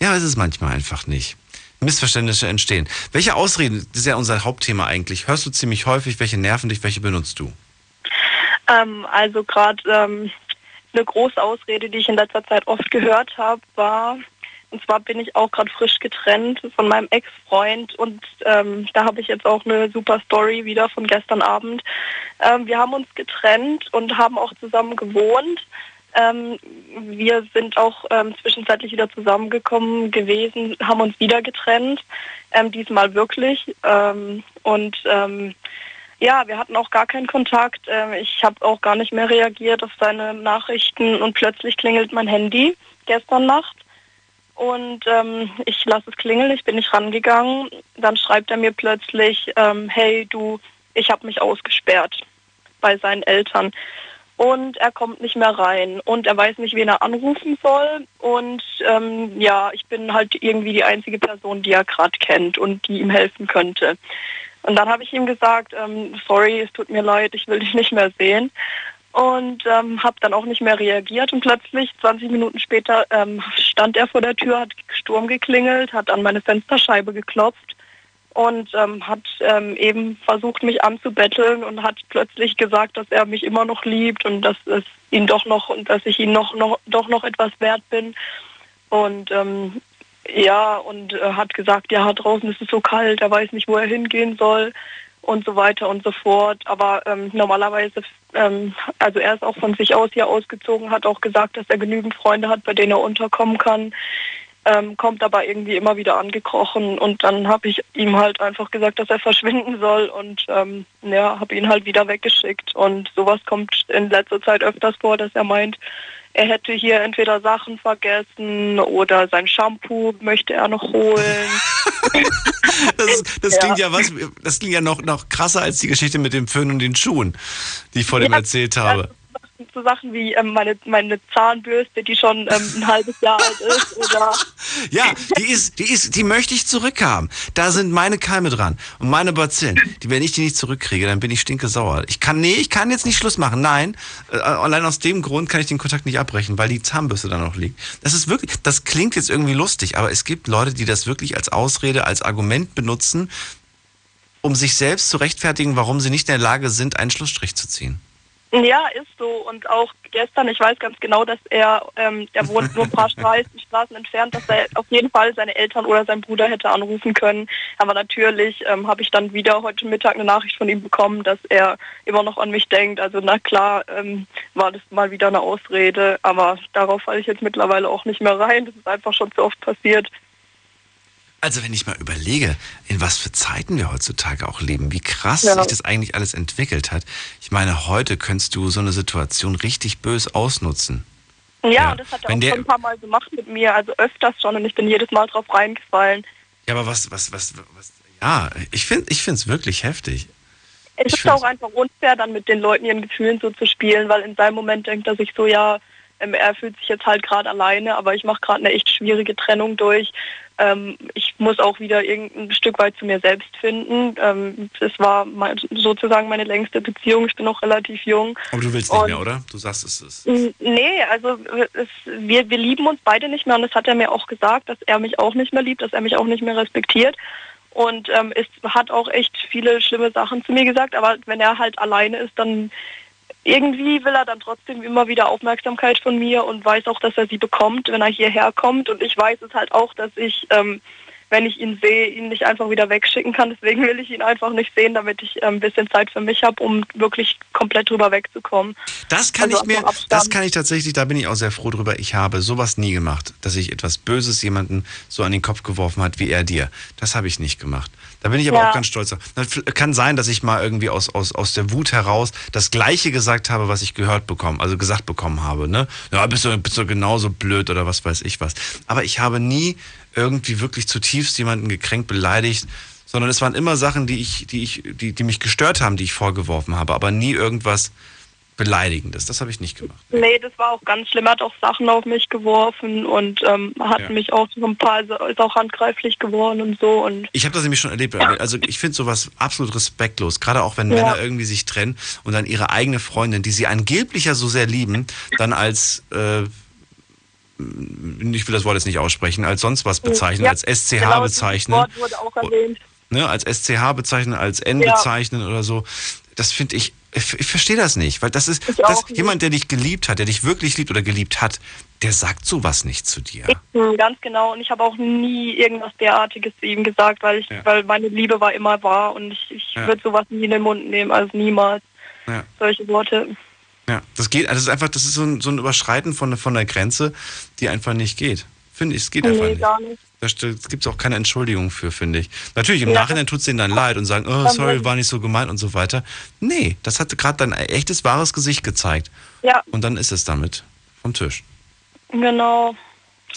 Ja, es ist manchmal einfach nicht. Missverständnisse entstehen. Welche Ausreden, das ist ja unser Hauptthema eigentlich, hörst du ziemlich häufig, welche nerven dich, welche benutzt du? Ähm, also gerade ähm, eine große Ausrede, die ich in letzter Zeit oft gehört habe, war, Und zwar bin ich auch gerade frisch getrennt von meinem Ex-Freund und ähm, da habe ich jetzt auch eine super Story wieder von gestern Abend. Ähm, wir haben uns getrennt und haben auch zusammen gewohnt. Ähm, wir sind auch ähm, zwischenzeitlich wieder zusammengekommen gewesen, haben uns wieder getrennt, ähm, diesmal wirklich. Ähm, und ähm, ja, wir hatten auch gar keinen Kontakt. Ähm, ich habe auch gar nicht mehr reagiert auf seine Nachrichten und plötzlich klingelt mein Handy gestern Nacht. Und ich lasse es klingeln, ich bin nicht rangegangen. Dann schreibt er mir plötzlich, hey du, ich habe mich ausgesperrt bei seinen Eltern. Und er kommt nicht mehr rein und er weiß nicht, wen er anrufen soll. Und ähm, ja, ich bin halt irgendwie die einzige Person, die er gerade kennt und die ihm helfen könnte. Und dann habe ich ihm gesagt, ähm, sorry, es tut mir leid, ich will dich nicht mehr sehen. Und ähm, habe dann auch nicht mehr reagiert und plötzlich, 20 Minuten später, ähm, stand er vor der Tür, hat Sturm geklingelt, hat an meine Fensterscheibe geklopft und ähm, hat ähm, eben versucht, mich anzubetteln und hat plötzlich gesagt, dass er mich immer noch liebt und dass es ihn doch noch und dass ich ihn noch, noch doch noch etwas wert bin. Und ähm, ja, und äh, hat gesagt, ja, draußen ist es so kalt, er weiß nicht, wo er hingehen soll und so weiter und so fort. Aber ähm, normalerweise, ähm, also er ist auch von sich aus hier ausgezogen, hat auch gesagt, dass er genügend Freunde hat, bei denen er unterkommen kann ähm, kommt aber irgendwie immer wieder angekrochen und dann habe ich ihm halt einfach gesagt, dass er verschwinden soll und ähm, ja, habe ihn halt wieder weggeschickt und sowas kommt in letzter Zeit öfters vor, dass er meint, er hätte hier entweder Sachen vergessen oder sein Shampoo möchte er noch holen. das, ist, das ja. klingt ja was, das klingt ja noch, noch krasser als die Geschichte mit dem Föhn und den Schuhen, die ich vor dem ja, erzählt habe so Sachen wie ähm, meine, meine Zahnbürste, die schon ähm, ein halbes Jahr alt ist. Oder ja, die ist, die ist, die möchte ich zurückhaben. Da sind meine Keime dran und meine Bazillen. Die, wenn ich die nicht zurückkriege, dann bin ich stinke sauer. Ich kann, nee, ich kann jetzt nicht Schluss machen. Nein, äh, allein aus dem Grund kann ich den Kontakt nicht abbrechen, weil die Zahnbürste da noch liegt. Das ist wirklich, das klingt jetzt irgendwie lustig, aber es gibt Leute, die das wirklich als Ausrede, als Argument benutzen, um sich selbst zu rechtfertigen, warum sie nicht in der Lage sind, einen Schlussstrich zu ziehen. Ja, ist so. Und auch gestern, ich weiß ganz genau, dass er, ähm, der wohnt nur ein paar Straßen, Straßen entfernt, dass er auf jeden Fall seine Eltern oder seinen Bruder hätte anrufen können. Aber natürlich ähm, habe ich dann wieder heute Mittag eine Nachricht von ihm bekommen, dass er immer noch an mich denkt. Also na klar ähm, war das mal wieder eine Ausrede, aber darauf falle ich jetzt mittlerweile auch nicht mehr rein. Das ist einfach schon zu oft passiert. Also wenn ich mal überlege, in was für Zeiten wir heutzutage auch leben, wie krass ja. sich das eigentlich alles entwickelt hat. Ich meine, heute könntest du so eine Situation richtig bös ausnutzen. Ja, ja. das hat er auch der, schon ein paar Mal gemacht mit mir, also öfters schon und ich bin jedes Mal drauf reingefallen. Ja, aber was, was, was, was ja, ich finde ich es wirklich heftig. Es ich ist auch einfach unfair, dann mit den Leuten ihren Gefühlen so zu spielen, weil in seinem Moment denkt er sich so, ja, ähm, er fühlt sich jetzt halt gerade alleine, aber ich mache gerade eine echt schwierige Trennung durch ähm, ich muss auch wieder irgendein Stück weit zu mir selbst finden. Ähm, das war mein, sozusagen meine längste Beziehung. Ich bin noch relativ jung. Aber du willst nicht mehr, oder? Du sagst es ist. Nee, also es, wir, wir lieben uns beide nicht mehr und das hat er mir auch gesagt, dass er mich auch nicht mehr liebt, dass er mich auch nicht mehr respektiert. Und ähm, es hat auch echt viele schlimme Sachen zu mir gesagt, aber wenn er halt alleine ist, dann irgendwie will er dann trotzdem immer wieder Aufmerksamkeit von mir und weiß auch, dass er sie bekommt, wenn er hierher kommt. Und ich weiß es halt auch, dass ich, ähm, wenn ich ihn sehe, ihn nicht einfach wieder wegschicken kann. Deswegen will ich ihn einfach nicht sehen, damit ich äh, ein bisschen Zeit für mich habe, um wirklich komplett drüber wegzukommen. Das kann also ich mir, das kann ich tatsächlich, da bin ich auch sehr froh drüber. Ich habe sowas nie gemacht, dass ich etwas Böses jemanden so an den Kopf geworfen hat wie er dir. Das habe ich nicht gemacht. Da bin ich aber ja. auch ganz stolz. Kann sein, dass ich mal irgendwie aus, aus, aus der Wut heraus das Gleiche gesagt habe, was ich gehört bekommen, also gesagt bekommen habe. Ne? Ja, bist du, bist du genauso blöd oder was weiß ich was. Aber ich habe nie irgendwie wirklich zutiefst jemanden gekränkt, beleidigt, sondern es waren immer Sachen, die ich, die ich, die, die mich gestört haben, die ich vorgeworfen habe, aber nie irgendwas, Beleidigendes. Das habe ich nicht gemacht. Nee, das war auch ganz schlimm. Er hat auch Sachen auf mich geworfen und ähm, hat ja. mich auch so ein paar, also ist auch handgreiflich geworden und so. Und ich habe das nämlich schon erlebt. Also ich finde sowas absolut respektlos. Gerade auch wenn ja. Männer irgendwie sich trennen und dann ihre eigene Freundin, die sie angeblich ja so sehr lieben, dann als äh, ich will das Wort jetzt nicht aussprechen, als sonst was bezeichnen, ja, als SCH genau, bezeichnen. Das Wort wurde auch erwähnt. Ne, als SCH bezeichnen, als N bezeichnen oder so das finde ich, ich, ich verstehe das nicht, weil das ist, Ich das, jemand, der dich geliebt hat, der dich wirklich liebt oder geliebt hat, der sagt sowas nicht zu dir. Mhm, Ganz genau. Und ich habe auch nie irgendwas derartiges zu ihm gesagt, weil ich, Ja. weil meine Liebe war immer wahr und ich, ich Ja. würde sowas nie in den Mund nehmen, also niemals Ja. solche Worte. Ja, das geht, also das ist einfach, das ist so ein, so ein Überschreiten von, von der Grenze, die einfach nicht geht. Finde ich, es geht einfach Nee, nicht. gar nicht. Da gibt es auch keine Entschuldigung für, finde ich. Natürlich, im Ja. Nachhinein tut es denen dann leid und sagen, oh, sorry, war nicht so gemeint und so weiter. Nee, das hat gerade dein echtes, wahres Gesicht gezeigt. Ja, Und dann ist es damit vom Tisch. genau.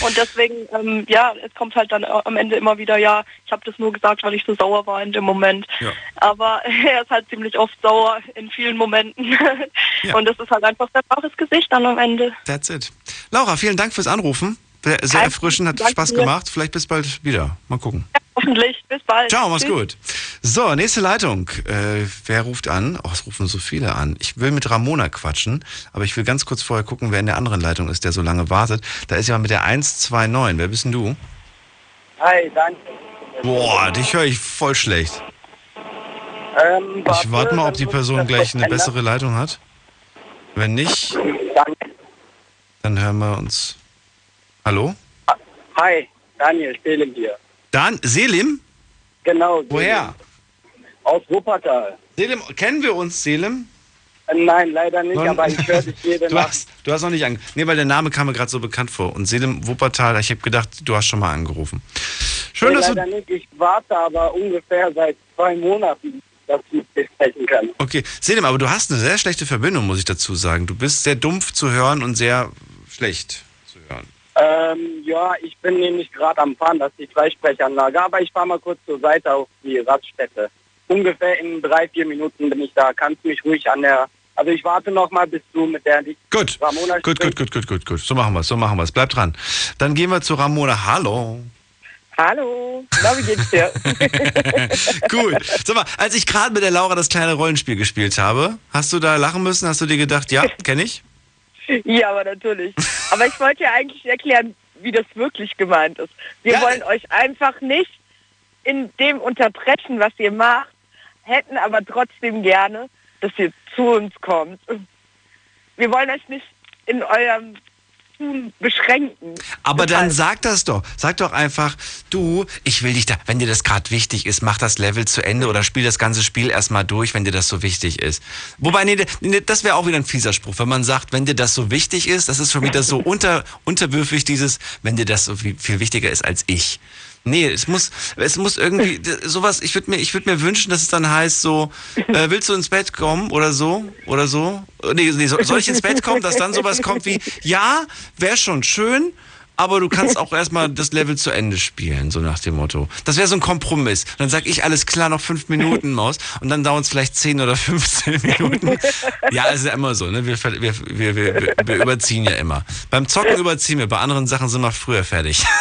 Und deswegen, ähm, ja, es kommt halt dann am Ende immer wieder, ja, ich habe das nur gesagt, weil ich so sauer war in dem Moment. Ja. Aber er ist halt ziemlich oft sauer in vielen Momenten. Und das ist halt einfach sein wahres Gesicht dann am Ende. That's it. Laura, vielen Dank fürs Anrufen. Sehr sehr Kein erfrischend, hat Danke Spaß gemacht. Vielleicht bis bald wieder. Mal gucken. Hoffentlich. Bis bald. Ciao, mach's Tschüss. gut. So, nächste Leitung. Äh, wer ruft an? Oh, es rufen so viele an. Ich will mit Ramona quatschen, aber ich will ganz kurz vorher gucken, wer in der anderen Leitung ist, der so lange wartet. Da ist jemand mit der 129. Wer bist denn du? Hi, danke. Boah, dich höre ich voll schlecht. Ähm, Ich warte mal, ob die Person gleich eine ändern. bessere Leitung hat. Wenn nicht, dann hören wir uns. Hallo? Hi, Daniel Selim hier. Dan, Selim? Genau. Selim. Woher? Aus Wuppertal. Selim, kennen wir uns, Selim? Äh, Nein, leider nicht, Nein. aber ich höre dich jede Du Nacht. hast, du hast noch nicht angerufen. Nee, weil der Name kam mir gerade so bekannt vor. Und Selim Wuppertal, ich habe gedacht, du hast schon mal angerufen. Schön, nee, dass leider du. nicht. Ich warte aber ungefähr seit zwei Monaten, dass ich dir sprechen kann. Okay, Selim, aber du hast eine sehr schlechte Verbindung, muss ich dazu sagen. Du bist sehr dumpf zu hören und sehr schlecht zu hören. Ähm, ja, ich bin nämlich gerade am Fahren, das ist die Freisprechanlage, aber ich fahre mal kurz zur Seite auf die Raststätte. Ungefähr in drei, vier Minuten bin ich da. Kannst mich ruhig an der... Also ich warte noch mal, bis du mit der Gut. Ramona Gut, gut, gut, gut, gut, gut. So machen wir es, so machen wir es. Bleib dran. Dann gehen wir zu Ramona. Hallo. Hallo. Na, wie geht's dir? Gut. Sag mal, als ich gerade mit der Laura das kleine Rollenspiel gespielt habe, hast du da lachen müssen? Hast du dir gedacht, ja, kenne ich? ja, aber natürlich. Aber ich wollte ja eigentlich erklären, wie das wirklich gemeint ist. Wir wollen euch einfach nicht in dem unterbrechen, was ihr macht, hätten aber trotzdem gerne, dass ihr zu uns kommt. Wir wollen euch nicht in eurem Tun beschränken. Aber dann sag das doch. Sag doch einfach, du, ich will dich da, wenn dir das gerade wichtig ist, mach das Level zu Ende oder spiel das ganze Spiel erstmal durch, wenn dir das so wichtig ist. Wobei, nee, nee, das wäre auch wieder ein fieser Spruch, wenn man sagt, wenn dir das so wichtig ist, das ist schon wieder so unter, unterwürfig dieses, wenn dir das so viel, viel wichtiger ist als ich. Nee, es muss, es muss irgendwie sowas. Ich würde mir, ich würde mir wünschen, dass es dann heißt so, äh, willst du ins Bett kommen oder so oder so? Nee, nee, so- soll ich ins Bett kommen, dass dann sowas kommt wie, ja, wäre schon schön, aber du kannst auch erstmal das Level zu Ende spielen, so nach dem Motto. Das wäre so ein Kompromiss. Dann sag ich alles klar, noch fünf Minuten Maus und dann dauert es vielleicht zehn oder 15 Minuten. Ja, ist ja immer so, ne? Wir, wir, wir, wir, wir überziehen ja immer. Beim Zocken überziehen wir, bei anderen Sachen sind wir früher fertig.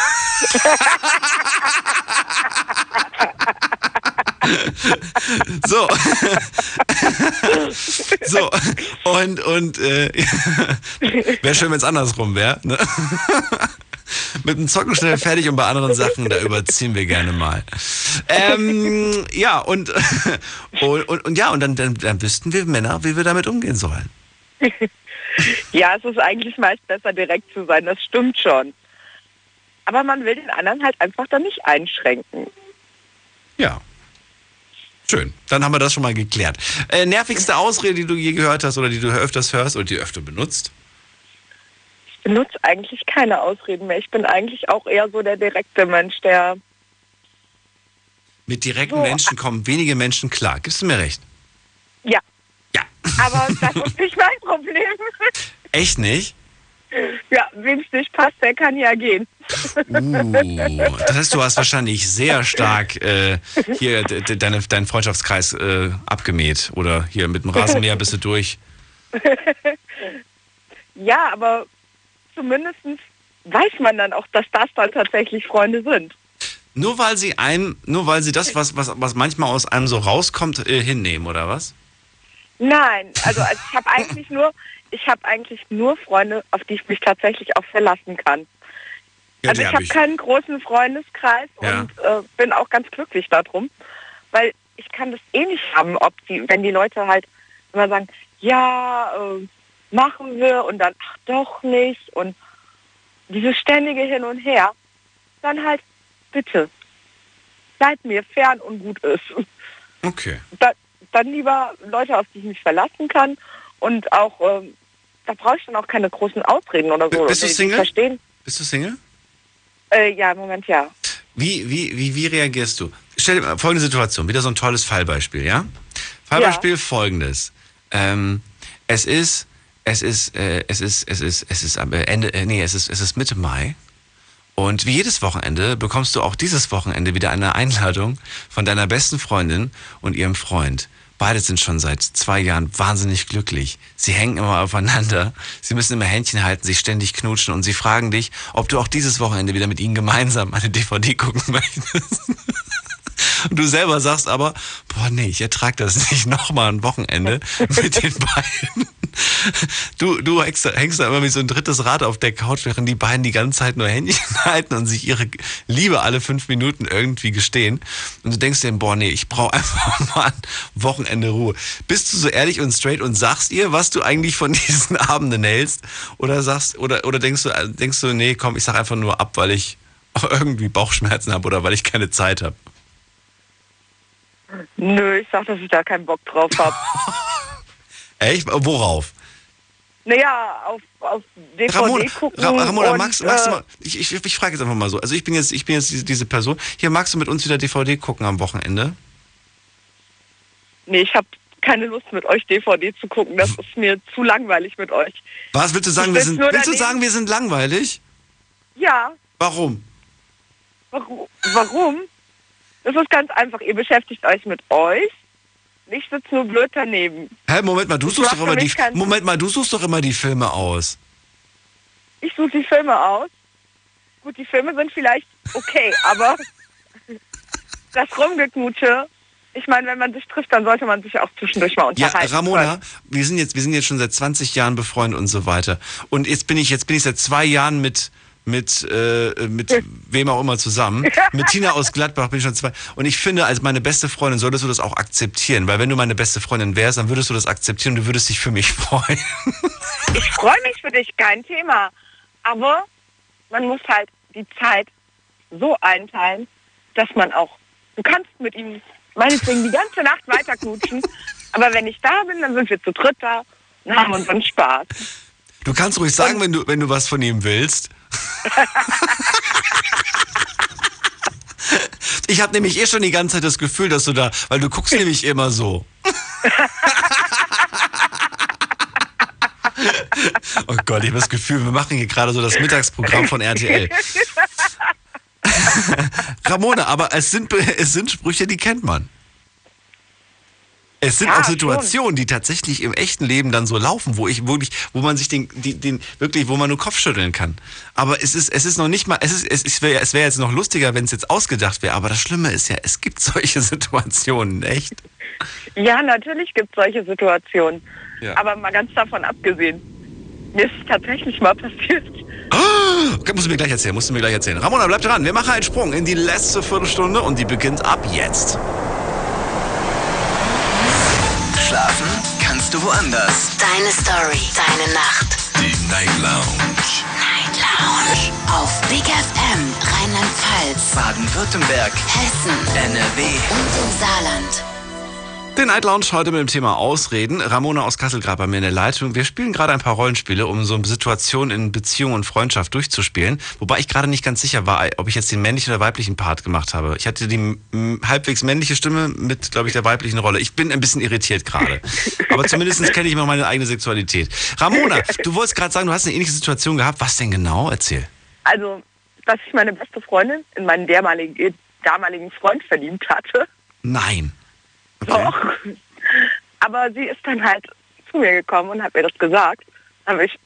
So. so. Und, und äh, wäre schön, wenn es andersrum wäre. Ne? Mit dem Zocken schnell fertig und bei anderen Sachen, da überziehen wir gerne mal. Ähm, ja, und, und, und, und ja, und dann, dann, dann wüssten wir Männer, wie wir damit umgehen sollen. Ja, es ist eigentlich meist besser, direkt zu sein, das stimmt schon. Aber man will den anderen halt einfach dann nicht einschränken. Ja. Schön. Dann haben wir das schon mal geklärt. Äh, nervigste Ausrede, die du je gehört hast oder die du öfters hörst oder die öfter benutzt? Ich benutze eigentlich keine Ausreden mehr. Ich bin eigentlich auch eher so der direkte Mensch, der Mit direkten So, Menschen kommen wenige Menschen klar. Gibst du mir recht? Ja. Ja. Aber das ist nicht mein Problem. Echt nicht? Ja, wem es nicht passt, der kann ja gehen. Uh, das heißt, du hast wahrscheinlich sehr stark äh, hier de- de- deine, deinen Freundschaftskreis äh, abgemäht oder hier mit dem Rasenmäher bist du durch. ja, aber zumindest weiß man dann auch, dass das dann tatsächlich Freunde sind. Nur weil sie einem, nur weil sie das, was, was, was manchmal aus einem so rauskommt, äh, hinnehmen, oder was? Nein, also also ich habe eigentlich nur, ich habe eigentlich nur Freunde, auf die ich mich tatsächlich auch verlassen kann. Ja, also ich hab habe ich. keinen großen Freundeskreis Ja. und äh, bin auch ganz glücklich darum, weil ich kann das eh nicht haben, ob die, wenn die Leute halt immer sagen, ja, äh, machen wir und dann, ach doch nicht und dieses ständige Hin und Her, dann halt bitte, seid mir fern und gut ist. Okay. Da, dann lieber Leute, auf die ich mich verlassen kann und auch, ähm, da brauche ich dann auch keine großen Ausreden oder so. Bist du Single? Verstehen. Bist du Single? Äh, ja, im Moment ja. Wie, wie, wie, wie reagierst du? Stell dir mal folgende Situation, wieder so ein tolles Fallbeispiel, ja? Fallbeispiel folgendes. Ähm, es ist, es ist, äh, es ist, es ist, es ist am Ende, äh, nee, es ist, es ist Mitte Mai. Und wie jedes Wochenende bekommst du auch dieses Wochenende wieder eine Einladung von deiner besten Freundin und ihrem Freund. Beide sind schon seit zwei Jahren wahnsinnig glücklich. Sie hängen immer aufeinander. Sie müssen immer Händchen halten, sich ständig knutschen und sie fragen dich, ob du auch dieses Wochenende wieder mit ihnen gemeinsam eine DVD gucken möchtest. Und du selber sagst aber, boah, nee, ich ertrag das nicht nochmal ein Wochenende mit den beiden. Du, du hängst, da- hängst da immer wie so ein drittes Rad auf der Couch, während die beiden die ganze Zeit nur Händchen halten und sich ihre Liebe alle fünf Minuten irgendwie gestehen. Und du denkst dir, boah, nee, ich brauche einfach mal ein Wochenende Ruhe. Bist du so ehrlich und straight und sagst ihr, was du eigentlich von diesen Abenden hältst? Oder sagst, oder, oder denkst du, denkst du, nee, komm, ich sag einfach nur ab, weil ich irgendwie Bauchschmerzen habe oder weil ich keine Zeit habe? Nö, ich sag, dass ich da keinen Bock drauf habe. Echt? Worauf? naja, auf, auf DVD Ramona, gucken. Ra Ramona und, magst, magst du äh, mal, ich, ich, ich frage jetzt einfach mal so. Also ich bin jetzt, ich bin jetzt diese, diese Person. Hier magst du mit uns wieder DVD gucken am Wochenende? Nee, ich habe keine Lust mit euch DVD zu gucken. Das ist mir zu langweilig mit euch. Was willst du sagen? Ich Wir sind, willst du sagen, wir sind langweilig? Ja, Warum? warum? warum? Das ist ganz einfach. Ihr beschäftigt euch mit euch. Ich sitze nur blöd daneben. Hä, Moment mal, du Ich suchst doch immer die, Moment mal, du suchst doch immer die Filme aus. Ich suche die Filme aus. Gut, die Filme sind vielleicht okay, aber das Rumgeknutsche, ich meine, wenn man sich trifft, dann sollte man sich auch zwischendurch mal Ja, unterhalten. Ramona, wir sind jetzt, wir sind jetzt schon seit 20 Jahren befreundet und so weiter. Und jetzt bin ich, jetzt bin ich seit zwei Jahren mit, mit, äh, mit wem auch immer zusammen. Mit Tina aus Gladbach bin ich schon zwei. Und ich finde, als meine beste Freundin solltest du das auch akzeptieren. Weil wenn du meine beste Freundin wärst, dann würdest du das akzeptieren und du würdest dich für mich freuen. Ich freue mich für dich, kein Thema. Aber man muss halt die Zeit so einteilen, dass man auch, du kannst mit ihm meinetwegen die ganze Nacht weiter knutschen, aber wenn ich da bin, dann sind wir zu dritt da und haben unseren Spaß. Du kannst ruhig sagen, wenn du, wenn du was von ihm willst. Ich habe nämlich eh schon die ganze Zeit das Gefühl, dass du da, weil du guckst nämlich immer so. Oh Gott, ich habe das Gefühl, wir machen hier gerade so das Mittagsprogramm von RTL. Ramona, aber es sind, es sind Sprüche, die kennt man. Es sind Ja, auch Situationen, die tatsächlich im echten Leben dann so laufen, wo ich wirklich, wo man sich den, die- den wirklich, wo man nur Kopf schütteln kann. Aber es ist, es ist noch nicht mal, es ist, es wäre es wäre jetzt noch lustiger, wenn es jetzt ausgedacht wäre. Aber das Schlimme ist ja, es gibt solche Situationen, echt. Ja, natürlich gibt es solche Situationen. Ja. Aber mal ganz davon abgesehen, mir ist es tatsächlich mal passiert. Okay, musst du mir gleich erzählen, musst du mir gleich erzählen. Ramona, bleib dran. Wir machen einen Sprung in die letzte Viertelstunde und die beginnt ab jetzt. Schlafen kannst du woanders. Deine Story, deine Nacht. Die Night Lounge. Night Lounge. Auf Big FM, Rheinland-Pfalz, Baden-Württemberg. Hessen, NRW. und im Saarland. Den Night Lounge heute mit dem Thema Ausreden. Ramona aus Kassel gerade bei mir in der Leitung. Wir spielen gerade ein paar Rollenspiele, um so Situationen in Beziehung und Freundschaft durchzuspielen. Wobei ich gerade nicht ganz sicher war, ob ich jetzt den männlichen oder weiblichen Part gemacht habe. Ich hatte die halbwegs männliche Stimme mit, glaube ich, der weiblichen Rolle. Ich bin ein bisschen irritiert gerade. Aber zumindest kenne ich mal meine eigene Sexualität. Ramona, du wolltest gerade sagen, du hast eine ähnliche Situation gehabt. Was denn genau? Erzähl. Also, dass ich meine beste Freundin in meinen damaligen, damaligen Freund verliebt hatte. Nein. Doch. Aber sie ist dann halt zu mir gekommen und hat mir das gesagt. Ich,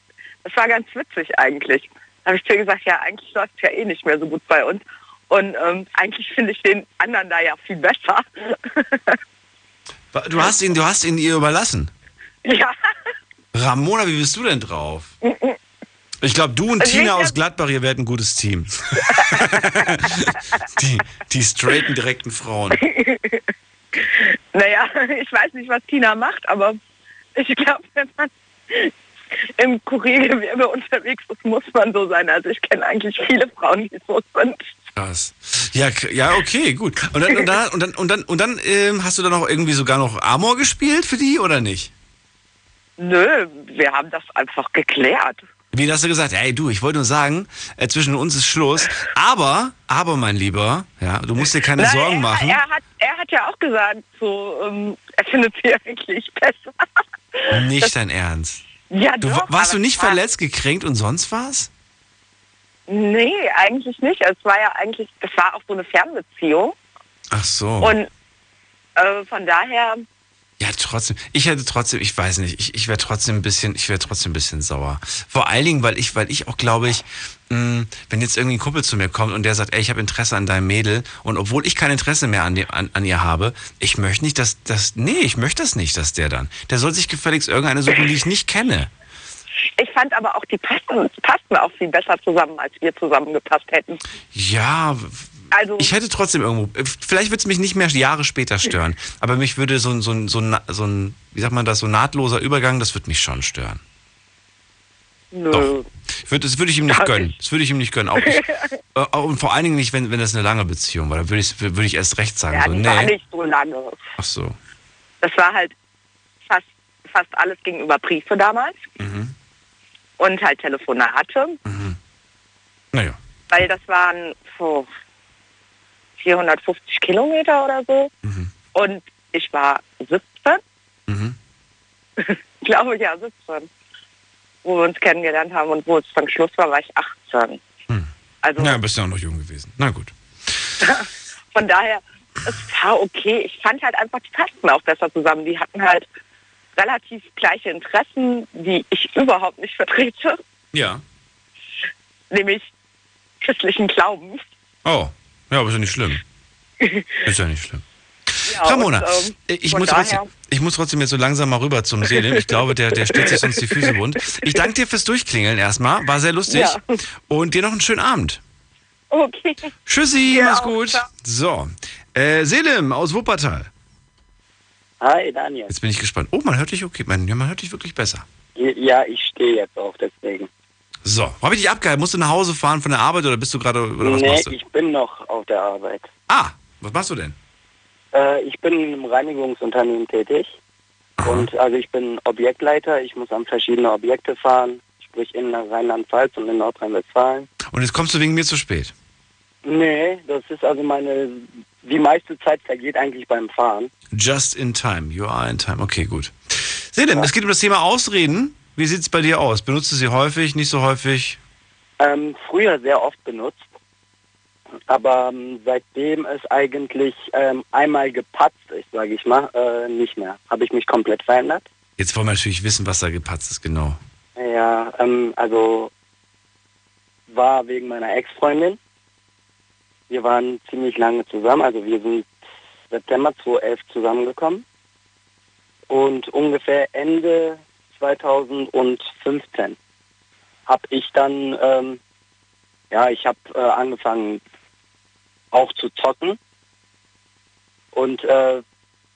das war ganz witzig eigentlich. Da habe ich zu ihr gesagt, ja, eigentlich läuft es ja eh nicht mehr so gut bei uns. Und ähm, eigentlich finde ich den anderen da ja viel besser. Du hast ihn, du hast ihn ihr überlassen. ja. Ramona, wie bist du denn drauf? Ich glaube, du und Also Tina aus Gladbach, ihr werdet ein gutes Team. die, die straighten, direkten Frauen. ich weiß nicht, was Tina macht, aber ich glaube, wenn man im Kuriergewerbe unterwegs ist, muss man so sein. Also ich kenne eigentlich viele Frauen, die so sind. Krass. Ja, ja, okay, gut. Und dann, und dann, und dann, und dann, und dann ähm, hast du dann auch irgendwie sogar noch Amor gespielt für die oder nicht? Nö, wir haben das einfach geklärt. Wie hast du gesagt, ey du, ich wollte nur sagen, äh, zwischen uns ist Schluss. Aber, aber mein Lieber, ja, du musst dir keine Nein, Sorgen er, machen. Er hat, er hat ja auch gesagt, so, ähm, er findet sie eigentlich besser. Nicht dein Ernst. Ja, Du, doch, warst du nicht war- verletzt, gekränkt und sonst was? Nee, eigentlich nicht. Es war ja eigentlich, es war auch so eine Fernbeziehung. Ach so. Und äh, von daher, Ja, trotzdem. Ich hätte trotzdem, ich weiß nicht, ich, ich wäre trotzdem ein bisschen, ich wäre trotzdem ein bisschen sauer. Vor allen Dingen, weil ich, weil ich auch glaube ich, mh, wenn jetzt irgendwie ein Kumpel zu mir kommt und der sagt, ey, ich habe Interesse an deinem Mädel und obwohl ich kein Interesse mehr an, dem, an, an ihr habe, ich möchte nicht, dass das, nee, ich möchte das nicht, dass der dann. Der soll sich gefälligst irgendeine suchen, die ich nicht kenne. ich fand aber auch, die passten, passten auch viel besser zusammen, als wir zusammengepasst hätten. Ja, Also, ich hätte trotzdem irgendwo, vielleicht würde es mich nicht mehr Jahre später stören, aber mich würde so, ein- so, ein- so, ein- so ein, wie sagt man das, so ein nahtloser Übergang, das würde mich schon stören. nö. Würd, das würde ich ihm nicht gönnen. Das würde ich ihm nicht gönnen. Auch ich, äh, und vor allen Dingen nicht, wenn, wenn das eine lange Beziehung war. Da würde ich, würde ich erst recht sagen. Ja, so, die war nee. nicht so lange. Ach so. Das war halt fast, fast alles gegenüber Briefe damals Mhm. und halt Telefonate, Naja. weil das waren so 450 Kilometer oder so. Mhm. Und ich war 17, Mhm. glaube ich, ja, 17, wo wir uns kennengelernt haben und wo es dann Schluss war, war ich 18. Also Ja, bist ja auch noch jung gewesen. Na gut. von daher, es war okay. Ich fand halt einfach, die passten auch besser zusammen. Die hatten halt relativ gleiche Interessen, die ich überhaupt nicht vertrete, Ja. nämlich christlichen Glauben. Oh. Ja, aber ist ja nicht schlimm. Ist ja nicht schlimm. Ja, Ramona, und, ähm, ich, muss trotzdem, ich muss trotzdem jetzt so langsam mal rüber zum Selim. Ich glaube, der, der steht sich sonst die Füße wund. Ich danke dir fürs Durchklingeln erstmal. War sehr lustig. Ja. Und dir noch einen schönen Abend. Okay. Tschüssi, Ja, mach's auch, gut. So. Äh, Selim aus Wuppertal. Hi, Daniel. Jetzt bin ich gespannt. Oh, man hört dich okay. Man, ja, man hört dich wirklich besser. Ja, ich stehe jetzt auf, deswegen. So, habe ich dich abgehalten? Musst du nach Hause fahren von der Arbeit oder bist du gerade oder was nee, machst du? ich bin noch auf der Arbeit. Ah, was machst du denn? Äh, ich bin in einem Reinigungsunternehmen tätig. Und also ich bin Objektleiter. Ich muss an verschiedene Objekte fahren, sprich in Rheinland-Pfalz und in Nordrhein-Westfalen. Und jetzt kommst du wegen mir zu spät. Nee, das ist also meine, die meiste Zeit vergeht eigentlich beim Fahren. Just in time. You are in time. Okay, gut. Selim, es geht um das Thema Ausreden. Wie sieht's bei dir aus? Benutzt du sie häufig, nicht so häufig? Ähm, früher sehr oft benutzt, aber ähm, seitdem es eigentlich ähm, einmal gepatzt ist, sage ich mal, äh, nicht mehr. Habe ich mich komplett verändert. Jetzt wollen wir natürlich wissen, was da gepatzt ist, genau. Ja, ähm, also war wegen meiner Ex-Freundin. Wir waren ziemlich lange zusammen, also wir sind September 2011 zusammengekommen. Und ungefähr Ende 2015 habe ich dann, ähm, ja, ich habe äh, angefangen auch zu zocken. Und äh,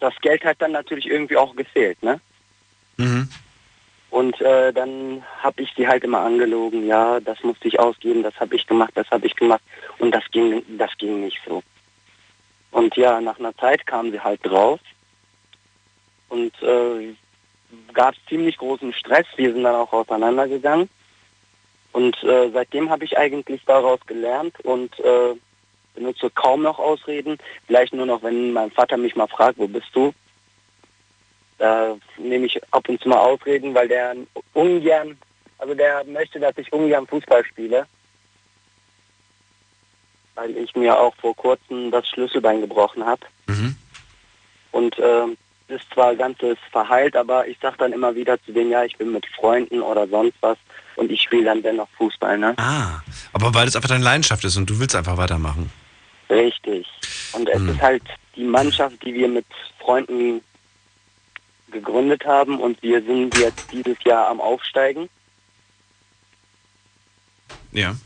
das Geld hat dann natürlich irgendwie auch gefehlt, ne? Mhm. Und äh, dann habe ich sie halt immer angelogen, ja, das musste ich ausgeben, das habe ich gemacht, das habe ich gemacht. Und das ging, das ging nicht so. Und ja, nach einer Zeit kam sie halt drauf und äh, gab ziemlich großen Stress. Wir sind dann auch auseinandergegangen. Und äh, seitdem habe ich eigentlich daraus gelernt und äh, benutze kaum noch Ausreden. Vielleicht nur noch, wenn mein Vater mich mal fragt, wo bist du? Da nehme ich ab und zu mal Ausreden, weil der ungern, also der möchte, dass ich ungern Fußball spiele. Weil ich mir auch vor kurzem das Schlüsselbein gebrochen habe. Mhm. Und äh, ist zwar ganzes verheilt, aber ich sage dann immer wieder zu denen, ja, ich bin mit Freunden oder sonst was und ich spiele dann dennoch Fußball, ne? Ah, aber weil es einfach deine Leidenschaft ist und du willst einfach weitermachen. Richtig. Und es ist halt die Mannschaft, die wir mit Freunden gegründet haben und wir sind jetzt dieses Jahr am Aufsteigen. Ja.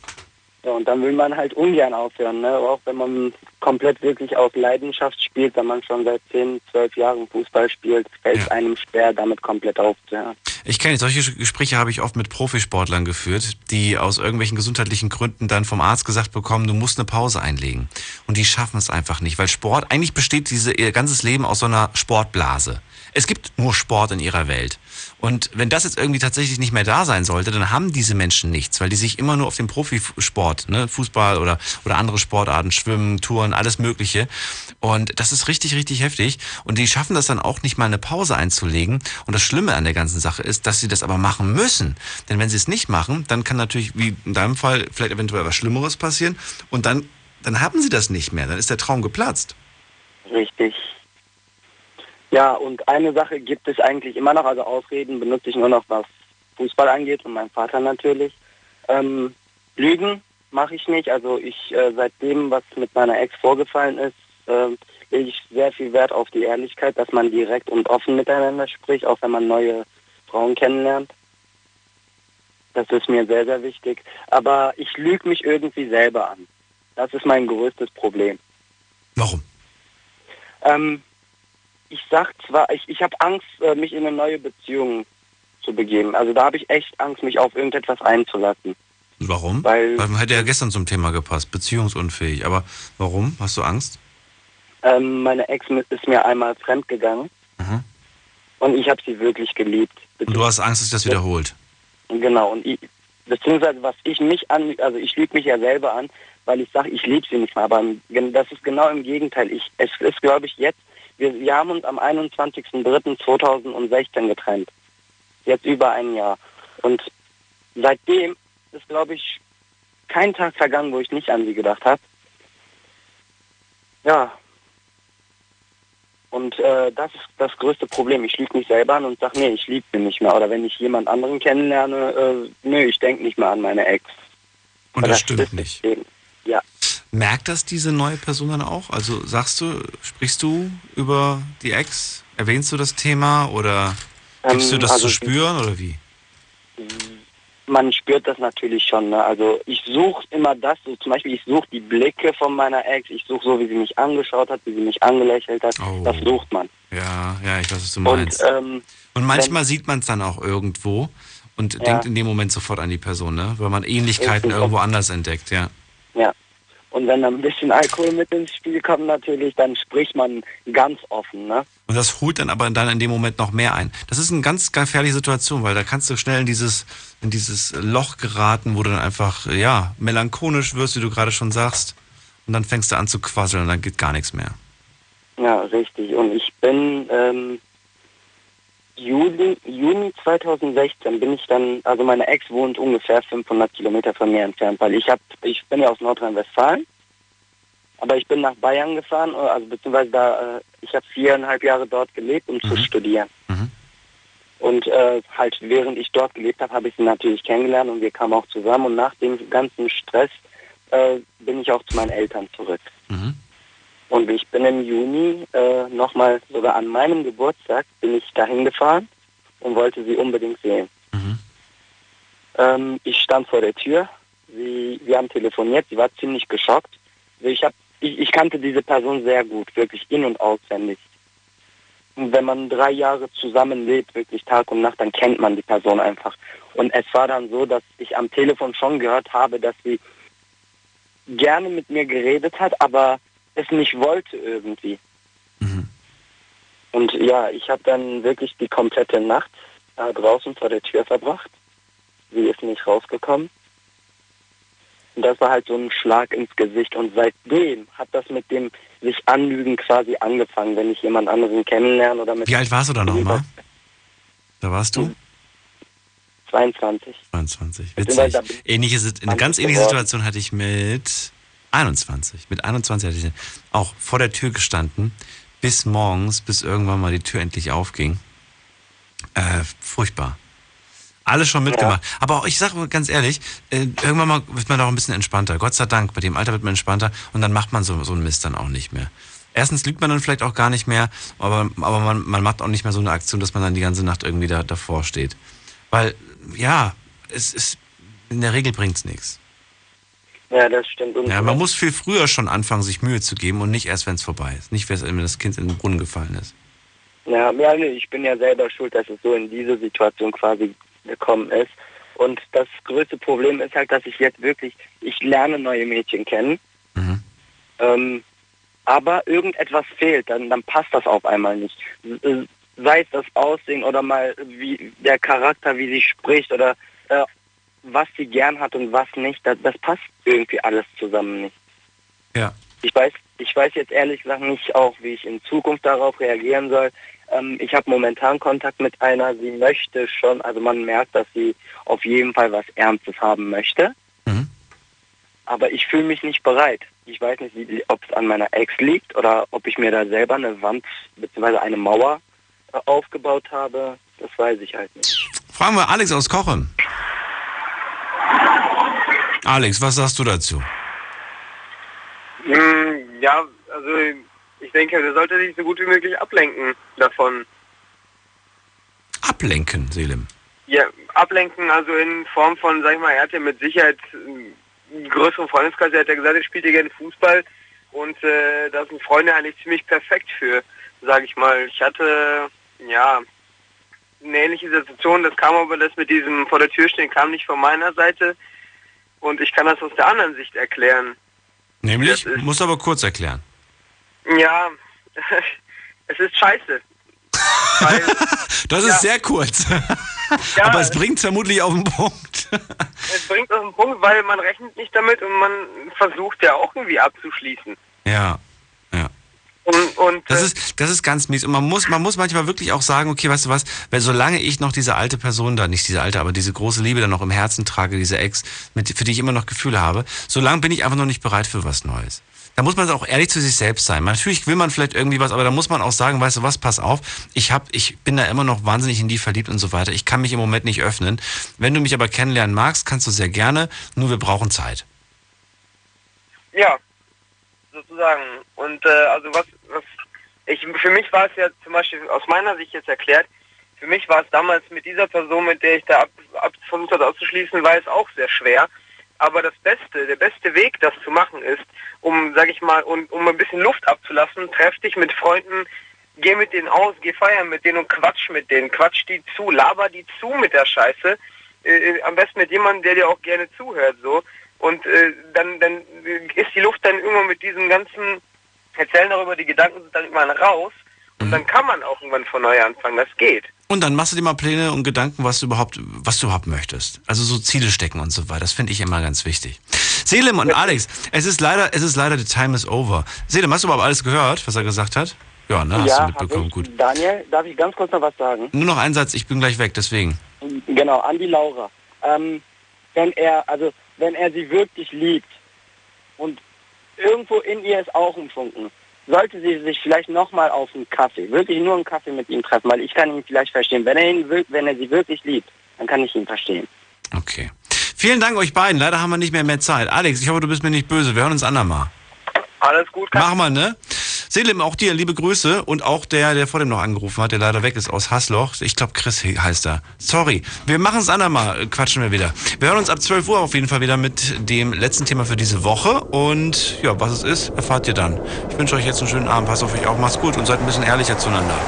Ja, und dann will man halt ungern aufhören, ne? Auch wenn man komplett wirklich aus Leidenschaft spielt, wenn man schon seit 10, 12 Jahren Fußball spielt, fällt es einem schwer, damit komplett aufzuhören. Ich kenne solche Gespräche habe ich oft mit Profisportlern geführt, die aus irgendwelchen gesundheitlichen Gründen dann vom Arzt gesagt bekommen, du musst eine Pause einlegen. Und die schaffen es einfach nicht, weil Sport, eigentlich besteht diese, ihr ganzes Leben aus so einer Sportblase. Es gibt nur Sport in ihrer Welt. Und wenn das jetzt irgendwie tatsächlich nicht mehr da sein sollte, dann haben diese Menschen nichts, weil die sich immer nur auf den Profisport, ne, Fußball oder, oder andere Sportarten, Schwimmen, Touren, alles Mögliche. Und das ist richtig, richtig heftig. Und die schaffen das dann auch nicht mal eine Pause einzulegen. Und das Schlimme an der ganzen Sache ist, dass sie das aber machen müssen. Denn wenn sie es nicht machen, dann kann natürlich, wie in deinem Fall, vielleicht eventuell was Schlimmeres passieren. Und dann, dann haben sie das nicht mehr. Dann ist der Traum geplatzt. Richtig. Ja, und eine Sache gibt es eigentlich immer noch, also Ausreden benutze ich nur noch, was Fußball angeht und mein Vater natürlich. Ähm, Lügen mache ich nicht, also ich äh, seitdem, was mit meiner Ex vorgefallen ist, äh, lege ich sehr viel Wert auf die Ehrlichkeit, dass man direkt und offen miteinander spricht, auch wenn man neue Frauen kennenlernt. Das ist mir sehr, sehr wichtig. Aber ich lüge mich irgendwie selber an. Das ist mein größtes Problem. Warum? Ähm, ich sag zwar, ich, ich habe Angst, äh, mich in eine neue Beziehung zu begeben. Also da habe ich echt Angst, mich auf irgendetwas einzulassen. Warum? Weil, Weil hätte ja gestern zum Thema gepasst, beziehungsunfähig. Aber warum? Hast du Angst? ähm, meine Ex ist mir einmal fremd gegangen Mhm. und ich habe sie wirklich geliebt. Und du hast Angst, dass sich das wiederholt. Genau, und ich, beziehungsweise was ich mich an, also ich lüge mich ja selber an, weil ich sage, ich liebe sie nicht mehr, aber das ist genau im Gegenteil. Ich, es ist, glaube ich, jetzt, wir, wir haben uns am 21.03.2016 getrennt. Jetzt über ein Jahr. Und seitdem ist, glaube ich, kein Tag vergangen, wo ich nicht an sie gedacht habe. Ja. Und äh, das ist das größte Problem. Ich lüge mich selber an und sage, nee, ich liebe sie nicht mehr. Oder wenn ich jemand anderen kennenlerne, äh, nee, ich denke nicht mehr an meine Ex. Und das das stimmt nicht. Eben. Ja. Merkt das diese neue Person dann auch? Also sagst du, sprichst du über die Ex? Erwähnst du das Thema oder gibst du Ähm, das also zu spüren oder wie? Man spürt das natürlich schon. Ne? Also ich suche immer das, so zum Beispiel ich suche die Blicke von meiner Ex, ich suche so, wie sie mich angeschaut hat, wie sie mich angelächelt hat. Oh. Das sucht man. Ja, ja, ich weiß, was du Und, meinst. ähm, Und manchmal sieht man es dann auch irgendwo und Ja. denkt in dem Moment sofort an die Person, ne? Weil man Ähnlichkeiten irgendwo anders entdeckt, ja. ja. Und wenn dann ein bisschen Alkohol mit ins Spiel kommt natürlich, dann spricht man ganz offen. Ne? Und das holt dann aber dann in dem Moment noch mehr ein. Das ist eine ganz gefährliche Situation, weil da kannst du schnell in dieses, in dieses Loch geraten, wo du dann einfach, ja, melancholisch wirst, wie du gerade schon sagst. Und dann fängst du an zu quasseln und dann geht gar nichts mehr. Ja, richtig. Und ich bin ähm, Juli, Juni 2016 bin ich dann, also meine Ex wohnt ungefähr 500 Kilometer von mir entfernt, weil ich hab, ich bin ja aus Nordrhein-Westfalen, aber ich bin nach Bayern gefahren, äh, also beziehungsweise da, äh, ich habe viereinhalb Jahre dort gelebt, um zu studieren. Und äh, halt während ich dort gelebt habe, habe ich sie natürlich kennengelernt und wir kamen auch zusammen und nach dem ganzen Stress äh, bin ich auch zu meinen Eltern zurück. Und ich bin im Juni äh, nochmal, sogar an meinem Geburtstag, bin ich dahin gefahren und wollte sie unbedingt sehen. Ähm, ich stand vor der Tür, sie, wir haben telefoniert, sie war ziemlich geschockt. Also ich, hab, ich, ich kannte diese Person sehr gut, wirklich in- und auswendig. Und wenn man drei Jahre zusammenlebt, wirklich Tag und Nacht, dann kennt man die Person einfach. Und es war dann so, dass ich am Telefon schon gehört habe, dass sie gerne mit mir geredet hat, aber es nicht wollte irgendwie. Und ja, ich habe dann wirklich die komplette Nacht äh, draußen vor der Tür verbracht. Sie ist nicht rausgekommen. Und das war halt so ein Schlag ins Gesicht. Und seitdem hat das mit dem sich anlügen quasi angefangen, wenn ich jemand anderen kennenlerne oder mit Wie alt warst du da nochmal? Da warst du? 22. 22. Beziehungsweise Witzig. Ähnliche, eine 20 ganz ähnliche. Situation hatte ich mit 21. Mit 21 hatte ich auch vor der Tür gestanden, bis morgens, bis irgendwann mal die Tür endlich aufging. Äh, furchtbar. Alles schon mitgemacht. Aber auch, ich sage ganz ehrlich, äh, irgendwann mal wird man doch ein bisschen entspannter. Gott sei Dank, bei dem Alter wird man entspannter und dann macht man so, so einen Mist dann auch nicht mehr. Erstens lügt man dann vielleicht auch gar nicht mehr, aber, aber man, man macht auch nicht mehr so eine Aktion, dass man dann die ganze Nacht irgendwie da, davor steht. Weil, ja, es ist, in der Regel bringt's nichts. Ja, das stimmt. Und Ja, man muss viel früher schon anfangen, sich Mühe zu geben und nicht erst, wenn es vorbei ist. Nicht, wenn das Kind in den Brunnen gefallen ist. Ja, ja, nee, ich bin ja selber schuld, dass es so in diese Situation quasi gekommen ist. Und das größte Problem ist halt, dass ich jetzt wirklich, ich lerne neue Mädchen kennen. Ähm, aber irgendetwas fehlt, dann, dann passt das auf einmal nicht. Sei es das Aussehen oder mal wie der Charakter, wie sie spricht oder äh, was sie gern hat und was nicht, das, das passt irgendwie alles zusammen nicht. Ja. Ich weiß, ich weiß jetzt ehrlich gesagt nicht auch, wie ich in Zukunft darauf reagieren soll. Ähm, ich habe momentan Kontakt mit einer, sie möchte schon, also man merkt, dass sie auf jeden Fall was Ernstes haben möchte. Aber ich fühle mich nicht bereit. Ich weiß nicht, wie- ob es an meiner Ex liegt oder ob ich mir da selber eine Wand bzw. eine Mauer äh, aufgebaut habe. Das weiß ich halt nicht. Fragen wir Alex aus Kochen. Alex, was sagst du dazu? Mm, Ja, also ich denke, der sollte sich so gut wie möglich ablenken davon. Ablenken, Selim. Ja, ablenken, also in Form von, sag ich mal, er hat ja mit Sicherheit einen größeren Freundeskreis, er hat ja gesagt, er spielt ja gerne Fußball und äh, da sind Freunde eigentlich ziemlich perfekt für, sag ich mal. Ich hatte, ja, eine ähnliche Situation, das kam aber das mit diesem vor der Tür stehen, kam nicht von meiner Seite und ich kann das aus der anderen Sicht erklären. Nämlich, musst du aber kurz erklären. Ja, es ist scheiße. Das ist sehr kurz. aber es bringt vermutlich auf den Punkt. Es bringt auf den Punkt, weil man rechnet nicht damit und man versucht ja auch irgendwie abzuschließen. Ja. Und, und Das äh, ist, das ist ganz mies. Und man muss, man muss manchmal wirklich auch sagen, okay, weißt du was, weil solange ich noch diese alte Person da, nicht diese alte, aber diese große Liebe da noch im Herzen trage, diese Ex, mit, für die ich immer noch Gefühle habe, solange bin ich einfach noch nicht bereit für was Neues. Da muss man auch ehrlich zu sich selbst sein. Natürlich will man vielleicht irgendwie was, aber da muss man auch sagen, weißt du was, pass auf, ich hab, ich bin da immer noch wahnsinnig in die verliebt und so weiter. Ich kann mich im Moment nicht öffnen. Wenn du mich aber kennenlernen magst, kannst du sehr gerne, nur wir brauchen Zeit. ja, sozusagen. Und äh, also was, was ich für mich war es ja zum Beispiel aus meiner Sicht jetzt erklärt, für mich war es damals mit dieser Person, mit der ich da ab, ab, versucht habe auszuschließen, war es auch sehr schwer. Aber das Beste, der beste Weg, das zu machen ist, um, sag ich mal, und um ein bisschen Luft abzulassen, treff dich mit Freunden, geh mit denen aus, geh feiern mit denen und quatsch mit denen, quatsch die zu, laber die zu mit der Scheiße. Äh, äh, am besten mit jemandem, der dir auch gerne zuhört, so. Und äh, dann, dann ist die Luft dann irgendwann mit diesem ganzen Erzählen darüber, die Gedanken sind dann irgendwann raus. Und dann kann man auch irgendwann von neu anfangen. Das geht. Und dann machst du dir mal Pläne und Gedanken, was du überhaupt, was du überhaupt möchtest. Also so Ziele stecken und so weiter. Das finde ich immer ganz wichtig. Selim und Alex, es ist leider, es ist leider, the time is over. Selim, hast du überhaupt alles gehört, was er gesagt hat? Ja, ne, hast ja, du mitbekommen, gut. Daniel, darf ich ganz kurz noch was sagen? Nur noch ein Satz, ich bin gleich weg, deswegen. Genau, an die Laura. Ähm, wenn er, also wenn er sie wirklich liebt und irgendwo in ihr ist auch ein Funken, sollte sie sich vielleicht nochmal auf einen Kaffee, wirklich nur einen Kaffee mit ihm treffen, weil ich kann ihn vielleicht verstehen. Wenn er ihn wenn er sie wirklich liebt, dann kann ich ihn verstehen. Okay. Vielen Dank euch beiden. Leider haben wir nicht mehr mehr Zeit. Alex, ich hoffe, du bist mir nicht böse. Wir hören uns andermal. Alles gut. Machen wir, ne? Selim, auch dir liebe Grüße und auch der, der vor dem noch angerufen hat, der leider weg ist aus Hasloch. Ich glaube, Chris heißt er. Sorry. Wir machen es andermal, äh, quatschen wir wieder. Wir hören uns ab 12 Uhr auf jeden Fall wieder mit dem letzten Thema für diese Woche. Und ja, was es ist, erfahrt ihr dann. Ich wünsche euch jetzt einen schönen Abend. Passt auf euch auf, macht's gut und seid ein bisschen ehrlicher zueinander.